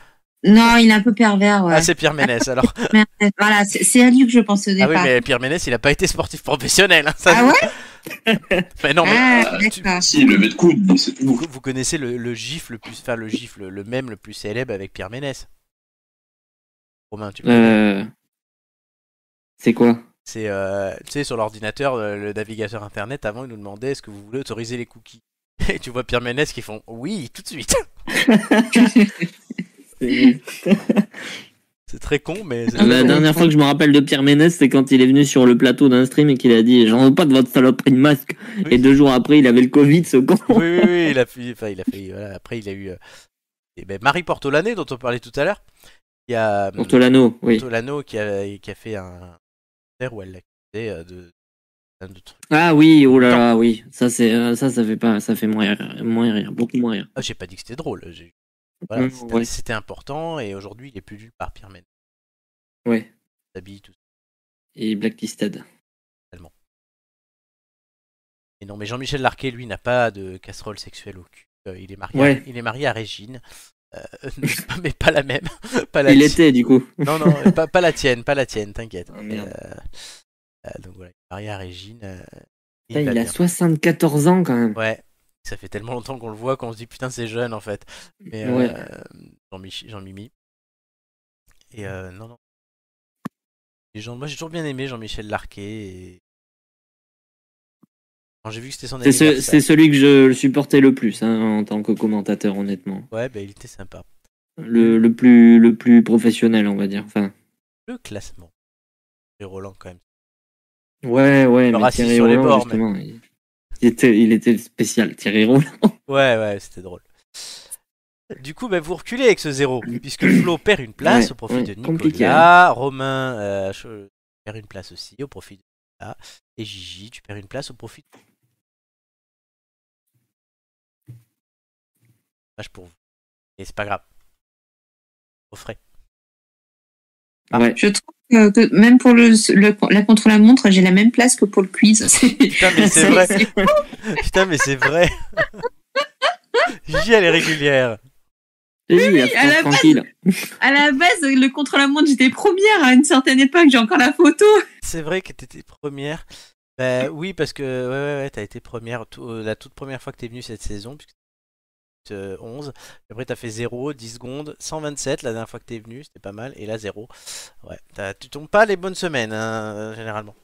Non, il est un peu pervers. Ouais. Ah, c'est Pierre Ménès alors. <laughs> Voilà, c'est à lui que je pensais au ah départ. oui, mais Pierre Ménès, il a pas été sportif professionnel. hein, ça- Ah ouais <laughs> Mais non, mais Ah, tu- d'accord. Si, le met de coude, c'est Vous, tout. vous connaissez le, le gif le plus, enfin le gif, le, le mème le plus célèbre avec Pierre Ménès? Romain, tu Euh... C'est quoi? C'est, euh, tu sais, sur l'ordinateur, le, le navigateur internet, avant, il nous demandait est-ce que vous voulez autoriser les cookies? <laughs> Et tu vois Pierre Ménès qui font oui, tout de suite. C'est très con, mais. Ah, La dernière fois que je me rappelle de Pierre Ménès, c'est quand il est venu sur le plateau d'un stream et qu'il a dit J'en veux pas de votre saloperie de masque. Oui. Et deux jours après, il avait le Covid, ce con. Oui, oui, oui, il a fait. Enfin, il a fait. Voilà, après, il a eu. euh, et ben, Marie Portolane, dont on parlait tout à l'heure, qui a. Ortolano, oui. Portolano qui a, qui a fait un. où elle l'accusait euh, de. de trucs. Ah oui, oh là là, oui. Ça, c'est, euh, ça, ça fait pas, ça fait moins rire, moins rire, beaucoup moins rire. Ah, j'ai pas dit que c'était drôle. j'ai- Voilà, Mm, c'était, ouais. important et aujourd'hui il est plus lu par Pierre Ménès. Ouais. Il s'habille tout Et Blacklisted. Et non, mais Jean-Michel Larquet, lui, n'a pas de casserole sexuelle au cul. Euh, il, est marié Ouais. à, il est marié à Régine. Euh, <laughs> mais pas la même. <laughs> Pas la Il était, du coup. Non, non, pas, pas la tienne, pas la tienne, t'inquiète. Ah. Euh, euh, donc voilà, il est marié à Régine. euh, il a bien. 74 ans quand même. Ouais, ça fait tellement longtemps qu'on le voit qu'on se dit putain, c'est jeune en fait. Mais euh, Ouais. Jean-Mich- Jean-Mimi. Et euh, non, non. Les moi j'ai toujours bien aimé Jean-Michel Larquet. Et... Quand j'ai vu que c'était son C'est, ce- celui que je supportais le plus hein, en tant que commentateur, honnêtement. Ouais, bah, il était sympa. Le, le plus, le plus professionnel, on va dire. Enfin, Le classement. Roland quand même. Ouais, ouais, Le mais Thierry sur les Roland, bords, justement, il... il était, il était spécial, Thierry Roland. <laughs> Ouais, ouais, c'était drôle. Du coup, bah, vous reculez avec ce zéro, puisque Flo perd une place Ouais, au profit ouais, de compliqué, Nicolas, Romain euh, perd une place aussi au profit de Nicolas, et Gigi, tu perds une place au profit de pour vous. Et c'est pas grave. Au frais. Ouais. Je trouve que, que même pour le, le- la contre-la-montre, j'ai la même place que pour le quiz. <laughs> Putain, mais c'est vrai. <laughs> Putain, mais c'est vrai. Gigi, elle est régulière. Oui, la à la tranquille. À la base, le contre-la-montre, j'étais première à une certaine époque. J'ai encore la photo. C'est vrai que t'étais première. Bah oui, parce que ouais, ouais, ouais, t'as été première tout- euh, la toute première fois que t'es venue cette saison, puisque 11. Et après, t'as fait 0, 10 secondes, 127 la dernière fois que t'es venu, c'était pas mal. Et là, 0. Ouais, tu tombes pas les bonnes semaines, hein, euh, généralement.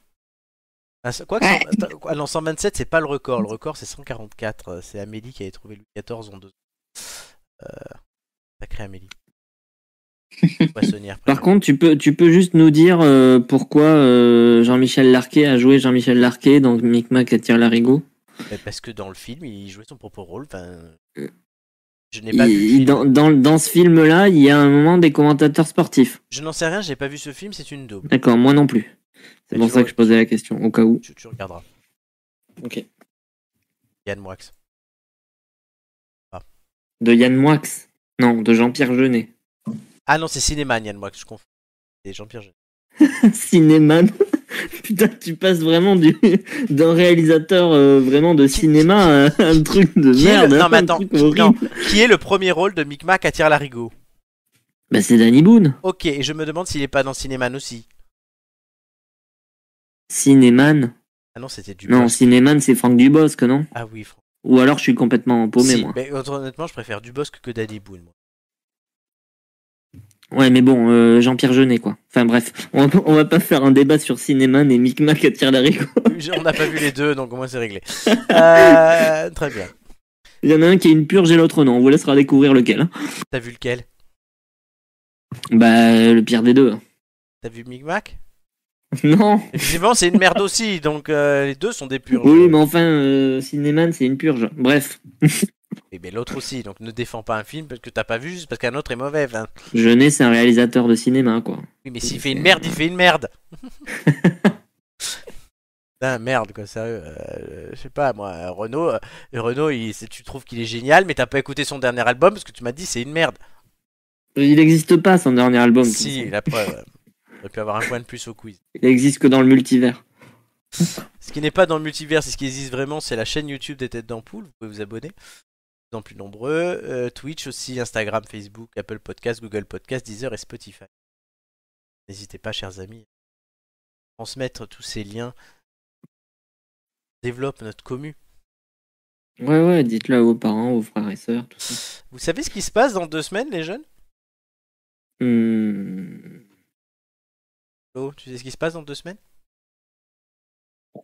Ah, quoi que Ouais. non, 127, c'est pas le record. Le record, c'est 144. euh, C'est Amélie qui avait trouvé Louis XIV en deux. Euh, sacrée Amélie. Par contre, tu peux, tu peux juste nous dire euh, pourquoi euh, Jean-Michel Larquet a joué Jean-Michel Larquet dans Micmac attire l'arigot parce que dans le film, il jouait son propre rôle. Enfin, Euh, je n'ai pas vu. Il- dans, dans, dans ce film-là, il y a un moment des commentateurs sportifs. Je n'en sais rien, j'ai pas vu ce film, c'est une daube. D'accord, moi non plus. C'est Mais pour ça que je posais la question, au cas où. Tu, tu regarderas. Ok. Yann Moix. De Yann Moix Non, de Jean-Pierre Jeunet. Ah non, c'est Cinéman, Yann Moix, je confonds. C'est Jean-Pierre Jeunet. <laughs> Cinéman. <laughs> Putain, tu passes vraiment du d'un réalisateur euh, vraiment de cinéma à un truc de Qui merde. le- non, mais attends, <laughs> truc non. horrible. Qui est le premier rôle de Micmac à Tire Larigot Bah c'est Danny Boone. Ok, et je me demande s'il est pas dans Cinéman aussi. Cinéman? Ah non, c'était du Non. Cinéman c'est Franck Dubosc, non? Ah oui, Franck. Ou alors je suis complètement paumé Si, moi. mais honnêtement, je préfère Dubosc que Daddy Boone. moi. Ouais, mais bon, euh, Jean-Pierre Jeunet quoi. Enfin bref, on va, on va pas faire un débat sur Cinéman et Micmac attire l'arigot. J'ai- <laughs> On n'a pas vu les deux, donc au moins c'est réglé. <laughs> Euh, très bien. Il y en a un qui est une purge et l'autre non. On vous laissera découvrir lequel. T'as vu lequel? Bah le pire des deux. T'as vu Micmac? <laughs> Non. Effectivement, c'est une merde aussi, donc euh, les deux sont des purges. Oui, mais enfin, Cinéman c'est une purge. Bref, Et ben, l'autre aussi, donc ne défends pas un film parce que t'as pas vu, juste parce qu'un autre est mauvais. enfin. Jeunet c'est un réalisateur de cinéma quoi. Oui, mais s'il fait une merde, il fait une merde. Putain, <laughs> merde, quoi, sérieux. euh, je sais pas, moi, Renault, euh, Renault il, tu trouves qu'il est génial, mais t'as pas écouté son dernier album parce que tu m'as dit c'est une merde. Il n'existe pas son dernier album. si, la preuve. euh, On pu avoir un point de plus au quiz. Il existe que dans le multivers. Ce qui n'est pas dans le multivers, c'est ce qui existe vraiment, c'est la chaîne YouTube des Têtes d'Ampoule. Vous pouvez vous abonner. En plus nombreux. Euh, Twitch aussi, Instagram, Facebook, Apple Podcast, Google Podcast, Deezer et Spotify. N'hésitez pas, chers amis, à transmettre tous ces liens. Développe notre commu. Ouais, ouais, dites-le à vos parents, aux frères et sœurs, tout ça. Vous savez ce qui se passe dans deux semaines, les jeunes? Hmm. Oh, tu sais ce qui se passe dans deux semaines?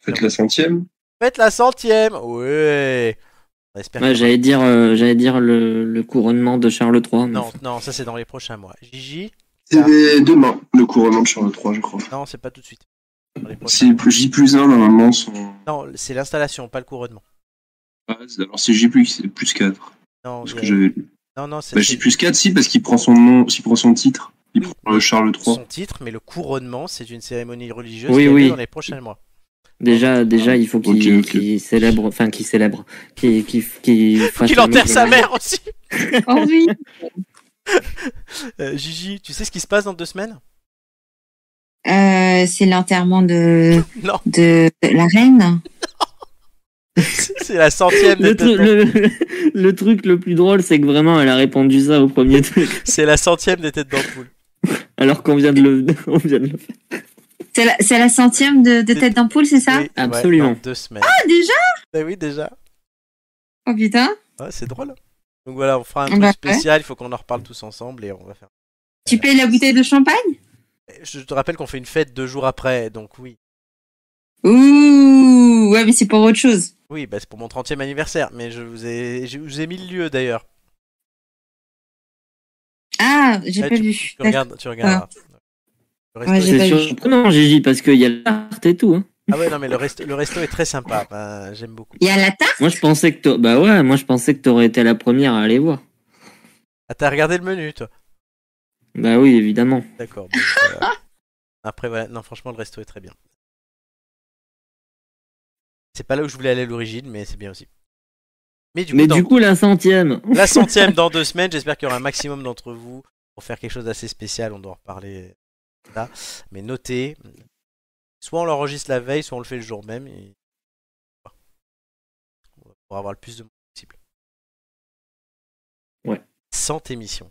Faites la centième. Faites la centième Ouais Ouais, j'allais dire, euh, j'allais dire le, le couronnement de Charles III. mais Non, enfin, non, ça c'est dans les prochains mois. Gigi C'est demain, le couronnement de Charles III, je crois. Non, c'est pas tout de suite. C'est J plus 1 normalement. Son... Non, c'est l'installation, pas le couronnement. Ah, c'est- alors c'est J plus, c'est plus 4. Non, Ce euh, que j'avais lu. non, non, c'est Bah, J plus 4, si, parce qu'il prend son nom, s'il prend son titre. Il Oui. prend euh, Charles III. son titre, mais le couronnement, c'est une cérémonie religieuse Oui, qui oui. dans les prochains mois. Déjà, déjà, il faut qu'il célèbre, enfin, qu'il célèbre, qu'il qu'il qu'il fasse Qu'il la enterre sa mère aussi <laughs> Oh oui. Euh, Gigi, tu sais ce qui se passe dans deux semaines? Euh, c'est l'enterrement de, <laughs> de la reine. c'est la centième Le, des tru- têtes d'ampoule. le, <laughs> le truc le plus drôle, c'est que vraiment, elle a répondu ça au premier truc, C'est la centième des têtes d'ampoule. alors qu'on vient de le, on vient de le faire. C'est la, centième de, de tête d'ampoule, c'est ça? Oui, ouais, Absolument. dans deux semaines. Ah, déjà? Bah oui, déjà. Oh putain. Ouais, c'est drôle. Donc voilà, on fera un Bah, truc ouais. spécial, il faut qu'on en reparle tous ensemble et on va faire. Tu payes la bouteille de champagne? Je te rappelle qu'on fait une fête deux jours après, donc oui. Ouh, ouais, mais c'est pour autre chose. Oui, bah c'est pour mon 30e anniversaire, mais je vous ai, je vous ai mis le lieu d'ailleurs. Ah, j'ai Ouais, pas vu. Tu regardes, tu regarderas. Ouais, C'est surprenant, Gigi, parce qu'il y a la carte et tout. Hein. Ah ouais, non, mais le resto, le resto est très sympa. J'aime beaucoup. Il y a la tarte? Moi, je pensais que t'a- bah ouais, moi je pensais que t'aurais été la première à aller voir. Ah, t'as regardé le menu, toi? Bah oui, évidemment. D'accord. voilà. Après, voilà. Non, franchement, le resto est très bien. C'est pas là où je voulais aller à l'origine, mais c'est bien aussi. Mais du coup, Mais dans- du coup, la centième. la centième <laughs> dans deux semaines, j'espère qu'il y aura un maximum d'entre vous pour faire quelque chose d'assez spécial. On doit en reparler là. Mais notez, soit on l'enregistre la veille, soit on le fait le jour même. Et... Pour avoir le plus de monde possible. Ouais. 100 émissions.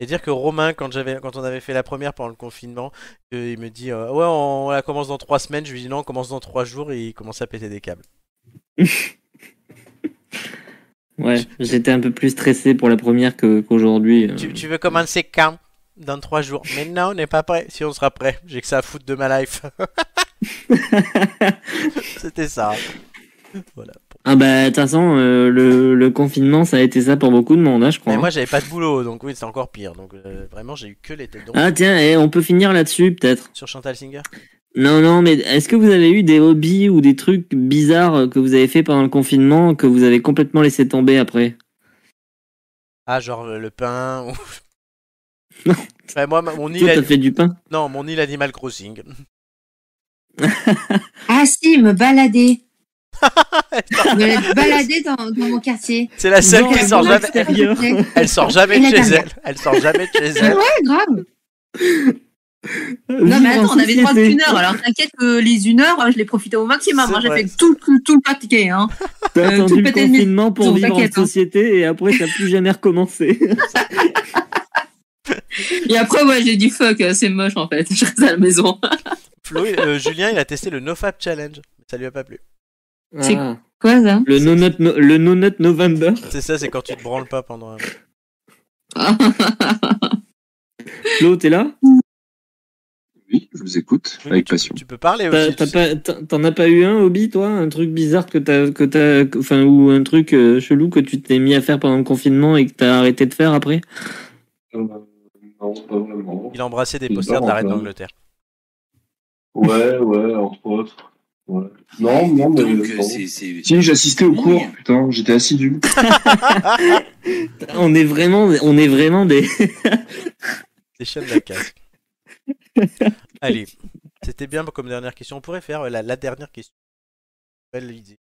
Et dire que Romain, quand, j'avais, quand on avait fait la première pendant le confinement, euh, il me dit euh, Ouais, on, la commence dans 3 semaines. Je lui dis Non, on commence dans 3 jours et il commence à péter des câbles. <laughs> Ouais, j'étais un peu plus stressé pour la première que- qu'aujourd'hui. euh. Tu, tu veux commencer quand Dans 3 jours. Mais non, on n'est pas prêt. Si on sera prêt, j'ai que ça à foutre de ma life. <laughs> C'était ça. Voilà. Ah bah de toute façon, euh, le, le confinement, ça a été ça pour beaucoup de monde, hein, je crois. Mais moi, j'avais pas de boulot, donc oui, c'est encore pire. Donc euh, vraiment, j'ai eu que les têtes. Ah tiens, eh, on peut finir là-dessus peut-être. Sur Chantal Singer? Non, non, mais est-ce que vous avez eu des hobbies ou des trucs bizarres que vous avez fait pendant le confinement que vous avez complètement laissé tomber après? Ah, genre le pain ou... Non. Ouais, <laughs> moi, mon île, Toi, t'as a- fait du pain non, mon île Animal Crossing. <laughs> Ah si, me balader. <laughs> me balader dans, dans mon quartier. C'est la seule qui sort jamais. extérieur. Elle sort jamais de chez elle. Elle sort jamais de chez Ouais, elle. grave. Vivre Non, mais en attends, on avait droit qu'une heure. Alors t'inquiète que les une heure, je l'ai profité au maximum. C'est hein. J'ai fait tout, tout, tout le pratiquer. Hein. T'as Euh, attendu tout le confinement pour vivre en hein. société et après t'as plus jamais recommencé. Et après, ouais, j'ai dit fuck, euh, c'est moche en fait. <laughs> Je reste à la maison. <laughs> Flo, euh, Julien, il a testé le NoFap Challenge. Mais ça lui a pas plu. C'est- Ah, Quoi ça le no nut no- le no nut November. C'est ça, c'est quand tu te branles pas pendant un. <laughs> Flo, t'es là Oui, je vous écoute Oui, avec tu, passion. tu peux parler aussi. t'en as pas eu un hobby toi? Un truc bizarre que t'as que t'as que- enfin ou un truc euh, chelou que tu t'es mis à faire pendant le confinement et que t'as arrêté de faire après? Euh, non, pas vraiment. Il a embrassé des posters de la reine d'Angleterre. Ouais, ouais, entre autres. Ouais. Non, non, mais. Donc, non. c'est- c'est. Si, j'assistais au cours, putain, j'étais assidu. <laughs> On est vraiment on est vraiment des <laughs> Des chaînes de la casse. Allez, c'était bien comme dernière question. On pourrait faire la, la dernière question. Belle idée.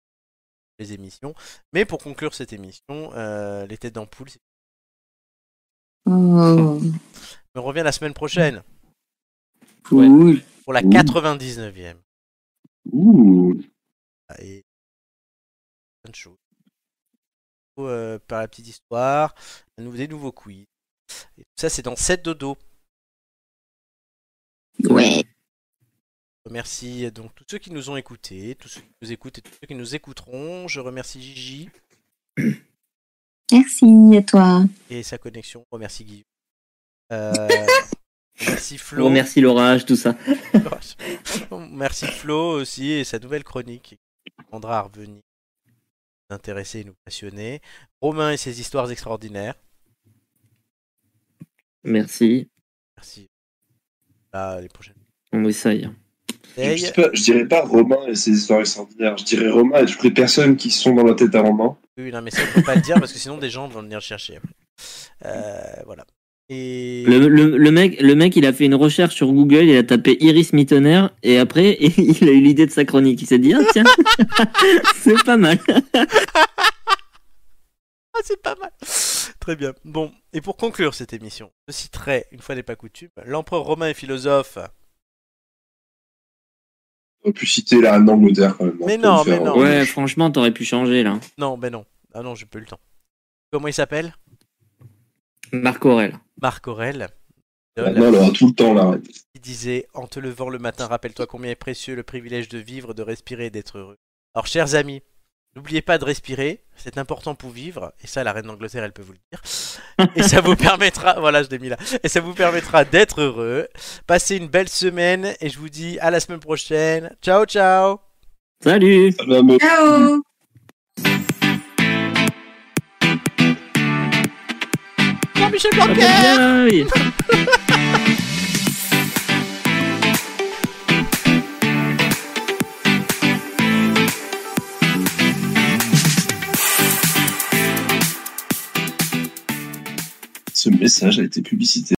Les émissions. Mais pour conclure cette émission, euh, les têtes d'ampoule, c'est- Oh. on revient la semaine prochaine Cool. pour la Ouh. 99e. Ouh. Et plein de choses. Euh, par la petite histoire, des nouveaux quiz. Et tout ça, c'est dans 7 dodo. Ouais. Je remercie donc tous ceux qui nous ont écoutés, tous ceux qui nous écoutent et tous ceux qui nous écouteront. Je remercie Gigi Merci à toi. et sa connexion. Remercie Guillaume. <laughs> Euh, merci Flo. Remercie l'orage tout ça. <laughs> Merci Flo aussi et sa nouvelle chronique qui prendra à revenir nous intéresser et nous passionner. Romain et ses histoires extraordinaires. Merci. Merci. À les prochaines. On essaye. Je, pas- je dirais pas Romain et ses histoires extraordinaires. Je dirais Romain et toutes les personnes qui sont dans la tête à Romain. Oui, non, mais ça, il faut pas le dire parce que sinon des gens vont venir chercher. Euh, voilà. Et Le, le, le mec le mec il a fait une recherche sur Google, il a tapé Iris Mittener et après <laughs> il a eu l'idée de sa chronique. Il s'est dit ah tiens <laughs> c'est pas mal. <laughs> Ah, c'est pas mal. Très bien. Bon, et pour conclure cette émission, je citerai, une fois n'est pas coutume, l'empereur romain et philosophe. On aurait pu citer la reine d'Angleterre quand même. Mais On peut non, mais hein. non. Ouais franchement t'aurais pu changer là. Non, ben non. Ah non, j'ai pas eu le temps. Comment il s'appelle? Marc Aurel. Marc Aurel. Ah, Non, tout le temps reine. Il disait En te levant le matin, rappelle-toi combien est précieux le privilège de vivre, de respirer et d'être heureux. Alors, chers amis, n'oubliez pas de respirer, c'est important pour vivre, et ça, la reine d'Angleterre, elle peut vous le dire. Et ça vous <laughs> permettra, voilà, je l'ai mis là, et ça vous permettra d'être heureux. Passez une belle semaine, et je vous dis à la semaine prochaine. Ciao, ciao Salut. Ciao Jean-Michel Ah, <laughs> Ce message a été publicité